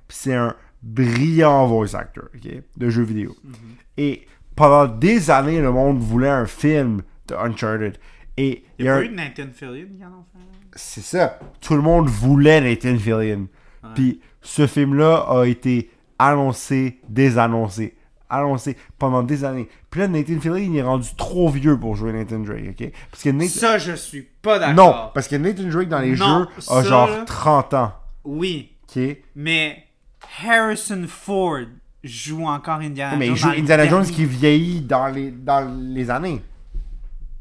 Puis c'est un brillant voice actor, ok, de jeux vidéo. Mhm. Et pendant des années, le monde voulait un film de Uncharted. Et Il y y a un- eu de Nathan Fillion qui en ont fait. un? c'est ça. Tout le monde voulait Nathan Fillion. Puis ce film-là a été annoncé, désannoncé, annoncé pendant des années. Puis là, Nathan Fillion, il est rendu trop vieux pour jouer Nathan Drake, ok? Parce que Nathan... Ça, je suis pas Non, d'accord. parce que Nathan Drake dans les Non, jeux a ça, genre là- 30 ans, Oui, ok? mais Harrison Ford joue encore Indiana Mais il Jones. joue Indiana Jones qui vieillit dans les, dans les années.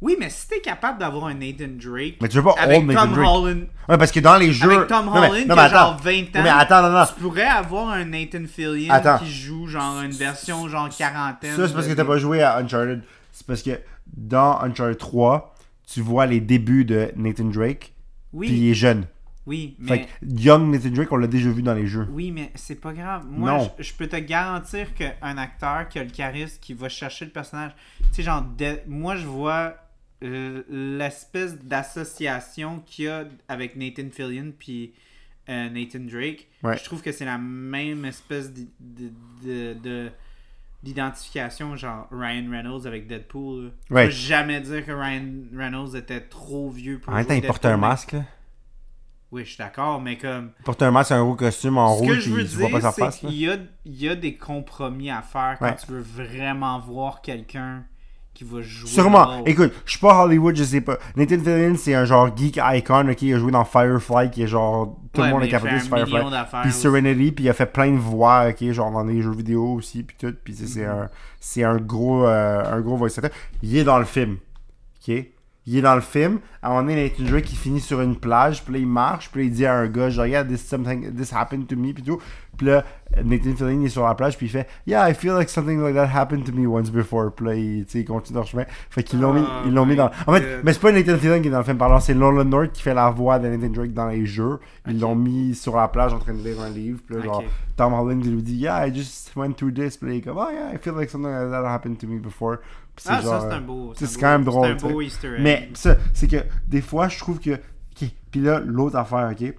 Oui, mais si t'es capable d'avoir un Nathan Drake Mais tu veux pas avec old Nathan Tom Drake. Holland, Ouais, parce que dans les jeux... avec Tom Non, mais- Holland qui mais a genre 20 ans, Non, mais attends, non, tu pourrais avoir un Nathan Fillion Attends. qui joue genre une version genre quarantaine. Ça, c'est parce que t'as pas joué à Uncharted. C'est parce que dans Uncharted 3, tu vois les débuts de Nathan Drake, Oui, puis il est jeune. oui, mais... Fait que Young Nathan Drake, on l'a déjà vu dans les jeux. Oui, mais c'est pas grave. Moi, Non. je, je peux te garantir qu'un acteur qui a le charisme, qui va chercher le personnage, tu sais, genre, de- moi, je vois l'espèce d'association qu'il y a avec Nathan Fillion puis euh, Nathan Drake. Ouais. Je trouve que c'est la même espèce d'i- de, de- de- d'identification, genre Ryan Reynolds avec Deadpool. Tu Ouais. peux jamais dire que Ryan Reynolds était trop vieux pour En même temps, il porte un masque. Là. Oui, je suis d'accord, mais comme... Il porte un masque, un gros costume en rouge, je puis tu vois pas sa face. qu'il y a, il y a des compromis à faire quand Ouais. tu veux vraiment voir quelqu'un qui va jouer. Sûrement. Écoute, je suis pas Hollywood, je sais pas. Nathan Fillion, c'est un genre geek icon, ok? Il a joué dans Firefly, qui est genre. Tout Ouais, le monde est capable un Firefly. Puis. Serenity, puis il a fait plein de voix, ok? Genre dans des jeux vidéo aussi, puis tout. Puis c'est c'est Mm-hmm. un, c'est un gros, euh, un gros voice actor. Il est dans le film, ok? Il est dans le film. À un moment donné, Nathan Drake, il finit sur une plage, puis là, il marche, puis là, il dit à un gars, genre, yeah, this, something, this happened to me, puis tout. Puis là, Nathan Fillion il est sur la plage, puis il fait, yeah, I feel like something like that happened to me once before. Puis là, il, il continue leur chemin. Fait qu'ils l'ont mis, ils l'ont mis dans. En fait, God. mais c'est pas Nathan Fillion qui est dans le film, pardon, c'est Nolan North qui fait la voix de Nathan Drake dans les jeux. Ils l'ont mis sur la plage en train de lire un livre, puis là, genre. Tom Holland il lui dit, yeah, I just went through this. Puis là, il est comme, oh yeah, I feel like something like that happened to me before. Puis Ah, genre, ça, c'est un beau. c'est quand même drôle, C'est un beau Easter egg. mais ça, c'est que des fois, je trouve que. Puis là, l'autre affaire, ok?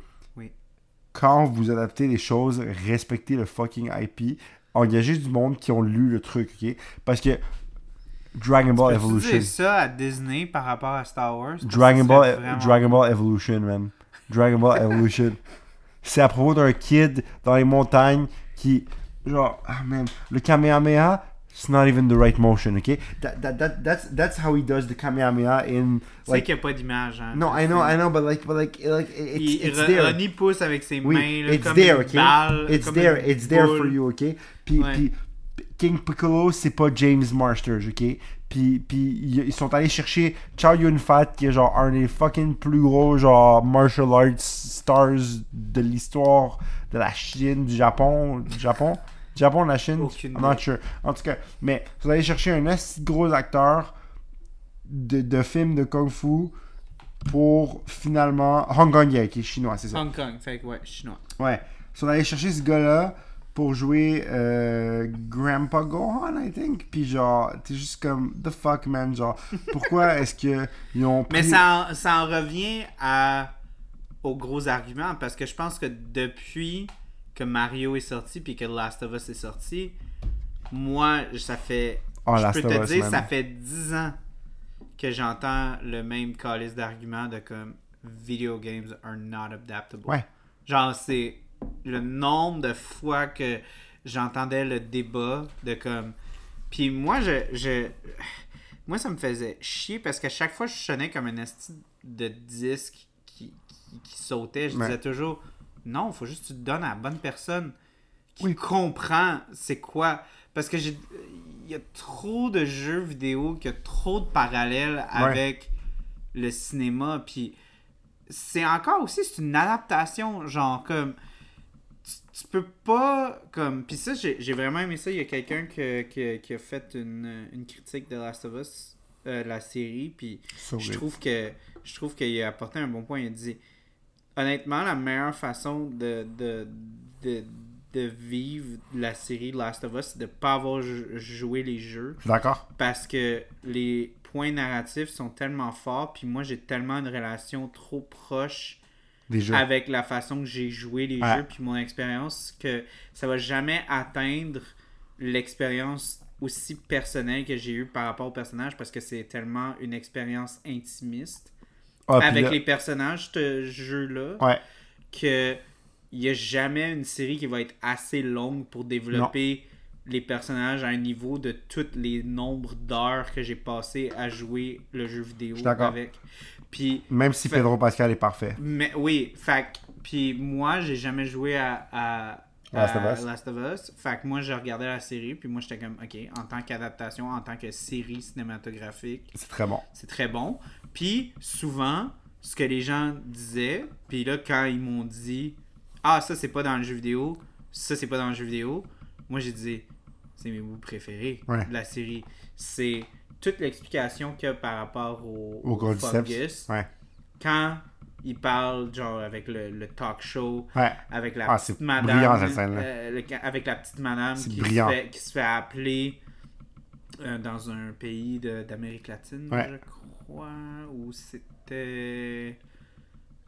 Quand vous adaptez les choses, respectez le fucking IP. Engagez du monde qui ont lu le truc, ok? Parce que Dragon Ball Evolution. dire ça à Disney par rapport à Star Wars? Dragon Ball, vraiment- Dragon Ball Evolution, man. Dragon Ball Evolution. C'est à propos d'un kid dans les montagnes qui. Genre, ah man, le Kamehameha, it's not even the right motion, okay? That, that, that, that's, that's how he does the Kamehameha in. Tu sais Like, qu'il n'y a pas d'image. Hein, no, I know, I know, but like, but like, like it's, there. Ronnie pousse avec ses Oui, mains là, it's comme there, une ok? balle. It's comme there, une it's there for you, ok? Puis, Ouais. puis King Piccolo, c'est pas James Masters, ok? Puis, puis ils sont allés chercher Chow Yun Fat, qui est genre un des fucking plus gros, genre, martial arts stars de l'histoire de la Chine, du Japon, du Japon, Japon, la Chine, Aucune I'm not sure. En tout cas, mais vous allez chercher un assez gros acteur de, de film de Kung Fu pour finalement. Hong Kong, qui est chinois, c'est ça? Hong Kong, fait que ouais, chinois. Ouais. Ils sont allés chercher ce gars-là pour jouer euh, Grandpa Gohan, I think. Puis genre, t'es juste comme, the fuck, man. Genre, pourquoi est-ce qu'ils ont pris... Mais ça en, ça en revient à, aux gros arguments parce que je pense que depuis que Mario est sorti puis que The Last of Us est sorti, moi, ça fait. Oh, je Last peux te dire, ça fait 10 ans que j'entends le même calice d'arguments de comme video games are not adaptable. Ouais. Genre, c'est le nombre de fois que j'entendais le débat de comme. Puis moi, je, je. Moi, ça me faisait chier parce qu'à chaque fois, je sonnais comme un esti de disque qui, qui, qui sautait. Je Ouais. disais toujours non, faut juste que tu te donnes à la bonne personne qui Oui. comprend c'est quoi. Parce que j'ai. Il y a trop de jeux vidéo, qu'il y a trop de parallèles avec le cinéma. Puis c'est encore aussi c'est une adaptation genre comme tu, tu peux pas comme puis ça j'ai j'ai vraiment aimé ça il y a quelqu'un que- que- qui a fait une, une critique de Last of Us euh, la série puis je trouve que je trouve qu'il a apporté un bon point il a dit honnêtement la meilleure façon de de, de, de vivre la série Last of Us c'est de pas avoir jou- joué les jeux d'accord. parce que les points narratifs sont tellement forts, puis moi j'ai tellement une relation trop proche Des jeux. avec la façon que j'ai joué les Ouais. jeux, puis mon expérience, que ça va jamais atteindre l'expérience aussi personnelle que j'ai eue par rapport au personnage, parce que c'est tellement une expérience intimiste Ah, avec les personnages, ce jeu-là, Ouais. que il n'y a jamais une série qui va être assez longue pour développer les personnages à un niveau de tous les nombres d'heures que j'ai passé à jouer le jeu vidéo avec. Puis, Même si Fait- Pedro Pascal est parfait. mais oui, fait puis moi, j'ai jamais joué à, à, Last of Us. Last of Us. Fait que moi, je regardais la série, puis moi, j'étais comme, ok, en tant qu'adaptation, en tant que série cinématographique, C'est très bon. c'est très bon. Puis souvent, ce que les gens disaient, puis là, quand ils m'ont dit Ah, ça c'est pas dans le jeu vidéo, ça c'est pas dans le jeu vidéo, moi j'ai dit C'est mes bouts préférés Ouais. de la série. C'est toute l'explication qu'il y a par rapport au, Au. Ouais. Quand ils parlent, genre, avec le, le talk show, Ouais. avec la Ah, petite madame. brillant, euh, le- avec la petite madame qui se, fait, qui se fait appeler euh, dans un pays d'Amérique latine, Ouais. je crois, ou c'était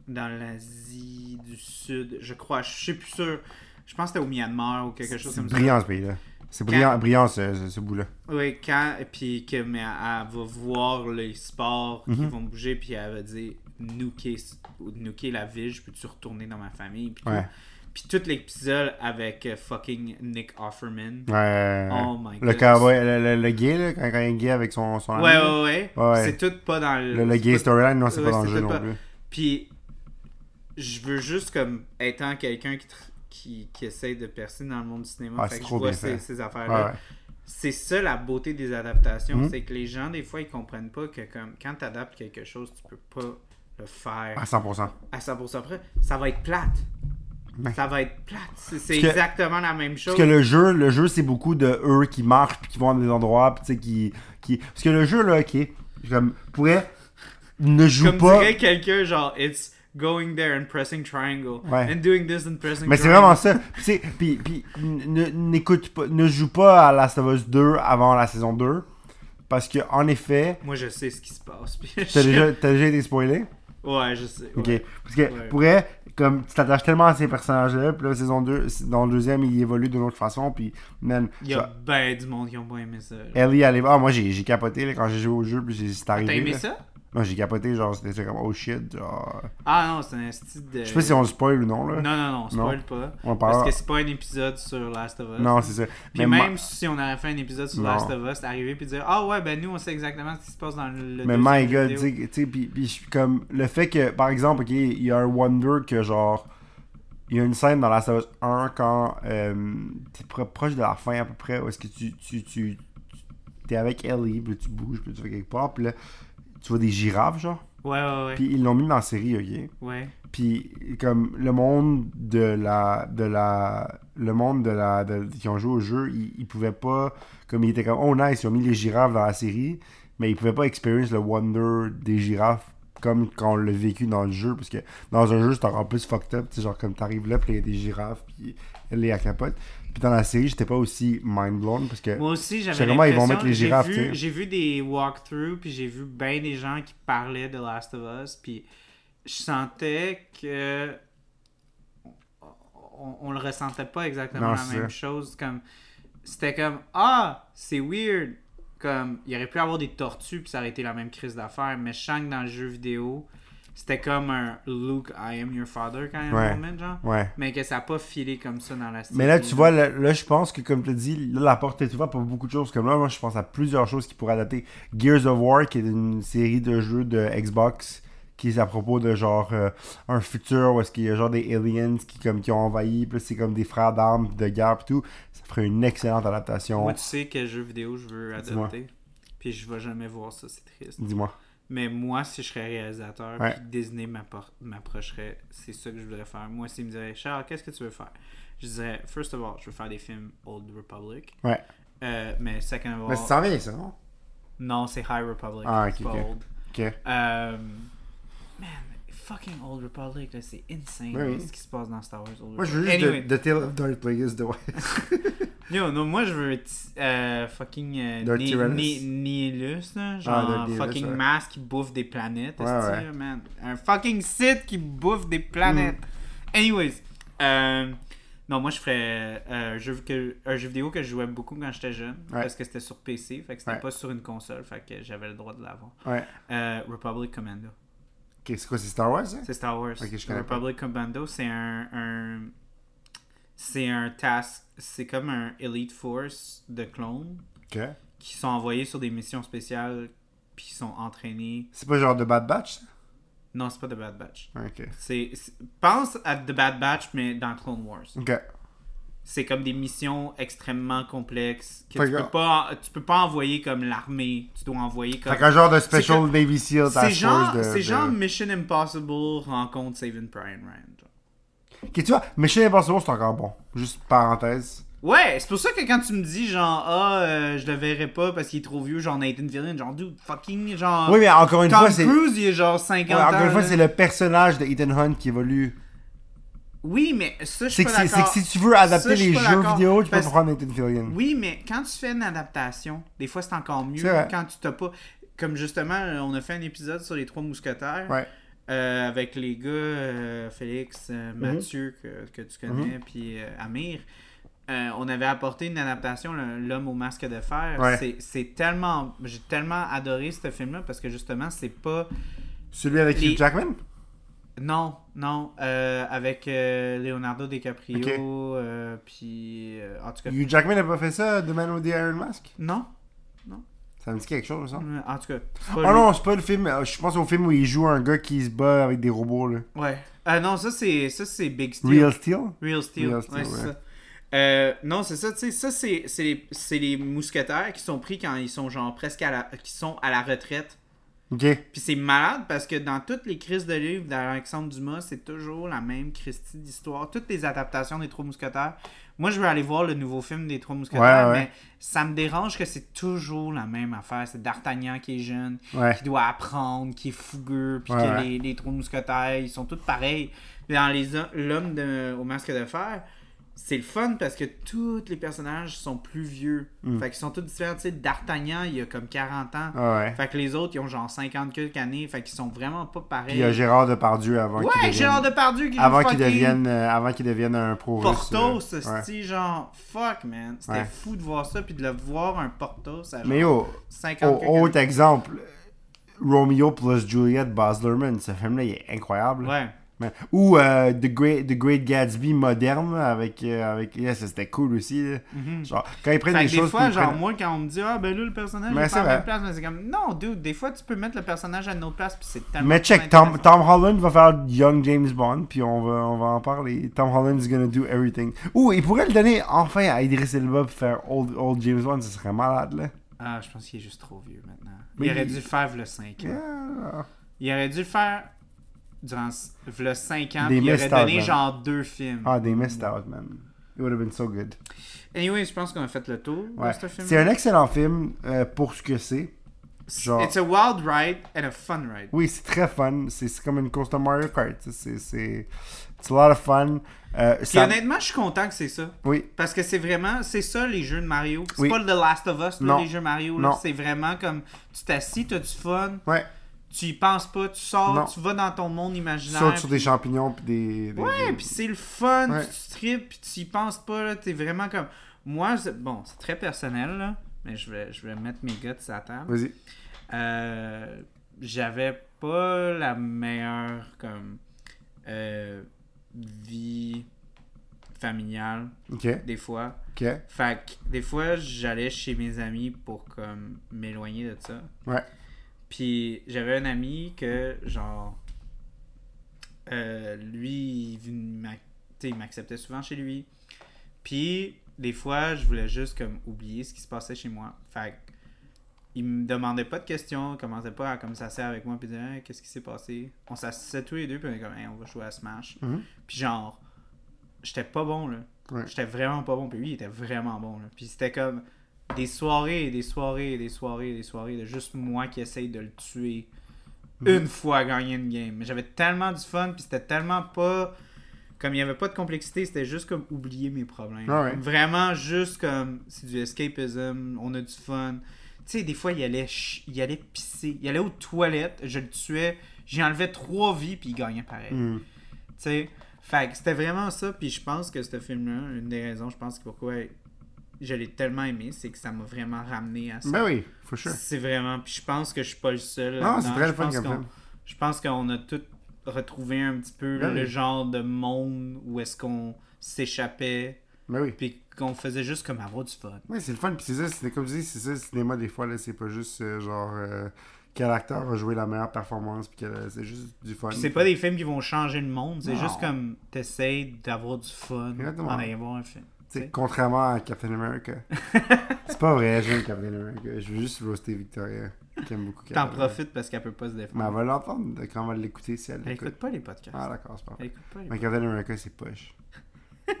dans l'Asie du Sud, je crois, je suis plus sûr. Je pense que c'était au Myanmar ou quelque chose C'est comme brillant ce pays-là. C'est brillant, brillant ce, bout-là. ça. Oui, quand, puis que, mais elle, elle va voir les sports Mhm. qui vont bouger, puis elle va dire nuker, nuker la ville, je peux-tu retourner dans ma famille, puis. Ouais. Puis tout l'épisode avec euh, fucking Nick Offerman. Ouais. Oh my le god. cowboy, le, le, le gay, là, quand, quand il est gay avec son, son Ouais, ami, ouais, ouais. Ouais, ouais. C'est tout pas dans le. Le, le gay storyline, non, c'est Ouais, pas dans le jeu non pas- plus. Puis, je veux juste comme étant quelqu'un qui, qui, qui essaye de percer dans le monde du cinéma, Ah, fait que je vois ces, ces affaires-là. C'est ça la beauté des adaptations, Mhm. c'est que les gens, des fois, ils comprennent pas que comme quand tu adaptes quelque chose, tu peux pas le faire À 100%. à 100% près. Ça va être plate. Ouais. Ça va être plate. C'est que- exactement la même chose. Parce que le jeu, le jeu c'est beaucoup de eux qui marchent puis qui vont à des endroits puis tu sais qui, qui parce que le jeu là, ok, comme pourrait ne joue Comme pas. dirait quelqu'un, genre, it's going there and pressing triangle. Ouais. And doing this and pressing Mais c'est triangle. vraiment ça. Tu sais, puis puis ne- n'écoute pas, ne joue pas à Last of Us 2 avant la saison 2 parce que en effet, Moi, je sais ce qui se passe. t'as je- déjà, t'as déjà été spoilé? Ouais, je sais. Ok. Parce que Ouais. pourrait comme tu t'attaches tellement à ces personnages-là, puis là saison 2, dans le deuxième il évolue d'une autre façon, puis man, Il y a ben du monde qui ont pas aimé ça. Ellie elle est... ah moi j'ai j'ai capoté là, quand j'ai joué au jeu puis j'ai- c'est arrivé. T'as aimé là. ça? Non, j'ai capoté, genre, c'était comme, oh shit, genre. Ah non, c'est un style de. Je sais pas si on spoil ou non, là. Non, non, non, spoil pas. On Parce que c'est pas un épisode sur Last of Us. Non, c'est ça. Puis mais même ma- si on avait fait un épisode sur Non. Last of Us, arriver puis dire Ah ouais, ben nous on sait exactement ce qui se passe dans le. Mais my god, tu sais, puis comme, le fait que, par exemple, ok, il y a un wonder que, genre, il y a une scène dans Last of Us 1 quand euh, t'es pro- proche de la fin à peu près, où est-ce que tu, tu, tu, t'es avec Ellie, puis tu bouges, puis tu vas quelque part, puis là, tu vois des girafes, genre. Ouais, ouais, ouais. Puis ils l'ont mis dans la série, ok. Ouais. Puis comme le monde de la de la le monde de la de- qui ont joué au jeu, ils, ils pouvaient pas comme ils étaient comme oh nice, ils ont mis les girafes dans la série, mais ils pouvaient pas experience le wonder des girafes comme quand on l'a vécu dans le jeu, parce que dans un jeu, c'est encore plus fucked up, tu sais, genre comme t'arrives là, puis il y a des girafes, puis elle à capote. Puis dans la série, j'étais pas aussi mind blown, parce que Moi aussi, j'avais comment ils vont mettre les j'ai girafes. J'ai vu des walkthroughs, puis j'ai vu bien des gens qui parlaient de Last of Us, puis je sentais que on, on le ressentait pas exactement Non, la même ça. chose. Comme c'était comme ah c'est weird. Comme il aurait pu avoir des tortues puis ça aurait été la même crise d'affaires, mais je sens que dans le jeu vidéo c'était comme un Luke I am your father quand même Ouais. moment genre. ouais. Mais que ça a pas filé comme ça dans la série. Mais là, tu vois, là, là, je pense que, comme tu as dit, là, la porte est ouverte pour beaucoup de choses. Comme là, moi, je pense à plusieurs choses qui pourraient adapter. Gears of War, qui est une série de jeux de Xbox, qui est à propos de genre euh, un futur où est-ce qu'il y a genre des aliens qui, comme, qui ont envahi, puis c'est comme des frères d'armes, de guerre, pis tout. Ça ferait une excellente adaptation. Moi, tu sais quel jeu vidéo je veux adopter. Puis je vais jamais voir ça, c'est triste. Dis-moi. Mais moi, si je serais réalisateur, Ouais. puis Disney m'approcherait, c'est ça que je voudrais faire. Moi, s'ils me diraient, Charles, qu'est-ce que tu veux faire? Je dirais, first of all, je veux faire des films Old Republic. Ouais. Euh, mais second of all, Mais ça vient, ça, non? non, c'est High Republic. Ah, c'est ok, pas. Old. Ok. Euh, man, fucking Old Republic, là, c'est insane Oui, ce qui se passe dans Star Wars Old Moi, je veux Republic. juste Anyway, The, The Tale of Darth Plagueis de Yo, non, moi je veux euh, fucking euh, Ni-. Ni- Nihilus, là, genre Ah, Nihilus, fucking ouais. masque qui bouffe des planètes, Ouais, esti, ouais. là, man. Un fucking Sith qui bouffe des planètes. Mm. Anyways, euh, non, moi je ferais euh, un, jeu que, un jeu vidéo que je jouais beaucoup quand j'étais jeune, parce que c'était sur PC, fait que c'était pas sur une console, fait que j'avais le droit de l'avoir. Euh, Republic Commando. C'est quoi, c'est Star Wars, ça? C'est Star Wars. Ok, je pas. Republic Commando, c'est un, un- c'est un task, c'est comme un Elite Force de clones Ok. qui sont envoyés sur des missions spéciales puis qui sont entraînés. C'est pas genre de Bad Batch, ça? Non, c'est pas The Bad Batch. Ok. C'est c'est- pense à The Bad Batch mais dans Clone Wars. Ok. C'est comme des missions extrêmement complexes que Fait tu que- peux pas tu peux pas envoyer comme l'armée, tu dois envoyer comme Fait qu'un genre de Special Navy SEAL c'est genre, de... c'est de- genre Mission Impossible rencontre Saving genre. Ok, tu vois, Mission Impossible, c'est encore bon. Juste parenthèse. Ouais, c'est pour ça que quand tu me dis genre ah euh, je le verrai pas parce qu'il est trop vieux, genre Nathan Fillion, genre dude fucking genre Oui, mais encore une Tom fois, c'est... Cruise il est genre 50 Ouais, encore ans. une fois, c'est le personnage de Ethan Hunt qui évolue. Oui, mais ça je suis que, pas c'est- c'est d'accord. que si tu veux adapter Ça, les jeux d'accord, vidéo, tu peux parce- prendre Nathan Fillion. Oui, mais quand tu fais une adaptation, des fois c'est encore mieux quand tu t'as pas comme justement euh, on a fait un épisode sur les trois mousquetaires Ouais. euh, avec les gars euh, Félix, euh, Mhm. Mathieu que, que tu connais puis euh, Amir. On avait apporté une adaptation, L'homme au masque de fer. Ouais. C'est- C'est tellement. J'ai tellement adoré ce film-là parce que justement, c'est pas. Celui avec Les- Hugh Jackman? Non, non. euh, avec euh, Leonardo DiCaprio. Euh, puis. en tout cas. Hugh Jackman n'a pas fait ça, The Man with the Iron Mask? Non. Ça me dit quelque chose, ça. En tout cas. Oh lui. non, c'est pas le film. Je pense au film où il joue un gars qui se bat avec des robots, là. Ouais. Euh, non, ça c'est ça c'est Big Steel. Real Steel? Real Steel. Real Steel, ouais, c'est ouais. ça. Euh, non, c'est ça, tu sais, ça c'est c'est les, c'est les mousquetaires qui sont pris quand ils sont genre presque à la qui sont à la retraite. Puis c'est malade parce que dans toutes les crises de livres d'Alexandre Dumas, c'est toujours la même Christie d'histoire. Toutes les adaptations des Trois Mousquetaires. Moi, je veux aller voir le nouveau film des Trois Mousquetaires, Ouais, ouais. mais ça me dérange que c'est toujours la même affaire. C'est D'Artagnan qui est jeune, Ouais. qui doit apprendre, qui est fougueux, puis que les, les Trois Mousquetaires, ils sont tous pareils. Puis dans les hom- L'homme de- au masque de fer, c'est le fun parce que tous les personnages sont plus vieux. Mm. Fait qu'ils sont tous différents. Tu sais, D'Artagnan, il a comme 40 ans. Ah ouais. Fait que les autres, ils ont genre 50 quelques années. Fait qu'ils sont vraiment pas pareils. Puis il y a Gérard Depardieu avant qu'il ouais, devienne... Gérard Depardieu qui Avant qu'il devienne, euh, avant qu'il devienne un pro-russe. Portos, euh, ouais. c'est genre fuck man. C'était Ouais. fou de voir ça puis de le voir un Portos à genre Mais yo, 50 au- quelques autre exemple, Romeo plus Juliet, Baz Luhrmann, ce film-là, il est incroyable. Ouais. Ou euh, The, Great, The Great Gatsby moderne avec. euh, avec yeah, ça c'était cool aussi. Mhm. Genre, quand ils prennent Fait des que des choses. fois, genre, prennent- moi, quand on me dit, ah, ben là, le personnage Mais est c'est pas à la même place, mais c'est comme, non, dude, des fois, tu peux mettre le personnage à une autre place, puis c'est tellement. Mais check, Tom. Tom Holland va faire Young James Bond, puis on va, on va en parler. Tom Holland is gonna do everything. Ouh, il pourrait le donner enfin à Idris Elba pour faire Old, old James Bond, ce serait malade là. Ah, je pense qu'il est juste trop vieux maintenant. Mais il aurait il- dû le faire le 5 ans. Yeah. Il aurait dû le faire durant le 5 ans, Des puis il aurait out, donné genre deux films. Ah, they missed out, man. It would have been so good. Anyway, je pense qu'on a fait le tour Ouais. de ce film. C'est un excellent film euh, pour ce que c'est. Genre- It's a wild ride and a fun ride. Oui, c'est très fun. C'est comme une course de Mario Kart. C'est a lot of fun. Euh, Puis ça- honnêtement, je suis content que c'est ça. Oui, Parce que c'est vraiment, c'est ça les jeux de Mario. C'est Oui. pas le The Last of Us, là, les jeux Mario. C'est vraiment comme, tu t'assis, t'as du fun, ouais. Tu y penses pas, tu sors, Non. tu vas dans ton monde Tu imaginaire. sautes sur des champignons puis des. des- Ouais, des- puis c'est le fun, Ouais. tu tripes, puis tu y penses pas, là, t'es vraiment comme... Moi, bon, c'est très personnel, là, mais je vais, je vais mettre mes guts à la table. Vas-y. Euh, J'avais pas la meilleure, comme, euh, vie familiale, des fois. ok. Fait que, des fois, j'allais chez mes amis pour, comme, m'éloigner de ça. Ouais. Puis j'avais un ami que, genre, euh, lui, il m'acceptait souvent chez lui. Puis des fois, je voulais juste comme oublier ce qui se passait chez moi. Fait il me demandait pas de questions, il commençait pas à comme s'asseoir avec moi puis dire Hey, qu'est-ce qui s'est passé? On s'assisait tous les deux puis on était comme Hey, on va jouer à Smash. Mhm. Puis genre, j'étais pas bon là. Ouais. J'étais vraiment pas bon puis lui il était vraiment bon là. Puis c'était comme des soirées, des soirées, des soirées, des soirées de juste moi qui essaye de le tuer Mhm. une fois à gagner une game. Mais j'avais tellement du fun, puis c'était tellement pas. Comme il n'y avait pas de complexité, c'était juste comme oublier mes problèmes. Ah ouais. Comme Vraiment juste comme. C'est du escapism, on a du fun. Tu sais, des fois, il allait, il allait pisser. Il allait aux toilettes, je le tuais. J'y enlevais trois vies, puis il gagnait pareil. Mhm. Tu sais, fait c'était vraiment ça. Puis je pense que ce film-là, une des raisons, je pense que pourquoi je l'ai tellement aimé, c'est que ça m'a vraiment ramené à ça. Ben oui, for sure. C'est vraiment. Puis je pense que je suis pas le seul. Non, c'est très Je le fun pense comme film. Je pense qu'on a tous retrouvé un petit peu Ben le oui. genre de monde où est-ce qu'on s'échappait, Ben oui. puis qu'on faisait juste comme avoir du fun. Oui, c'est le fun. Puis c'est ça, c'est comme je dis, c'est ça le cinéma des fois, là, c'est pas juste euh, genre euh, quel acteur a joué la meilleure performance, puis quel- c'est juste du fun. C'est pas des films qui vont changer le monde, c'est juste comme t'essayes d'avoir du fun Exactement. en allant voir un film. Tu sais, tu sais. contrairement à Captain America. c'est pas vrai, j'aime Captain America. Je veux juste roaster Victoria, qui aime beaucoup Captain T'en profites parce qu'elle peut pas se Mais défendre. elle va l'entendre quand on va l'écouter si elle écoute pas les podcasts. Ah d'accord, c'est pas vrai. Elle écoute pas les Mais Captain America, c'est poche.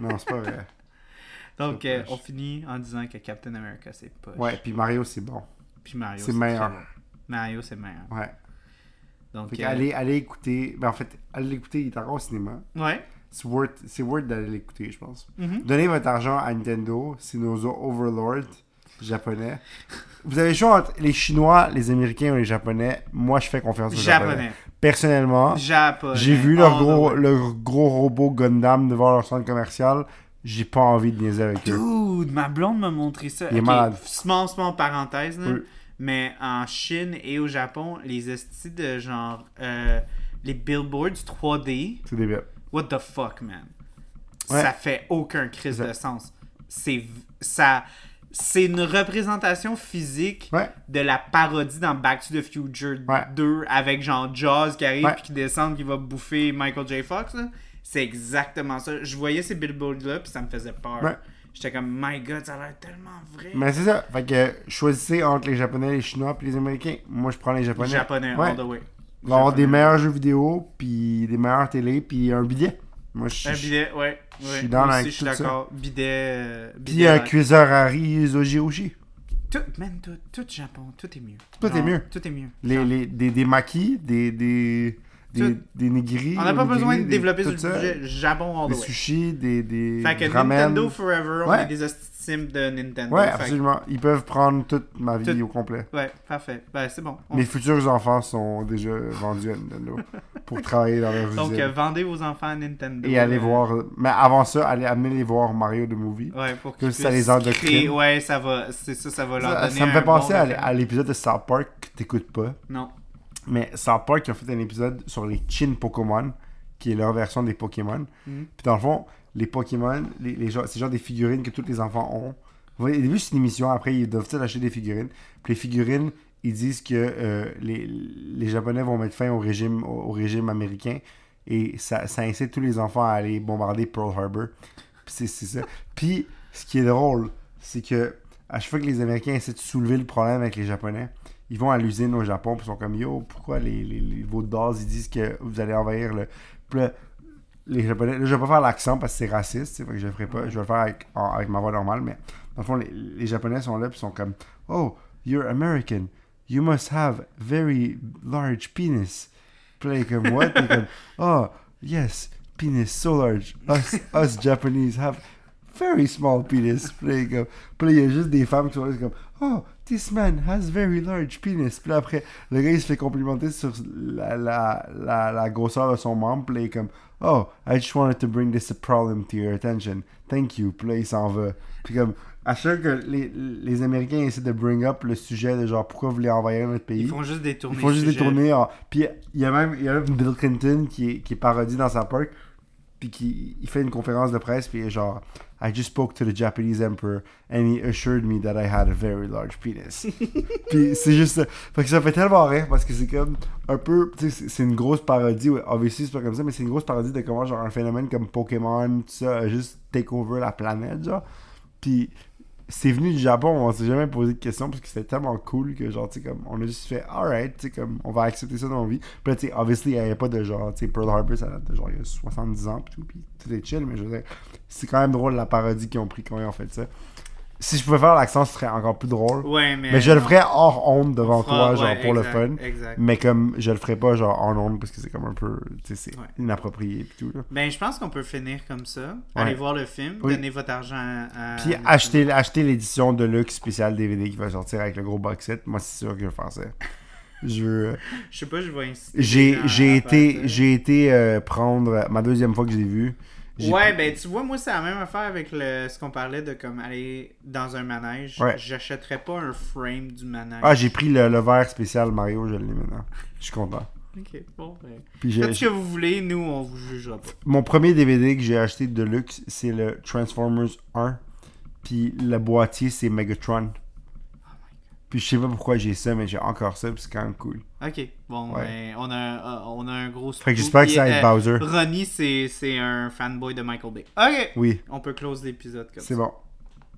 non, c'est pas vrai. Donc, euh, poche. on finit en disant que Captain America, c'est pas. Ouais, puis Mario, c'est bon. Puis Mario, c'est meilleur. très. Mario, c'est meilleur. Ouais. Donc, Fait euh, qu'allez allez écouter. Ben en fait, allez l'écouter, il est encore au cinéma. Ouais. C'est worth, d'aller l'écouter, je pense. Mhm. Donnez votre argent à Nintendo, c'est nos overlords japonais. Vous avez le choix entre les Chinois, les Américains ou les Japonais. Moi, je fais confiance aux Japonais. Japonais. Personnellement, Japonais. j'ai vu leur gros, leur gros robot Gundam devant leur centre commercial. J'ai pas envie de niaiser avec eux. Dude, ma blonde m'a montré ça. Il est malade. Small, small parenthèse, là. Oui. Mais en Chine et au Japon, les estis de genre. euh, les billboards 3D. C'est débile. What the fuck, man? Ouais. Ça fait aucun crise de sens. C'est. Ça. C'est une représentation physique Ouais. de la parodie dans Back to the Future Ouais. 2 avec genre Jaws qui arrive Ouais. puis qui descend qui va bouffer Michael J. Fox. C'est exactement ça. Je voyais ces billboards-là puis ça me faisait peur. J'étais comme, my god, ça a l'air tellement vrai. Mais c'est ça. Fait que choisissez entre les Japonais, les Chinois puis les Américains. Moi, je prends les Japonais. Japonais, Ouais. all the way. Il va y avoir des meilleurs jeux vidéo, puis des meilleures télé, puis un billet. Moi, je Un suis. bidet, ouais. je suis avec aussi, je suis d'accord. Bidet. euh, Puis bidet, un ouais. cuiseur Harry Zoji Tout, man, tout, tout Japon, tout est mieux. Tout est mieux. Tout est mieux. Les, les, des, des maquis, des, des, des, des. On n'a pas besoin de développer sur le sujet. Japon all Des the sushis, des, des Fait que ramen. Nintendo Forever, on Ouais. est des hostissimes de Nintendo. Ouais, que- absolument. Ils peuvent prendre toute ma vie Tout. au complet. Ouais, parfait. Ben, c'est bon. On- Mes futurs enfants sont déjà vendus à Nintendo pour travailler dans leur Donc, usine. euh, vendez vos enfants à Nintendo. Et aller euh, voir. Mais avant ça, allez amener les voir Mario de Movie. Ouais, pour que ça les endoctrine. créer- Ouais, ça va. C'est ça, ça va leur Ça, donner ça me fait penser bon à, à l'épisode de South Park que t'écoutes pas. Non. Mais South Park ont fait un épisode sur les Chin Pokémon, qui est leur version des Pokémon. Mhm. Puis dans le fond, les Pokémon, les, les c'est genre des figurines que tous les enfants ont. Au début, c'est une émission, après, ils doivent tous acheter des figurines. Puis les figurines, ils disent que euh, les, les Japonais vont mettre fin au régime, au, au régime américain. Et ça, ça incite tous les enfants à aller bombarder Pearl Harbor. Puis c'est c'est ça. Puis, ce qui est drôle, c'est que à chaque fois que les Américains essaient de soulever le problème avec les Japonais, ils vont à l'usine au Japon, puis ils sont comme Yo, pourquoi les, les, les- vos ils disent que vous allez envahir le. Puis là, les Japonais, là, je vais pas faire l'accent parce que c'est raciste, fait que je ferai pas, je vais le faire avec, avec ma voix normale, mais dans le fond, les, les Japonais sont là, puis ils sont comme Oh, you're American. You must have very large penis. Puis là, comme, what? Comme, oh, yes, penis so large. Us, us Japanese have very small penis. Puis là, comme- puis là, il y a juste des femmes qui sont là, comme, oh, this man has very large penis. Puis là, après, le gars, il se fait complimenter sur la, la, la, la grosseur de son membre. Puis là, il est comme, oh, I just wanted to bring this problem to your attention. Thank you. Puis là, il s'en va. Puis comme, à chaque fois que les, les Américains essaient de bring up le sujet de genre, pourquoi vous voulez envahir notre pays, Ils font juste détourner ils font juste détourner. Puis il y a même, il y a même Bill Clinton qui est, qui est parodie dans sa park. Puis qui il fait une conférence de presse. Puis il est genre I just spoke to the Japanese emperor and he assured me that I had a very large penis. puis c'est juste. Fait que ça fait tellement rire parce que c'est comme un peu. C'est- une grosse parodie. Ouais, obviously, c'est pas comme ça, mais c'est une grosse parodie de comment genre un phénomène comme Pokémon, tout ça, juste take over la planète, genre. Puis c'est venu du Japon, on s'est jamais posé de questions parce que c'était tellement cool que genre, tu sais, comme, on a juste fait, alright, tu sais, comme, on va accepter ça dans nos vies. Puis tu sais, obviously, il n'y avait pas de genre, tu sais, Pearl Harbor, ça date de genre, il y a 70 ans, puis tout, puis tout est chill, mais je veux dire, c'est quand même drôle la parodie qu'ils ont pris quand ils ont fait ça. Si je pouvais faire l'accent, ce serait encore plus drôle. Ouais, mais. Mais je le ferais hors honte devant fera- toi, genre, ouais, pour le fun. Exact. Mais comme, je le ferais pas, genre, en honte, parce que c'est comme un peu, c'est Ouais. inapproprié, puis tout, là. Ben, je pense qu'on peut finir comme ça. Allez voir le film, Oui. donnez votre argent à. Puis acheter, acheter l'édition de luxe spéciale DVD qui va sortir avec le gros box set. Moi, c'est sûr que je vais faire ça. Je veux- Je sais pas, je vais inciter. les J'ai j'ai été, j'ai été euh, prendre ma deuxième fois que je l'ai vu. Ouais, ben tu vois, moi c'est la même affaire avec le, ce qu'on parlait de comme aller dans un manège. Ouais. J'achèterais pas un frame du manège. Ah, j'ai pris le, le verre spécial Mario, je l'ai maintenant. Je suis content. Ok, bon, ben. Puis Faites ce que vous voulez, nous on vous jugera pas. mon premier DVD que j'ai acheté de luxe, c'est le Transformers 1. Puis le boîtier, c'est Megatron. Puis je sais pas pourquoi j'ai ça, mais j'ai encore ça, puis c'est quand même cool. Ok, bon, Ouais. ben, on, a, un- on a un gros Fait que j'espère que ça être euh, Bowser. Ronnie, c'est c'est un fanboy de Michael Bay. Ok, Oui, on peut close l'épisode comme c'est ça. bon.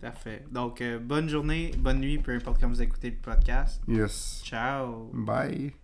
Parfait. Donc, euh, bonne journée, bonne nuit, peu importe quand vous écoutez le podcast. Yes. Ciao. Bye.